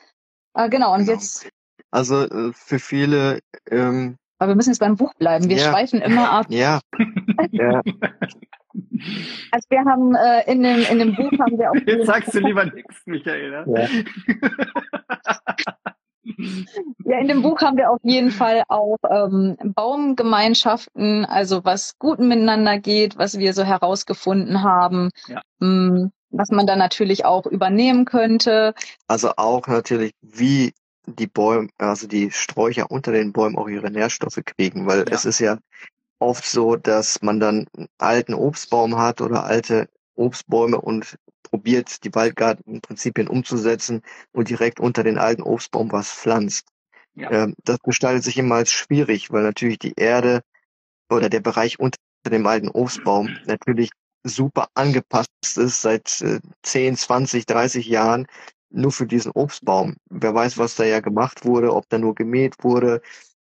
Äh, genau, und genau. jetzt. Also äh, für viele. Ähm, aber wir müssen jetzt beim Buch bleiben. Wir ja. schweifen immer ab. Ja. ja. Also wir haben äh, in dem in dem Buch haben wir auch. Jetzt sagst du lieber nichts, Michael. Ja. Ja, in dem Buch haben wir auf jeden Fall auch ähm, Baumgemeinschaften, also was gut miteinander geht, was wir so herausgefunden haben, ja. mh, mm, was man dann natürlich auch übernehmen könnte. Also auch natürlich, wie die Bäume, also die Sträucher unter den Bäumen auch ihre Nährstoffe kriegen, weil ja. es ist ja oft so, dass man dann einen alten Obstbaum hat oder alte Obstbäume und probiert, die Waldgartenprinzipien umzusetzen und direkt unter den alten Obstbaum was pflanzt. Ja. Ähm, das gestaltet sich immer als schwierig, weil natürlich die Erde oder der Bereich unter dem alten Obstbaum natürlich super angepasst ist seit äh, 10, 20, 30 Jahren nur für diesen Obstbaum. Wer weiß, was da ja gemacht wurde, ob da nur gemäht wurde,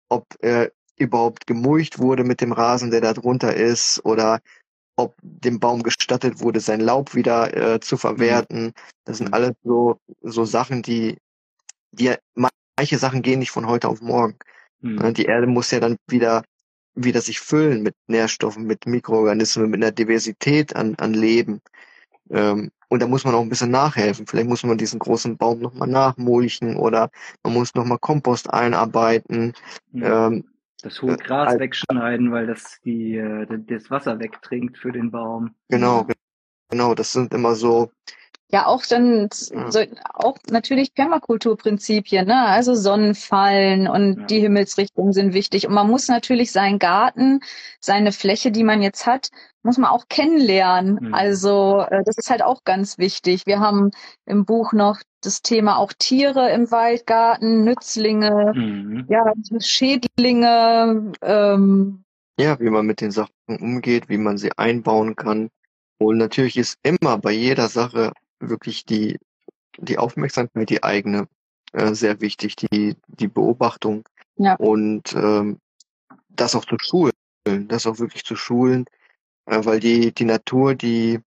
ob äh, überhaupt gemulcht wurde mit dem Rasen, der da drunter ist, oder ob dem Baum gestattet wurde, sein Laub wieder äh, zu verwerten. Das sind mhm. alles so, so Sachen, die, die, manche Sachen gehen nicht von heute auf morgen. Mhm. Die Erde muss ja dann wieder, wieder sich füllen mit Nährstoffen, mit Mikroorganismen, mit einer Diversität an, an Leben. Ähm, und da muss man auch ein bisschen nachhelfen. Vielleicht muss man diesen großen Baum nochmal nachmulchen oder man muss nochmal Kompost einarbeiten. Mhm. Ähm, das hohe äh, Gras äh, wegschneiden, weil das die äh, das Wasser wegtrinkt für den Baum. Genau, genau. Das sind immer so. Ja, auch dann ja. So, auch natürlich Permakulturprinzipien, ne? Also Sonnenfallen und ja. die Himmelsrichtungen sind wichtig. Und man muss natürlich seinen Garten, seine Fläche, die man jetzt hat, muss man auch kennenlernen. Mhm. Also äh, das ist halt auch ganz wichtig. Wir haben im Buch noch das Thema auch Tiere im Waldgarten, Nützlinge, mhm. ja, Schädlinge. Ähm, ja, wie man mit den Sachen umgeht, wie man sie einbauen kann. Und natürlich ist immer bei jeder Sache wirklich die, die Aufmerksamkeit, die eigene, äh, sehr wichtig, die, die Beobachtung. Ja. Und ähm, das auch zu schulen, das auch wirklich zu schulen, äh, weil die, die Natur, die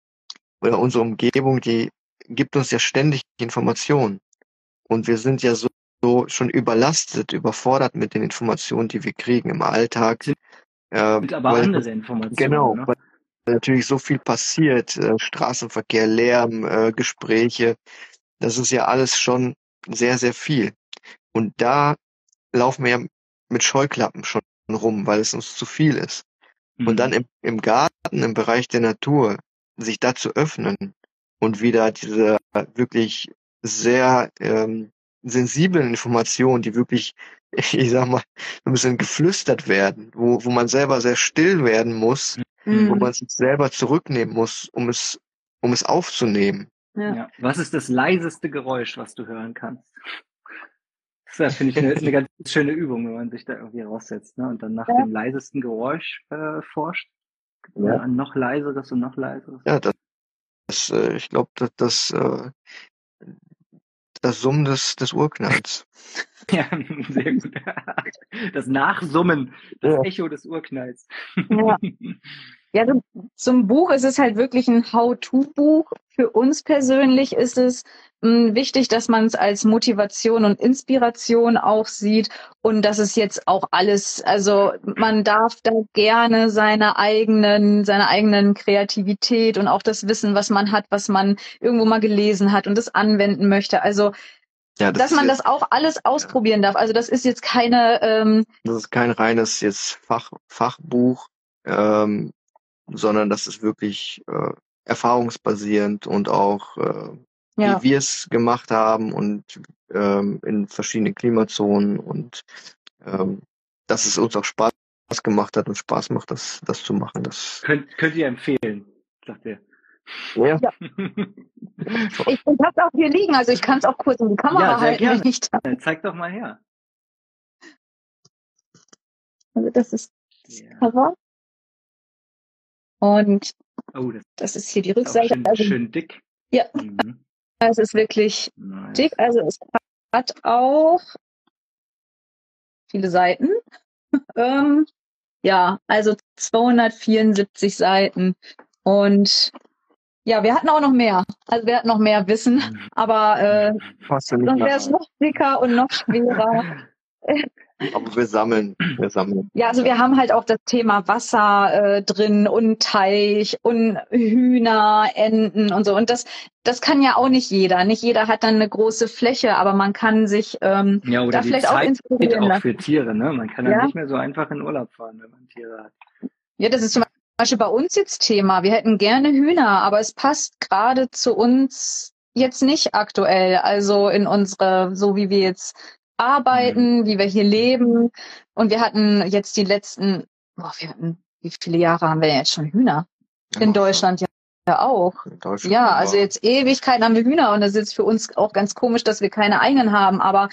oder unsere Umgebung, die gibt uns ja ständig Informationen. Und wir sind ja so, so schon überlastet, überfordert mit den Informationen, die wir kriegen im Alltag. Äh, mit aber weil, andere Informationen. Genau, ne? weil natürlich so viel passiert, äh, Straßenverkehr, Lärm, äh, Gespräche, das ist ja alles schon sehr, sehr viel. Und da laufen wir ja mit Scheuklappen schon rum, weil es uns zu viel ist. Mhm. Und dann mhm. im, im Garten, im Bereich der Natur, sich da zu öffnen und wieder diese wirklich sehr ähm, sensiblen Informationen, die wirklich, ich sag mal, ein bisschen geflüstert werden, wo, wo man selber sehr still werden muss, mhm. wo man sich selber zurücknehmen muss, um es, um es aufzunehmen. Ja. ja. Was ist das leiseste Geräusch, was du hören kannst? Das finde ich eine, eine ganz schöne Übung, wenn man sich da irgendwie raussetzt ne? und dann nach ja. dem leisesten Geräusch äh, forscht. Ja. Ein noch leiseres und noch leiseres. Ja, das, das äh, ich glaube, dass das, äh, das Summen des, des Urknalls. ja, sehr gut. Das Nachsummen, das ja. Echo des Urknalls. Ja. Ja, zum Buch ist es halt wirklich ein How-to-Buch. Für uns persönlich ist es mh, hm, wichtig, dass man es als Motivation und Inspiration auch sieht und dass es jetzt auch alles, also man darf da gerne seine eigenen, seine eigenen Kreativität und auch das Wissen, was man hat, was man irgendwo mal gelesen hat und das anwenden möchte. Also ja, das dass man jetzt, das auch alles ausprobieren darf. Also das ist jetzt keine. Ähm, das ist kein reines jetzt Fach, Fachbuch. Ähm, sondern das ist wirklich äh, erfahrungsbasierend und auch äh, ja. wie wir es gemacht haben und ähm, in verschiedenen Klimazonen und ähm, dass es uns auch Spaß gemacht hat und Spaß macht, das, das zu machen. Das könnt, könnt ihr empfehlen, sagt ihr. Ja. Ja. Ich habe es auch hier liegen, also ich kann es auch kurz in die Kamera Ja, sehr halten, gerne. wenn ich da. Zeig doch mal her. Also das ist das Ja. Cover. Und Oh, das das ist hier die Rückseite. schön, Also schön dick. Ja. Mhm. es ist wirklich Nice. dick. Also es hat auch viele Seiten. ähm, ja, also 274 Seiten. Und ja, wir hatten auch noch mehr. Also wir hatten noch mehr Wissen, Mhm. aber äh, sonst wäre es noch dicker und noch schwerer. Aber wir sammeln, wir sammeln. Ja, also wir haben halt auch das Thema Wasser äh, drin und Teich und Hühner, Enten und so. Und das, das kann ja auch nicht jeder. Nicht jeder hat dann eine große Fläche, aber man kann sich ähm, Ja, oder da die vielleicht auch Zeit inspirieren auch für Tiere, ne? Man kann ja. Ja. nicht mehr so einfach in Urlaub fahren, wenn man Tiere hat. Ja, das ist zum Beispiel bei uns jetzt Thema. Wir hätten gerne Hühner, aber es passt gerade zu uns jetzt nicht aktuell. Also in unsere, so wie wir jetzt arbeiten, wie wir hier leben. Und wir hatten jetzt die letzten, boah, wir hatten, wie viele Jahre haben wir denn jetzt schon Hühner? In Deutschland ja, ja auch. Ja, also jetzt Ewigkeiten haben wir Hühner und das ist jetzt für uns auch ganz komisch, dass wir keine eigenen haben. Aber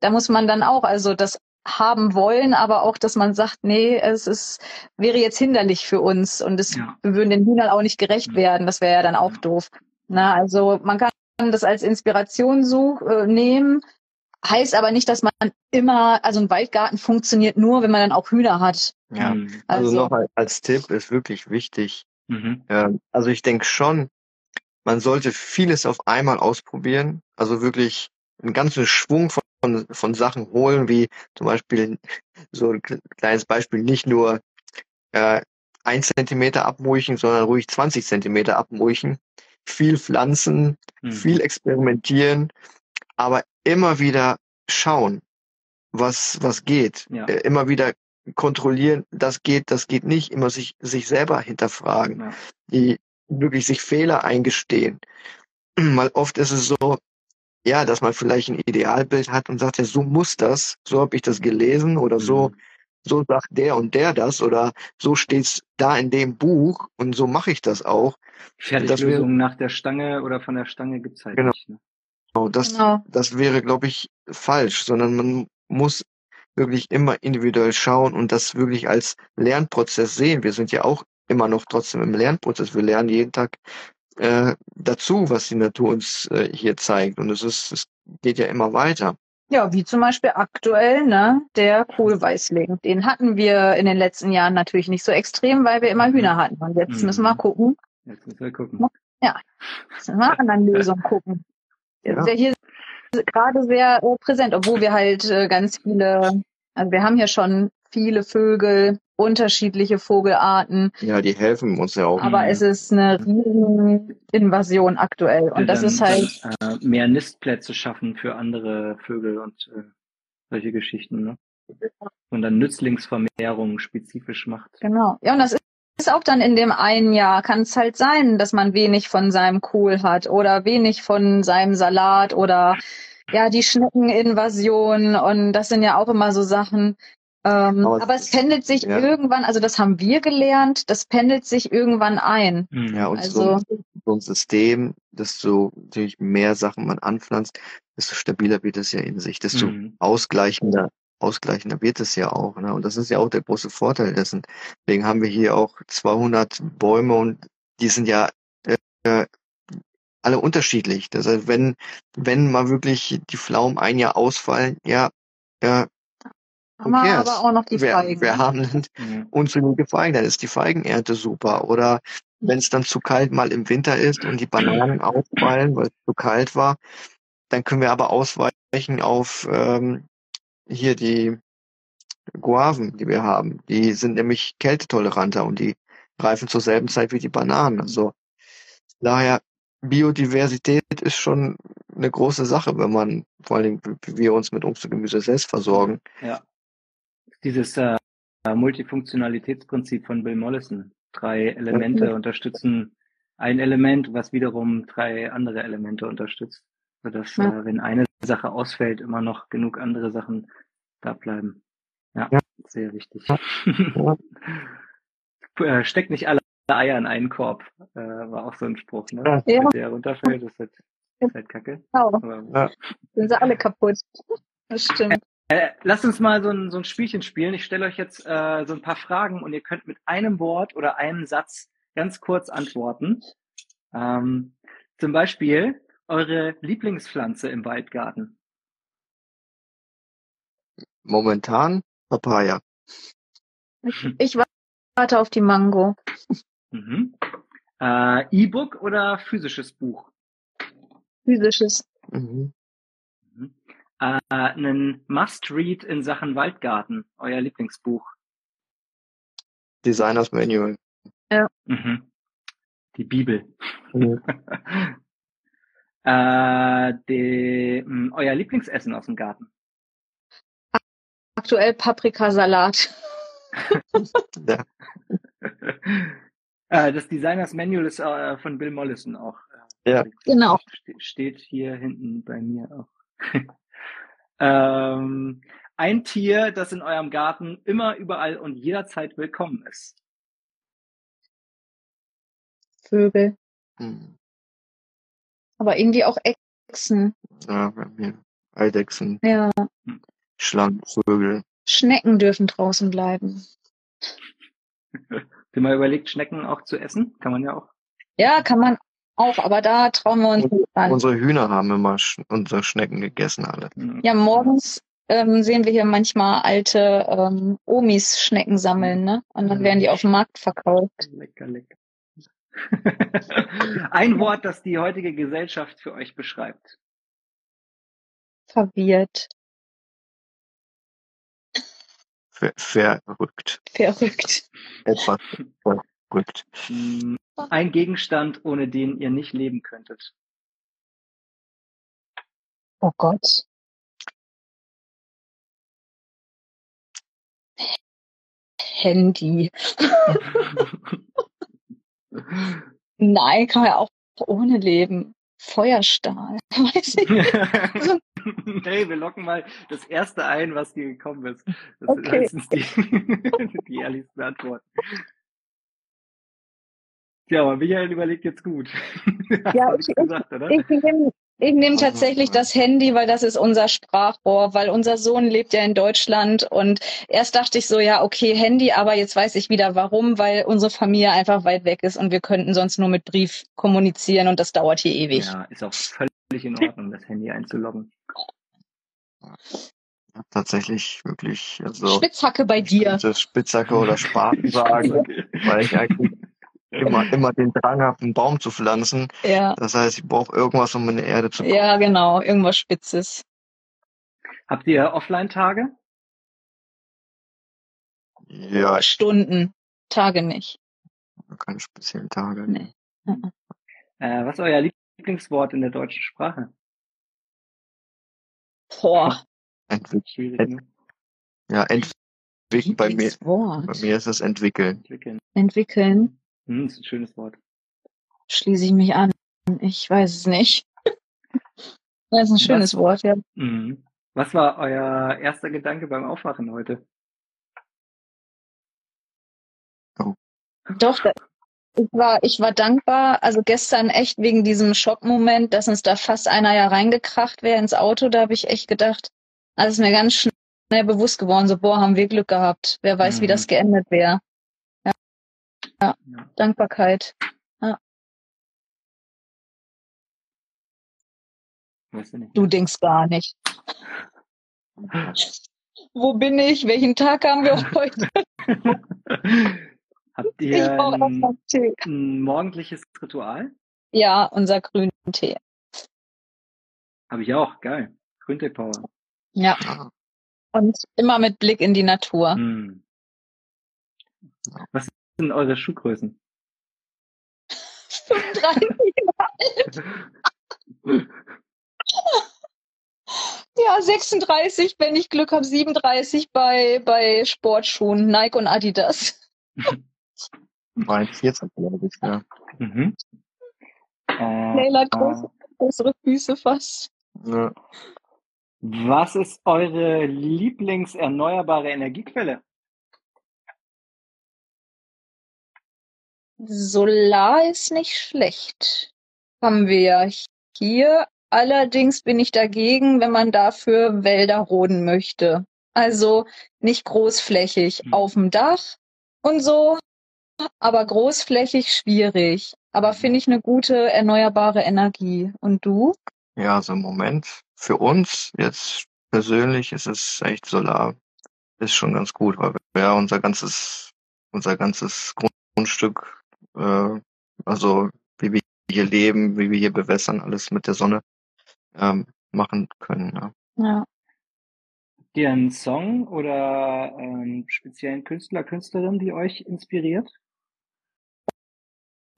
da muss man dann auch, also das haben wollen, aber auch, dass man sagt, nee, es ist, wäre jetzt hinderlich für uns und es, Ja. wir würden den Hühnern auch nicht gerecht Ja. werden. Das wäre ja dann auch Ja. doof. Na, also man kann das als Inspiration such, äh, nehmen, heißt aber nicht, dass man immer, also ein Waldgarten funktioniert nur, wenn man dann auch Hühner hat. Ja. Mhm. Also, Also- noch als- Tipp ist wirklich wichtig. Mhm. Ähm, also ich denke schon, man sollte vieles auf einmal ausprobieren. Also wirklich einen ganzen Schwung von, von, von Sachen holen, wie zum Beispiel so ein kle- kleines Beispiel, nicht nur äh, ein Zentimeter abmulchen, sondern ruhig 20 Zentimeter abmulchen. Viel pflanzen, Mhm. viel experimentieren, aber immer wieder schauen, was, was geht. Ja. Äh, immer wieder kontrollieren, das geht, das geht nicht, immer sich, sich selber hinterfragen, Ja. die wirklich sich Fehler eingestehen. Weil oft ist es so, ja, dass man vielleicht ein Idealbild hat und sagt, ja, so muss das, so habe ich das gelesen oder so, Mhm. so sagt der und der das oder so steht's da in dem Buch und so mache ich das auch. Fertiglösungen nach der Stange oder von der Stange gibt's halt Genau. nicht. Ne? Genau, das, Genau. das wäre, glaube ich, falsch, sondern man muss wirklich immer individuell schauen und das wirklich als Lernprozess sehen. Wir sind ja auch immer noch trotzdem im Lernprozess. Wir lernen jeden Tag äh, dazu, was die Natur uns äh, hier zeigt. Und es ist, es geht ja immer weiter. Ja, wie zum Beispiel aktuell, ne, der Kohlweißling. Den hatten wir in den letzten Jahren natürlich nicht so extrem, weil wir immer Hühner hatten. Und jetzt Mhm. müssen wir gucken, Jetzt müssen wir gucken. müssen wir anderen Lösungen gucken. Ja. ist ja hier gerade sehr äh, präsent, obwohl wir halt äh, ganz viele, also wir haben hier schon viele Vögel, unterschiedliche Vogelarten, Ja, die helfen uns ja auch. aber Mhm. es ist eine riesen Invasion aktuell. Und das dann, ist halt, dann, äh, mehr Nistplätze schaffen für andere Vögel und äh, solche Geschichten. Ne? Und dann Nützlingsvermehrung spezifisch macht. Genau. Ja, und das ist ist auch dann in dem einen Jahr, kann es halt sein, dass man wenig von seinem Kohl hat oder wenig von seinem Salat oder ja, die Schneckeninvasion und das sind ja auch immer so Sachen. Ähm, Aber es aber es pendelt sich ja. irgendwann, also das haben wir gelernt, das pendelt sich irgendwann ein. Mhm. Ja, und Also- so, so ein System, desto natürlich mehr Sachen man anpflanzt, desto stabiler wird es ja in sich, desto Mhm. ausgleichender, ausgleichender wird es ja auch. Ne? Und das ist ja auch der große Vorteil dessen. Deswegen haben wir hier auch 200 Bäume und die sind ja äh, alle unterschiedlich. Das heißt, wenn, wenn mal wirklich die Pflaumen ein Jahr ausfallen, ja, ja, Haben wir aber auch noch die wir, Feigen. wir haben Mhm. unzählige Feigen, dann ist die Feigenernte super. Oder wenn es dann zu kalt mal im Winter ist und die Bananen ausfallen, weil es zu kalt war, dann können wir aber ausweichen auf ähm, hier die Guaven, die wir haben. Die sind nämlich kältetoleranter und die reifen zur selben Zeit wie die Bananen. Also daher Biodiversität ist schon eine große Sache, wenn man vor allen Dingen, wie wir uns mit Obst und Gemüse selbst versorgen. Ja. Dieses äh, Multifunktionalitätsprinzip von Bill Mollison. Drei Elemente unterstützen ein Element, was wiederum drei andere Elemente unterstützt. Sodass, Ja. äh, wenn eine Sache ausfällt, immer noch genug andere Sachen da bleiben. Ja, Ja. sehr wichtig. Ja. Äh, Steckt nicht alles Eier in einen Korb. Äh, war auch so ein Spruch, ne? Ja. Wenn der runterfällt, ist halt, ist halt kacke. Genau. Aber, Ja. Sind sie alle kaputt. Das stimmt. äh, lasst uns mal so ein, so ein Spielchen spielen. Ich stelle euch jetzt äh, so ein paar Fragen und ihr könnt mit einem Wort oder einem Satz ganz kurz antworten. Ähm, zum Beispiel eure Lieblingspflanze im Waldgarten. Momentan Papaya. Ich warte auf die Mango. Mhm. Äh, E-Book oder physisches Buch? Physisches. Mhm. Mhm. Äh, einen Must-Read in Sachen Waldgarten, euer Lieblingsbuch. Designers Manual. Mhm. Die Bibel. Äh, die, mh, euer Lieblingsessen aus dem Garten. Aktuell Paprikasalat. Ja. äh, das Designers Manual ist äh, von Bill Mollison auch. äh, Ja. Genau. Ste steht hier hinten bei mir auch. ähm, ein Tier, das in eurem Garten immer, überall und jederzeit willkommen ist. Vögel. Mhm. Aber irgendwie auch Echsen. Ja, bei mir. Eidechsen, Ja. Schlangen, Vögel. Schnecken dürfen draußen bleiben. Ihr mal überlegt, Schnecken auch zu essen? Kann man ja auch. Ja, kann man auch, aber da trauen wir uns nicht an. Unsere Hühner haben immer Sch unsere Schnecken gegessen alle. Mhm. Ja, morgens ähm, sehen wir hier manchmal alte ähm, Omis Schnecken sammeln, ne? Und dann werden die auf dem Markt verkauft. Lecker, lecker. Ein Wort, das die heutige Gesellschaft für euch beschreibt. Verwirrt. Ver verrückt. Verrückt. Etwas verrückt. Ein Gegenstand, ohne den ihr nicht leben könntet. Oh Gott. Handy. Nein, kann man ja auch ohne leben. Feuerstahl. Weiß ich. hey, wir locken mal das erste ein, was dir gekommen ist. Das sind Okay. meistens die, die ehrlichsten Antworten. Ja, aber Michael überlegt jetzt gut. Ja, ich- gesagt, oder? Ich nehme ich nehm Also, tatsächlich ja. das Handy, weil das ist unser Sprachrohr, weil unser Sohn lebt ja in Deutschland und erst dachte ich so, ja, okay, Handy, aber jetzt weiß ich wieder warum, weil unsere Familie einfach weit weg ist und wir könnten sonst nur mit Brief kommunizieren und das dauert hier ewig. Ja, ist auch völlig in Ordnung, das Handy einzuloggen. Tatsächlich wirklich, also Spitzhacke bei dir. das Spitzhacke oder Spaten sagen, weil ich eigentlich immer, immer den Drang habe, einen Baum zu pflanzen. Ja, Das heißt, ich brauche irgendwas, um in die Erde zu kommen. ja, genau, irgendwas Spitzes. Habt ihr Offline-Tage? Ja, Stunden, Tage nicht. keine speziellen Tage. Nee. Mhm. Äh, was ist euer Lieblingswort in der deutschen Sprache? Boah, Entwick Schwierig, ne? ja, entwickeln. Bei mir, bei mir ist es entwickeln. Entwickeln. Entwickeln, Hm, ist ein schönes Wort. schließe ich mich an. Ich weiß es nicht. Das ist ein schönes Wort, ja. Mhm. Was war euer erster Gedanke beim Aufwachen heute? Doch, da- ich war, ich war dankbar. Also gestern echt wegen diesem Schockmoment, dass uns da fast einer ja reingekracht wäre ins Auto. Da habe ich echt gedacht, also ist mir ganz schnell bewusst geworden, so, boah, haben wir Glück gehabt. Wer weiß, wie Mhm. das geendet wäre. Ja. ja, Ja. Dankbarkeit. Weißt du. Du denkst gar nicht. Wo bin ich? Welchen Tag haben wir heute? Habt ihr ein, ein morgendliches Ritual? Ja, unser grünen Tee. Habe ich auch. Geil. Grüntee Power. Ja. Ja, Und immer mit Blick in die Natur. Hm. Was sind eure Schuhgrößen? 35 Ja, 36, wenn ich Glück habe, 37 bei, bei Sportschuhen, Nike und Adidas. mein 14, glaube ich, ja. Mhm. Äh, Leila hat große, größere Füße fast. ja. was ist eure Lieblingserneuerbare Energiequelle? Solar ist nicht schlecht. Haben wir ja hier. Allerdings bin ich dagegen, wenn man dafür Wälder roden möchte. Also nicht großflächig Hm. auf dem Dach und so, aber großflächig schwierig. Aber finde ich eine gute erneuerbare Energie. Und du? Ja, also im Moment für uns jetzt persönlich ist es echt Solar. Ist schon ganz gut, weil wir ja unser ganzes, unser ganzes Grundstück, äh, also wie wir hier leben, wie wir hier bewässern, alles mit der Sonne ähm, machen können. Ja. Ja. Habt ihr einen Song oder einen speziellen Künstler, Künstlerin, die euch inspiriert?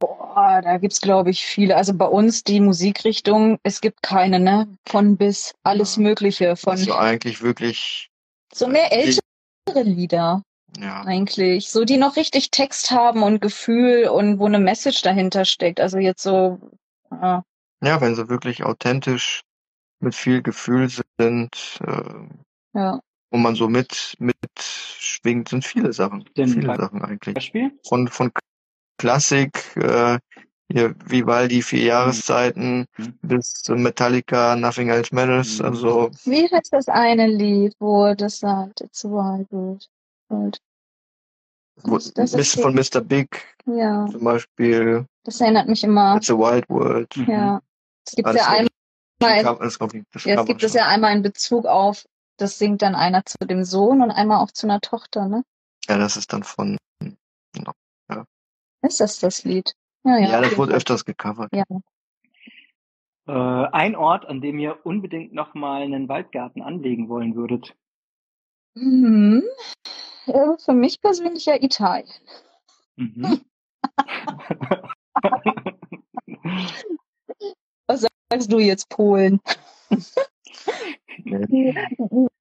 Boah, da gibt's glaube ich viele. Also bei uns die Musikrichtung, es gibt keine, ne? Von bis alles Ja. Mögliche. Von Also eigentlich wirklich, so mehr ältere Lieder ja, eigentlich. So die noch richtig Text haben und Gefühl und wo eine Message dahinter steckt. Also jetzt so, äh, ja, wenn sie wirklich authentisch mit viel Gefühl sind, äh, ja. und man so mit, mitschwingt, sind viele Sachen. Denn viele bei- Sachen eigentlich. Beispiel? Von, von Klassik, äh, hier Vivaldi, vier Jahreszeiten, Mhm. bis zu Metallica, Nothing Else Matters, Mhm. also, Wie heißt das eine Lied, wo das sagt, it's a wild world. Wo, Das- das von Mr. Big, ja, zum Beispiel, das erinnert mich immer. It's a Wild World. Mhm. Ja. Es gibt Alles ja einmal, Das kann- das kommt- das ja, es gibt es ja einmal in Bezug auf, das singt dann einer zu dem Sohn und einmal auch zu einer Tochter, ne? Ja, das ist dann von, Ist das das Lied? Ja, ja. ja, das wurde öfters gecovert. Ja. Äh, ein Ort, an dem ihr unbedingt nochmal einen Waldgarten anlegen wollen würdet. Mhm. Äh, Für mich persönlich ja Italien. Mhm. Sagst du jetzt Polen? Die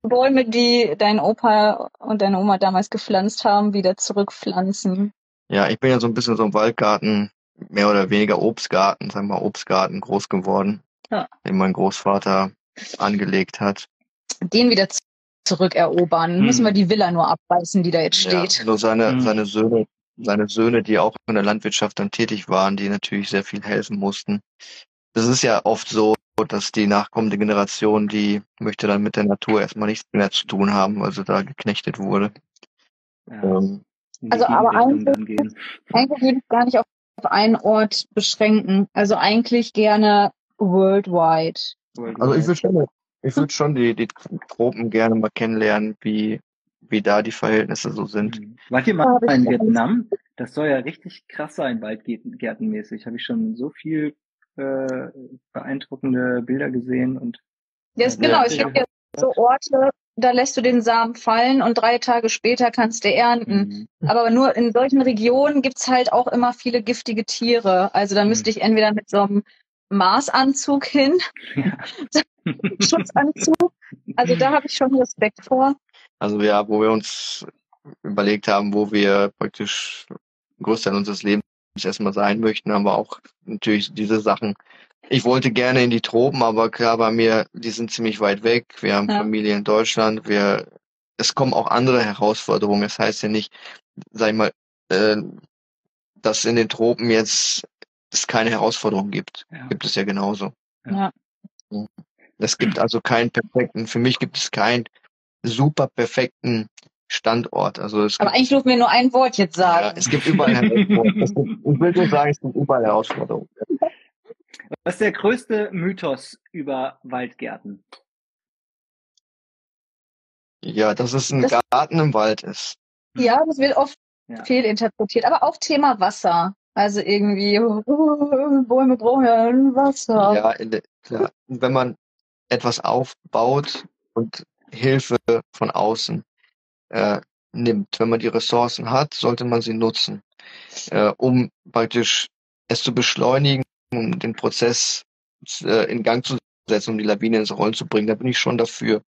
Bäume, die dein Opa und deine Oma damals gepflanzt haben, wieder zurückpflanzen. Ja, ich bin ja so ein bisschen so im Waldgarten, mehr oder weniger Obstgarten, sagen wir mal Obstgarten groß geworden, Ja. den mein Großvater angelegt hat. Den wieder zurückerobern. Hm. Müssen wir die Villa nur abreißen, die da jetzt steht. Ja, nur seine, Mhm. seine Söhne, seine Söhne, die auch in der Landwirtschaft dann tätig waren, die natürlich sehr viel helfen mussten. Das ist ja oft so, dass die nachkommende Generation, die möchte dann mit der Natur erstmal nichts mehr zu tun haben, weil sie da geknechtet wurde. Ja, Ähm, Also, aber gehen. Eigentlich würde ich gar nicht auf auf einen Ort beschränken. Also eigentlich gerne worldwide. also ich würde schon, ich würde schon die, die Tropen gerne mal kennenlernen, wie, wie da die Verhältnisse so sind. Mhm. Wart ihr Ja, mal in. Vietnam? Das soll ja richtig krass sein, waldgärtenmäßig. Habe ich schon so viel äh, beeindruckende Bilder gesehen und ist Ja, genau. Es ja. gibt ja so Orte, da lässt du den Samen fallen und drei Tage später kannst du ernten. Mhm. Aber nur in solchen Regionen gibt's halt auch immer viele giftige Tiere. Also da müsste ich entweder mit so einem Maßanzug hin, Ja. Schutzanzug. Also da habe ich schon Respekt vor. Also ja, wo wir uns überlegt haben, wo wir praktisch einen Großteil unseres Lebens erstmal sein möchten, haben wir auch natürlich diese Sachen. Ich wollte gerne in die Tropen, aber klar bei mir, die sind ziemlich weit weg. Wir haben Ja. Familie in Deutschland. Wir, es kommen auch andere Herausforderungen. Es heißt ja nicht, sag ich mal, äh, dass in den Tropen jetzt es keine Herausforderungen gibt. Ja. Gibt es ja genauso. Ja. Es gibt also keinen perfekten, für mich gibt es keinen super perfekten Standort. Also es Aber gibt, eigentlich durften wir nur ein Wort jetzt ja, sagen. es gibt überall Herausforderungen. Gibt, ich will nur sagen, es gibt überall Herausforderungen. Was ist der größte Mythos über Waldgärten? Ja, dass es ein Das- Garten im Wald ist. Ja, das wird oft Ja. fehlinterpretiert. Aber auch Thema Wasser. Also irgendwie, Bäume brauchen ja Wasser. Ja. Und wenn man etwas aufbaut und Hilfe von außen äh, nimmt, wenn man die Ressourcen hat, sollte man sie nutzen, äh, um praktisch es zu beschleunigen, um den Prozess äh, in Gang zu setzen, um die Lawine ins Rollen zu bringen. Da bin ich schon dafür,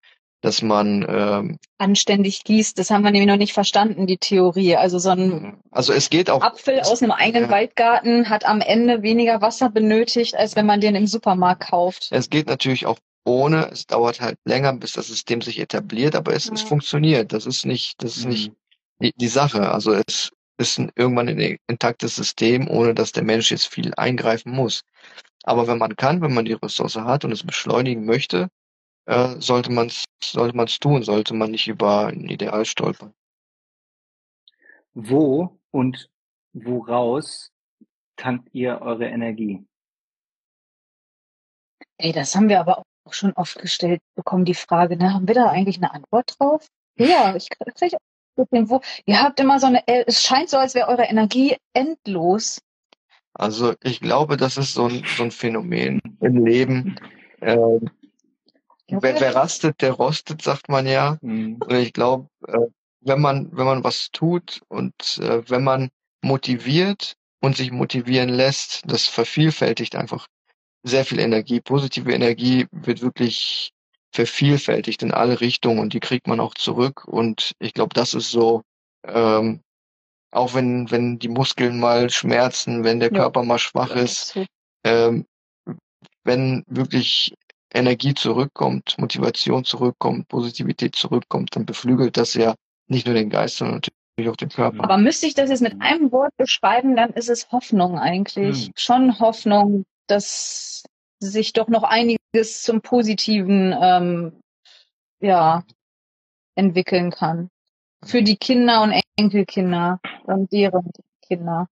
dass man ähm, Anständig gießt. Das haben wir nämlich noch nicht verstanden, die Theorie. Also so ein also es geht auch Apfel aus einem eigenen Ja. Waldgarten hat am Ende weniger Wasser benötigt, als wenn man den im Supermarkt kauft. Es geht natürlich auch ohne. Es dauert halt länger, bis das System sich etabliert, aber es, es Ja. funktioniert. Das ist nicht, das ist nicht Mhm. die, die Sache. Also es, ist ein, irgendwann ein intaktes System, ohne dass der Mensch jetzt viel eingreifen muss. Aber wenn man kann, wenn man die Ressource hat und es beschleunigen möchte, äh, sollte man es sollte man's tun, sollte man nicht über ein Ideal stolpern. Wo und woraus tankt ihr eure Energie? Ey, das haben wir aber auch schon oft gestellt bekommen, die Frage, ne? Haben wir da eigentlich eine Antwort drauf? Ja, ich kriege wo. Ihr habt immer so eine, es scheint so, als wäre eure Energie endlos. Also ich glaube, das ist so ein, so ein Phänomen im Leben. Ähm, wer, wer rastet, der rostet, sagt man ja. Mhm. Und ich glaube, äh, wenn man, wenn man was tut und äh, wenn man motiviert und sich motivieren lässt, das vervielfältigt einfach sehr viel Energie. Positive Energie wird wirklich vervielfältigt in alle Richtungen und die kriegt man auch zurück. Und ich glaube, das ist so, ähm, auch wenn, wenn die Muskeln mal schmerzen, wenn der ja. Körper mal schwach ist, ähm, wenn wirklich Energie zurückkommt, Motivation zurückkommt, Positivität zurückkommt, dann beflügelt das ja nicht nur den Geist, sondern natürlich auch den Körper. Aber müsste ich das jetzt mit einem Wort beschreiben, dann ist es Hoffnung eigentlich. Hm. Schon Hoffnung, dass sich doch noch einiges zum Positiven ähm, ja, entwickeln kann. Für die Kinder und Enkelkinder und deren Kinder.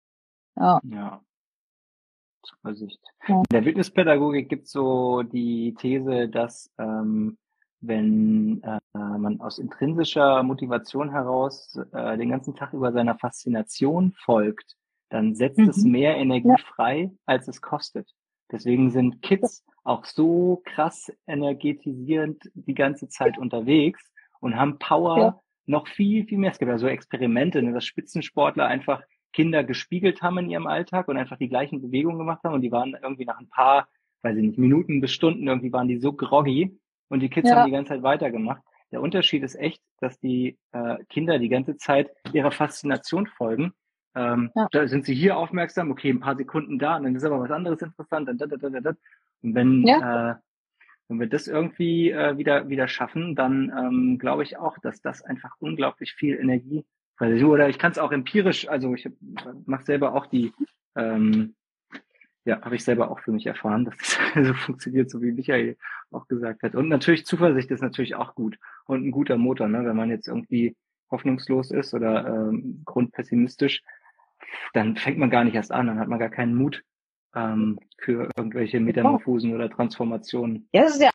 Ja. ja. Zuversicht. Ja. In der Wildnispädagogik gibt es so die These, dass ähm, wenn äh, man aus intrinsischer Motivation heraus äh, den ganzen Tag über seiner Faszination folgt, dann setzt mhm. es mehr Energie ja. frei, als es kostet. Deswegen sind Kids auch so krass energetisierend die ganze Zeit unterwegs und haben Power ja. noch viel, viel mehr. Es gibt ja so Experimente, ne, dass Spitzensportler einfach Kinder gespiegelt haben in ihrem Alltag und einfach die gleichen Bewegungen gemacht haben und die waren irgendwie nach ein paar, weiß ich nicht, Minuten bis Stunden irgendwie waren die so groggy und die Kids ja. haben die ganze Zeit weitergemacht. Der Unterschied ist echt, dass die äh, Kinder die ganze Zeit ihrer Faszination folgen ähm, ja. Da sind sie hier aufmerksam, okay, ein paar Sekunden da, und dann ist aber was anderes interessant. Und, da, da, da, da. und wenn, ja. äh, wenn wir das irgendwie äh, wieder, wieder schaffen, dann ähm, glaube ich auch, dass das einfach unglaublich viel Energie Oder ich kann es auch empirisch, also ich mache selber auch die, ähm, ja, habe ich selber auch für mich erfahren, dass das so funktioniert, so wie Michael auch gesagt hat. Und natürlich Zuversicht ist natürlich auch gut und ein guter Motor, ne? wenn man jetzt irgendwie hoffnungslos ist oder ähm, grundpessimistisch, dann fängt man gar nicht erst an, dann hat man gar keinen Mut ähm, für irgendwelche Metamorphosen oder Transformationen. Ja, das ist ja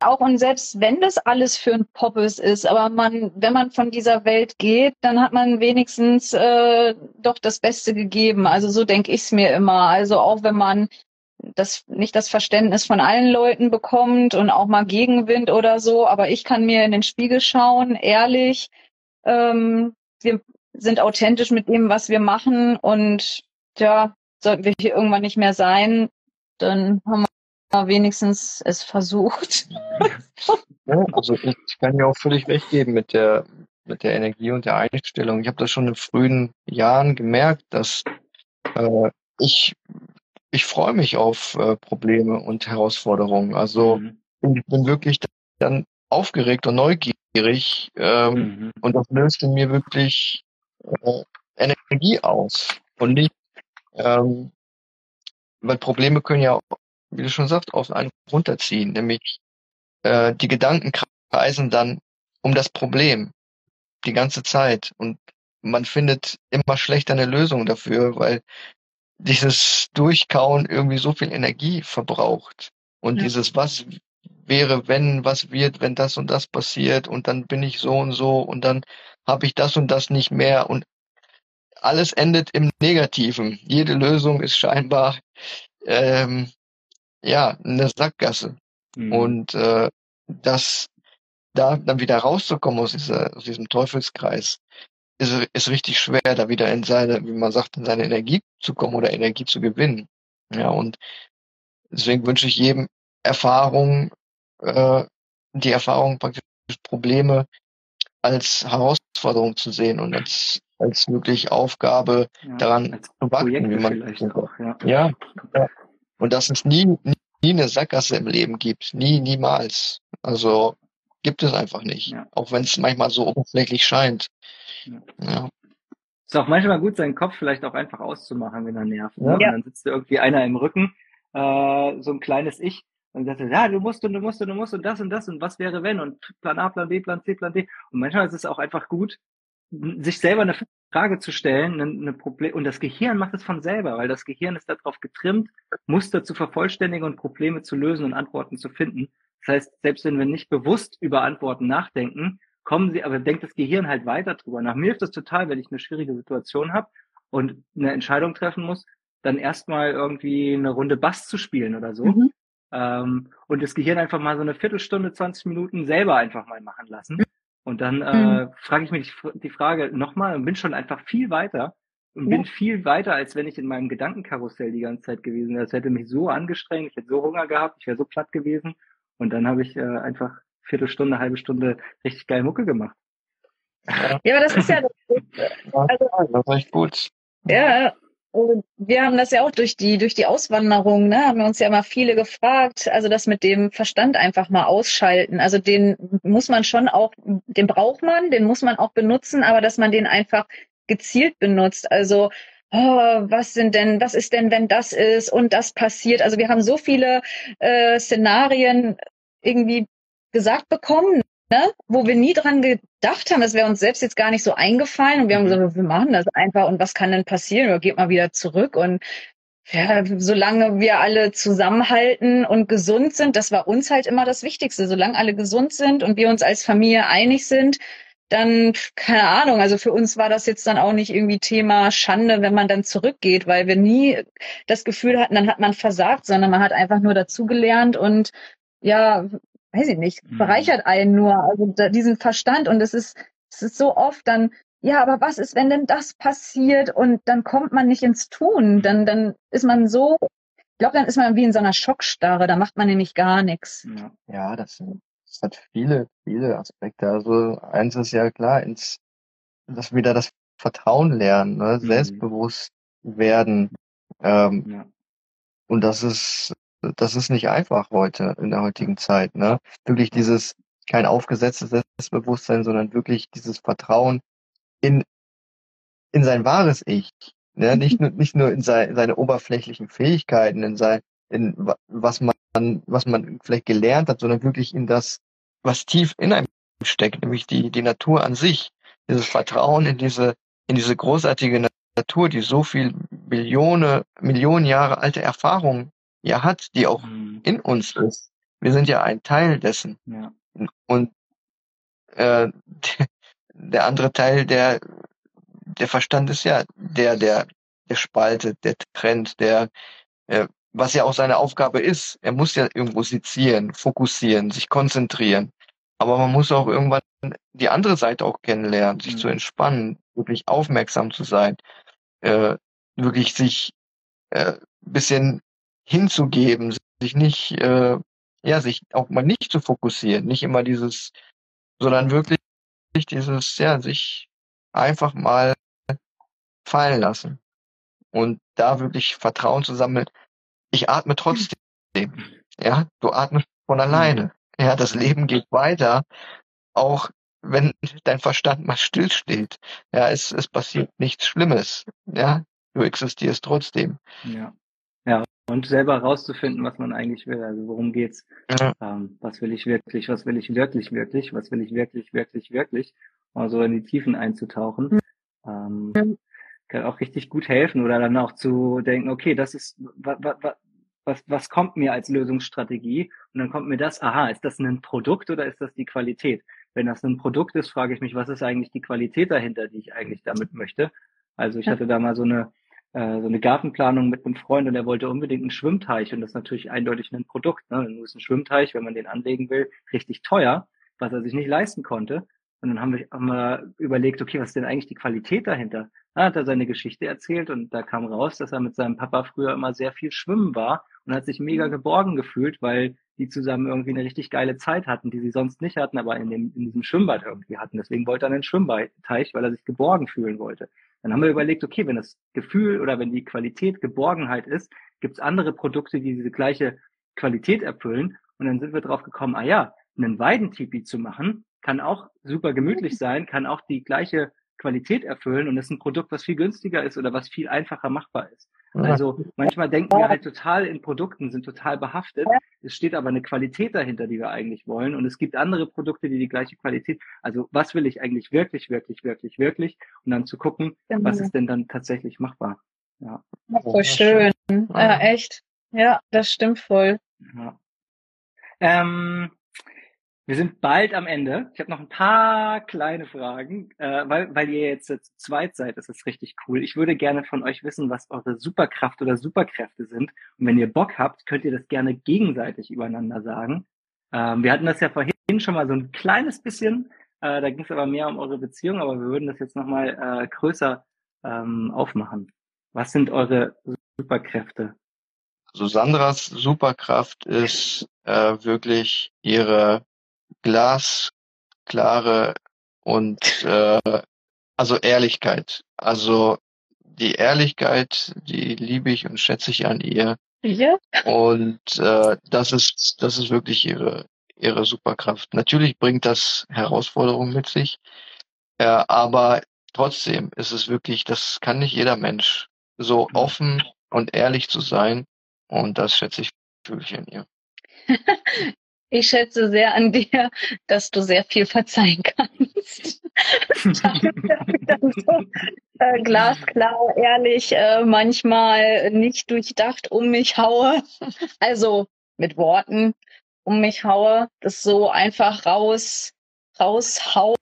auch und selbst wenn das alles für ein Poppes ist, aber man, wenn man von dieser Welt geht, dann hat man wenigstens äh, doch das Beste gegeben. Also so denke ich es mir immer. Also auch wenn man das nicht das Verständnis von allen Leuten bekommt und auch mal Gegenwind oder so, aber ich kann mir in den Spiegel schauen, ehrlich. Ähm, wir sind authentisch mit dem, was wir machen und ja, sollten wir hier irgendwann nicht mehr sein, dann haben wir wenigstens es versucht. Ja, also ich kann ja auch völlig recht geben mit der mit der Energie und der Einstellung. Ich habe das schon in frühen Jahren gemerkt, dass äh, ich ich freue mich auf äh, Probleme und Herausforderungen. Also mhm. ich bin wirklich dann aufgeregt und neugierig ähm, mhm. und das löst in mir wirklich äh, Energie aus. Und nicht, ähm, weil Probleme können ja, wie du schon sagst, auf einen runterziehen, nämlich äh, die Gedanken kreisen dann um das Problem die ganze Zeit. Und man findet immer schlechter eine Lösung dafür, weil dieses Durchkauen irgendwie so viel Energie verbraucht. Und ja. dieses was wäre, wenn, was wird, wenn das und das passiert. Und dann bin ich so und so. Und dann habe ich das und das nicht mehr und alles endet im Negativen. Jede Lösung ist scheinbar ähm, ja eine Sackgasse. Mhm. Und äh, das da dann wieder rauszukommen aus, dieser, aus diesem Teufelskreis, ist, ist richtig schwer, da wieder in seine, wie man sagt, in seine Energie zu kommen oder Energie zu gewinnen. Ja, und deswegen wünsche ich jedem Erfahrung, äh, die Erfahrung praktisch Probleme als Herausforderung zu sehen und als, als wirklich Aufgabe ja, daran zu wachsen, wie man auch, ja. ja. Ja, Und dass es nie, nie, nie eine Sackgasse im Leben gibt. Nie, niemals. Also gibt es einfach nicht. Ja. Auch wenn es manchmal so oberflächlich scheint. Ja. Ist auch manchmal gut, seinen Kopf vielleicht auch einfach auszumachen, wenn er nervt. Ne? Ja. Und dann sitzt da irgendwie einer im Rücken, äh, so ein kleines Ich, und sagt, ja, du musst und du musst und du musst und das und das und was wäre wenn und Plan A, Plan B, Plan C, Plan D. Und manchmal ist es auch einfach gut, sich selber eine Frage zu stellen, eine, eine Problem und das Gehirn macht es von selber, weil das Gehirn ist darauf getrimmt, Muster zu vervollständigen und Probleme zu lösen und Antworten zu finden. Das heißt, selbst wenn wir nicht bewusst über Antworten nachdenken, kommen sie, aber denkt das Gehirn halt weiter drüber. Nach mir hilft das total, wenn ich eine schwierige Situation habe und eine Entscheidung treffen muss, dann erstmal irgendwie eine Runde Bass zu spielen oder so. Mhm. Ähm, und das Gehirn einfach mal so eine Viertelstunde, 20 Minuten selber einfach mal machen lassen. Und dann äh, Mhm. frage ich mich die, Frage nochmal und bin schon einfach viel weiter und bin viel weiter, als wenn ich in meinem Gedankenkarussell die ganze Zeit gewesen wäre. Das hätte mich so angestrengt, ich hätte so Hunger gehabt, ich wäre so platt gewesen. Und dann habe ich äh, einfach Viertelstunde, halbe Stunde richtig geil Mucke gemacht. Ja, aber das ist ja, Also- das ist echt gut. ja, wir haben das ja auch durch die, durch die Auswanderung, ne, haben wir uns ja mal viele gefragt, also das mit dem Verstand einfach mal ausschalten. Also den muss man schon auch, den braucht man, den muss man auch benutzen, aber dass man den einfach gezielt benutzt. Also, oh, was sind denn, was ist denn, wenn das ist und das passiert? Also wir haben so viele äh, Szenarien irgendwie gesagt bekommen, ne, wo wir nie dran gedacht haben, das wäre uns selbst jetzt gar nicht so eingefallen und wir haben Mhm. gesagt, wir machen das einfach und was kann denn passieren? Oder geht mal wieder zurück und ja, solange wir alle zusammenhalten und gesund sind, das war uns halt immer das Wichtigste. Solange alle gesund sind und wir uns als Familie einig sind, dann, keine Ahnung, also für uns war das jetzt dann auch nicht irgendwie Thema Schande, wenn man dann zurückgeht, weil wir nie das Gefühl hatten, dann hat man versagt, sondern man hat einfach nur dazugelernt und ja, weiß ich nicht, Mhm. bereichert einen nur, also da, diesen Verstand und es ist, es ist so oft dann, ja, aber was ist, wenn denn das passiert und dann kommt man nicht ins Tun, dann, dann ist man so, ich glaube, dann ist man wie in so einer Schockstarre, da macht man nämlich gar nichts. Ja. Ja, das, das hat viele, viele Aspekte. Also eins ist ja klar, ins, dass wieder das Vertrauen lernen, ne? Mhm. selbstbewusst werden. Ähm, Ja. und das ist, das ist nicht einfach heute, in der heutigen Zeit. Ne? Wirklich dieses, kein aufgesetztes Selbstbewusstsein, sondern wirklich dieses Vertrauen in, in sein wahres Ich. Ne? Nicht, nur, nicht nur in sein, seine oberflächlichen Fähigkeiten, in sein, in wa- was man, was man vielleicht gelernt hat, sondern wirklich in das, was tief in einem steckt, nämlich die, die Natur an sich. Dieses Vertrauen in diese, in diese großartige Na- Natur, die so viel Millionen, Millionen Jahre alte Erfahrung ja hat, die auch Mhm. in uns ist. Wir sind ja ein Teil dessen. Ja. Und äh, der andere Teil, der der Verstand ist ja der, der, der spaltet, der trennt, der, äh, was ja auch seine Aufgabe ist. Er muss ja irgendwo sezieren, fokussieren, sich konzentrieren. Aber man muss auch irgendwann die andere Seite auch kennenlernen, sich Mhm. zu entspannen, wirklich aufmerksam zu sein, äh, wirklich sich äh, bisschen hinzugeben, sich nicht, äh, ja, sich auch mal nicht zu fokussieren, nicht immer dieses, sondern wirklich dieses, ja, sich einfach mal fallen lassen und da wirklich Vertrauen zu sammeln. Ich atme trotzdem, ja, du atmest von alleine. Ja, das Leben geht weiter, auch wenn dein Verstand mal stillsteht. Ja, es, es passiert nichts Schlimmes. Ja, du existierst trotzdem. Ja. Ja. Und selber rauszufinden, was man eigentlich will. Also worum geht's? Ja. Ähm, was will ich wirklich? Was will ich wirklich, wirklich? Was will ich wirklich, wirklich, wirklich? Mal so in die Tiefen einzutauchen. Ähm, kann auch richtig gut helfen oder dann auch zu denken, okay, das ist, wa, wa, wa, was, was kommt mir als Lösungsstrategie? Und dann kommt mir das, aha, ist das ein Produkt oder ist das die Qualität? Wenn das ein Produkt ist, frage ich mich, was ist eigentlich die Qualität dahinter, die ich eigentlich damit möchte? Also ich hatte da mal so eine, äh, so eine Gartenplanung mit einem Freund und er wollte unbedingt einen Schwimmteich und das ist natürlich eindeutig ein Produkt. Ne? Nur ist ein Schwimmteich, wenn man den anlegen will, richtig teuer, was er sich nicht leisten konnte. Und dann haben wir, haben wir überlegt, okay, was ist denn eigentlich die Qualität dahinter? Dann hat er seine Geschichte erzählt und da kam raus, dass er mit seinem Papa früher immer sehr viel schwimmen war und hat sich mega geborgen gefühlt, weil die zusammen irgendwie eine richtig geile Zeit hatten, die sie sonst nicht hatten, aber in, dem, in diesem Schwimmbad irgendwie hatten. Deswegen wollte er einen Schwimmteich, weil er sich geborgen fühlen wollte. Dann haben wir überlegt, okay, wenn das Gefühl oder wenn die Qualität Geborgenheit ist, gibt es andere Produkte, die diese gleiche Qualität erfüllen. Und dann sind wir drauf gekommen, ah ja, einen Weidentipi zu machen, kann auch super gemütlich sein, kann auch die gleiche Qualität erfüllen und ist ein Produkt, was viel günstiger ist oder was viel einfacher machbar ist. Also manchmal denken wir halt total in Produkten, sind total behaftet. Es steht aber eine Qualität dahinter, die wir eigentlich wollen. Und es gibt andere Produkte, die die gleiche Qualität. Also was will ich eigentlich wirklich, wirklich, wirklich, wirklich? Und dann zu gucken, Genau. was ist denn dann tatsächlich machbar. Ja. Voll schön. Ja, echt. Ja, das stimmt voll. ja. Ähm, wir sind bald am Ende. Ich habe noch ein paar kleine Fragen, äh, weil, weil ihr jetzt zu zweit seid, das ist richtig cool. Ich würde gerne von euch wissen, was eure Superkraft oder Superkräfte sind. Und wenn ihr Bock habt, könnt ihr das gerne gegenseitig übereinander sagen. Ähm, wir hatten das ja vorhin schon mal so ein kleines bisschen. Äh, da ging es aber mehr um eure Beziehung, aber wir würden das jetzt nochmal äh, größer ähm, aufmachen. Was sind eure Superkräfte? So Sandras Superkraft ist äh, wirklich ihre glasklare und äh, also Ehrlichkeit. Also die Ehrlichkeit, die liebe ich und schätze ich an ihr. Ja. Und äh, das ist das ist wirklich ihre ihre Superkraft. Natürlich bringt das Herausforderungen mit sich, äh, aber trotzdem ist es wirklich, das kann nicht jeder Mensch so Mhm. offen und ehrlich zu sein. Und das schätze ich wirklich an ihr. Ich schätze sehr an dir, dass du sehr viel verzeihen kannst. So, äh, glasklar, ehrlich, äh, manchmal nicht durchdacht um mich haue. Also mit Worten um mich haue, das so einfach raus, raushaue.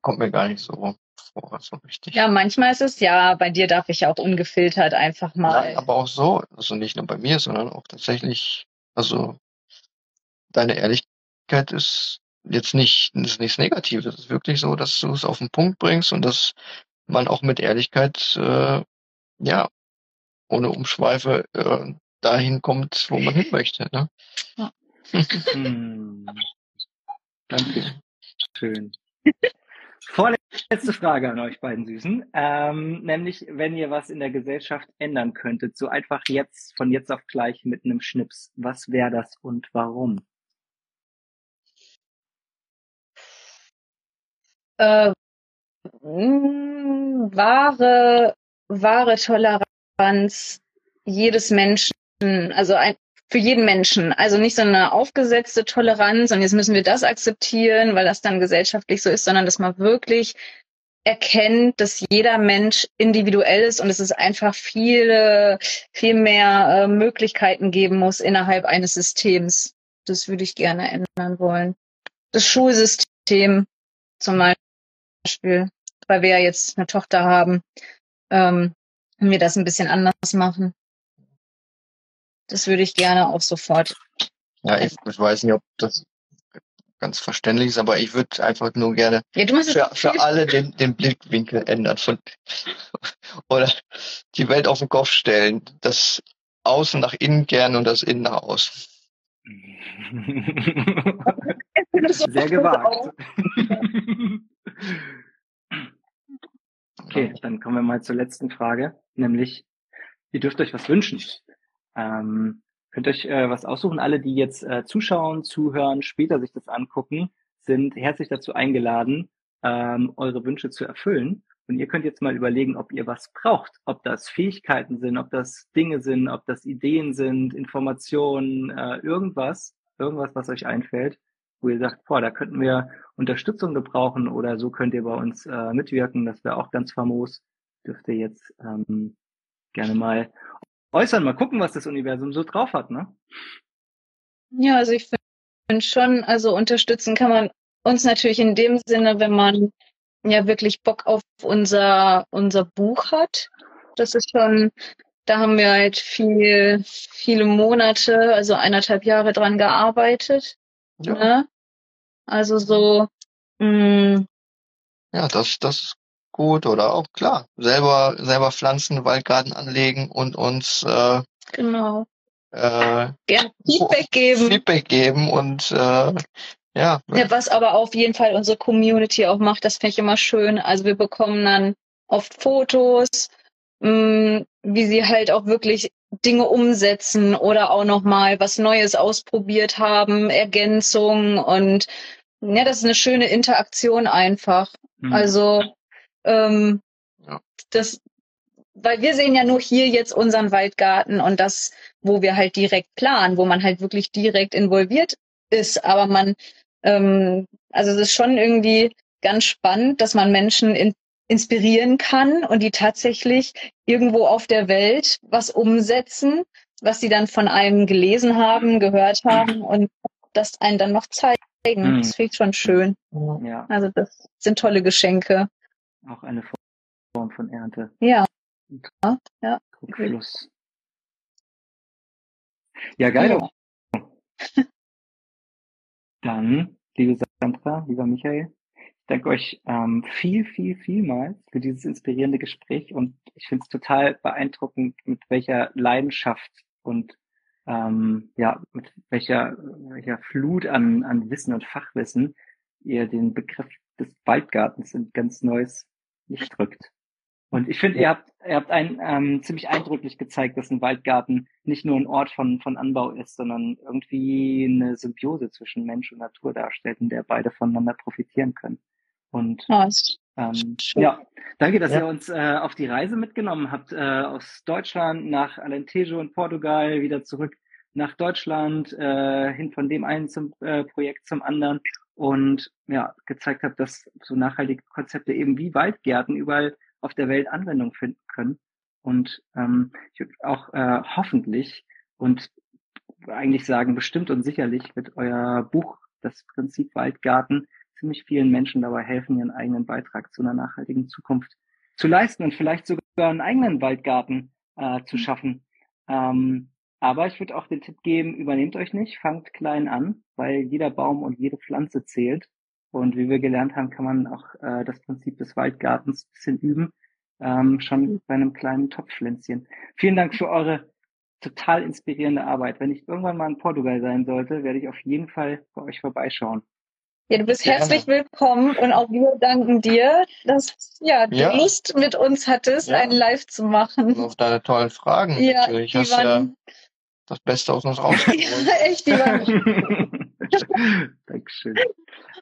Kommt mir gar nicht so vor, so richtig. Ja, manchmal ist es ja, bei dir darf ich auch ungefiltert einfach mal. Nein, aber auch so, also nicht nur bei mir, sondern auch tatsächlich, also deine Ehrlichkeit ist jetzt nicht, ist nichts Negatives. Es ist wirklich so, dass du es auf den Punkt bringst und dass man auch mit Ehrlichkeit, äh, ja, ohne Umschweife äh, dahin kommt, wo man hin möchte. Ne? Hm. Danke. Schön. Vorletzte Frage an euch beiden Süßen. Ähm, nämlich, wenn ihr was in der Gesellschaft ändern könntet, so einfach jetzt, von jetzt auf gleich mit einem Schnips, was wäre das und warum? Äh, wahre, wahre Toleranz jedes Menschen, also ein, für jeden Menschen. Also nicht so eine aufgesetzte Toleranz und jetzt müssen wir das akzeptieren, weil das dann gesellschaftlich so ist, sondern dass man wirklich erkennt, dass jeder Mensch individuell ist und es ist einfach viele, viel mehr äh, Möglichkeiten geben muss innerhalb eines Systems. Das würde ich gerne ändern wollen. Das Schulsystem zum Beispiel, weil wir ja jetzt eine Tochter haben, ähm, wir das ein bisschen anders machen. Das würde ich gerne auch sofort. Ja, ich, ich weiß nicht, ob das ganz verständlich ist, aber ich würde einfach nur gerne Ja, für, für alle den, den Blickwinkel ändern von oder die Welt auf den Kopf stellen. Das Außen nach innen kehren und das Innen nach außen. Sehr gewagt. Okay, dann kommen wir mal zur letzten Frage, nämlich, ihr dürft euch was wünschen. Ähm, könnt euch äh, was aussuchen. Alle, die jetzt äh, zuschauen, zuhören, später sich das angucken, sind herzlich dazu eingeladen, ähm, eure Wünsche zu erfüllen. Und ihr könnt jetzt mal überlegen, ob ihr was braucht. Ob das Fähigkeiten sind, ob das Dinge sind, ob das Ideen sind, Informationen, äh, irgendwas, irgendwas, was euch einfällt, wo ihr sagt, boah, da könnten wir Unterstützung gebrauchen oder so könnt ihr bei uns äh, mitwirken. Das wäre auch ganz famos. Dürft ihr jetzt ähm, gerne mal äußern, mal gucken, was das Universum so drauf hat, ne? Ja, also ich finde schon, also unterstützen kann man uns natürlich in dem Sinne, wenn man ja wirklich Bock auf unser, unser Buch hat. Das ist schon, da haben wir halt viel, viele Monate, also eineinhalb Jahre dran gearbeitet. Ja, Ne? Also so, mh, ja das, das ist gut. Oder auch klar, selber, selber Pflanzen, Waldgarten anlegen und uns äh, genau, äh, gerne Feedback geben. Feedback geben und äh, ja, Ja, was aber auf jeden Fall unsere Community auch macht, das finde ich immer schön. Also wir bekommen dann oft Fotos, mh, wie sie halt auch wirklich Dinge umsetzen oder auch nochmal was Neues ausprobiert haben, Ergänzungen und ja, das ist eine schöne Interaktion einfach. Mhm. Also ähm, ja. das, weil wir sehen ja nur hier jetzt unseren Waldgarten und das, wo wir halt direkt planen, wo man halt wirklich direkt involviert ist. Aber man, ähm, also es ist schon irgendwie ganz spannend, dass man Menschen in, inspirieren kann und die tatsächlich irgendwo auf der Welt was umsetzen, was sie dann von einem gelesen haben, gehört haben und das einen dann noch zeigen. Mhm. Das finde ich schon schön. Ja. Also das sind tolle Geschenke. Auch eine Form von Ernte. Ja. Ja. ja. Schluss. Ja, geil. Ja. Dann, liebe Sandra, lieber Michael, ich danke euch ähm, viel, viel, vielmals für dieses inspirierende Gespräch und ich finde es total beeindruckend, mit welcher Leidenschaft und ähm, ja, mit welcher, welcher Flut an, an Wissen und Fachwissen ihr den Begriff des Waldgartens in ganz neues Licht rückt. Und ich finde, ihr habt, ihr habt ein, ähm, ziemlich eindrücklich gezeigt, dass ein Waldgarten nicht nur ein Ort von, von Anbau ist, sondern irgendwie eine Symbiose zwischen Mensch und Natur darstellt, in der beide voneinander profitieren können. Und oh, ähm, ja, danke, dass ja. ihr uns äh, auf die Reise mitgenommen habt, äh, aus Deutschland nach Alentejo in Portugal, wieder zurück nach Deutschland, äh, hin von dem einen zum äh, Projekt zum anderen und ja, gezeigt habt, dass so nachhaltige Konzepte eben wie Waldgärten überall auf der Welt Anwendung finden können. Und ähm, ich würde auch äh, hoffentlich und eigentlich sagen, bestimmt und sicherlich wird euer Buch, das Prinzip Waldgarten, ziemlich vielen Menschen dabei helfen, ihren eigenen Beitrag zu einer nachhaltigen Zukunft zu leisten und vielleicht sogar einen eigenen Waldgarten äh, zu schaffen. Ähm, aber ich würde auch den Tipp geben, übernehmt euch nicht, fangt klein an, weil jeder Baum und jede Pflanze zählt. Und wie wir gelernt haben, kann man auch äh, das Prinzip des Waldgartens ein bisschen üben, ähm, schon bei einem kleinen Topfpflänzchen. Vielen Dank für eure total inspirierende Arbeit. Wenn ich irgendwann mal in Portugal sein sollte, werde ich auf jeden Fall bei euch vorbeischauen. Ja, du bist herzlich willkommen und auch wir danken dir, dass ja, du ja. Lust mit uns hattest, ja. einen Live zu machen. Und auf deine tollen Fragen. Ja, natürlich. Hast waren, ja das Beste aus uns rausgeholt. ja, echt, die waren. Dankeschön.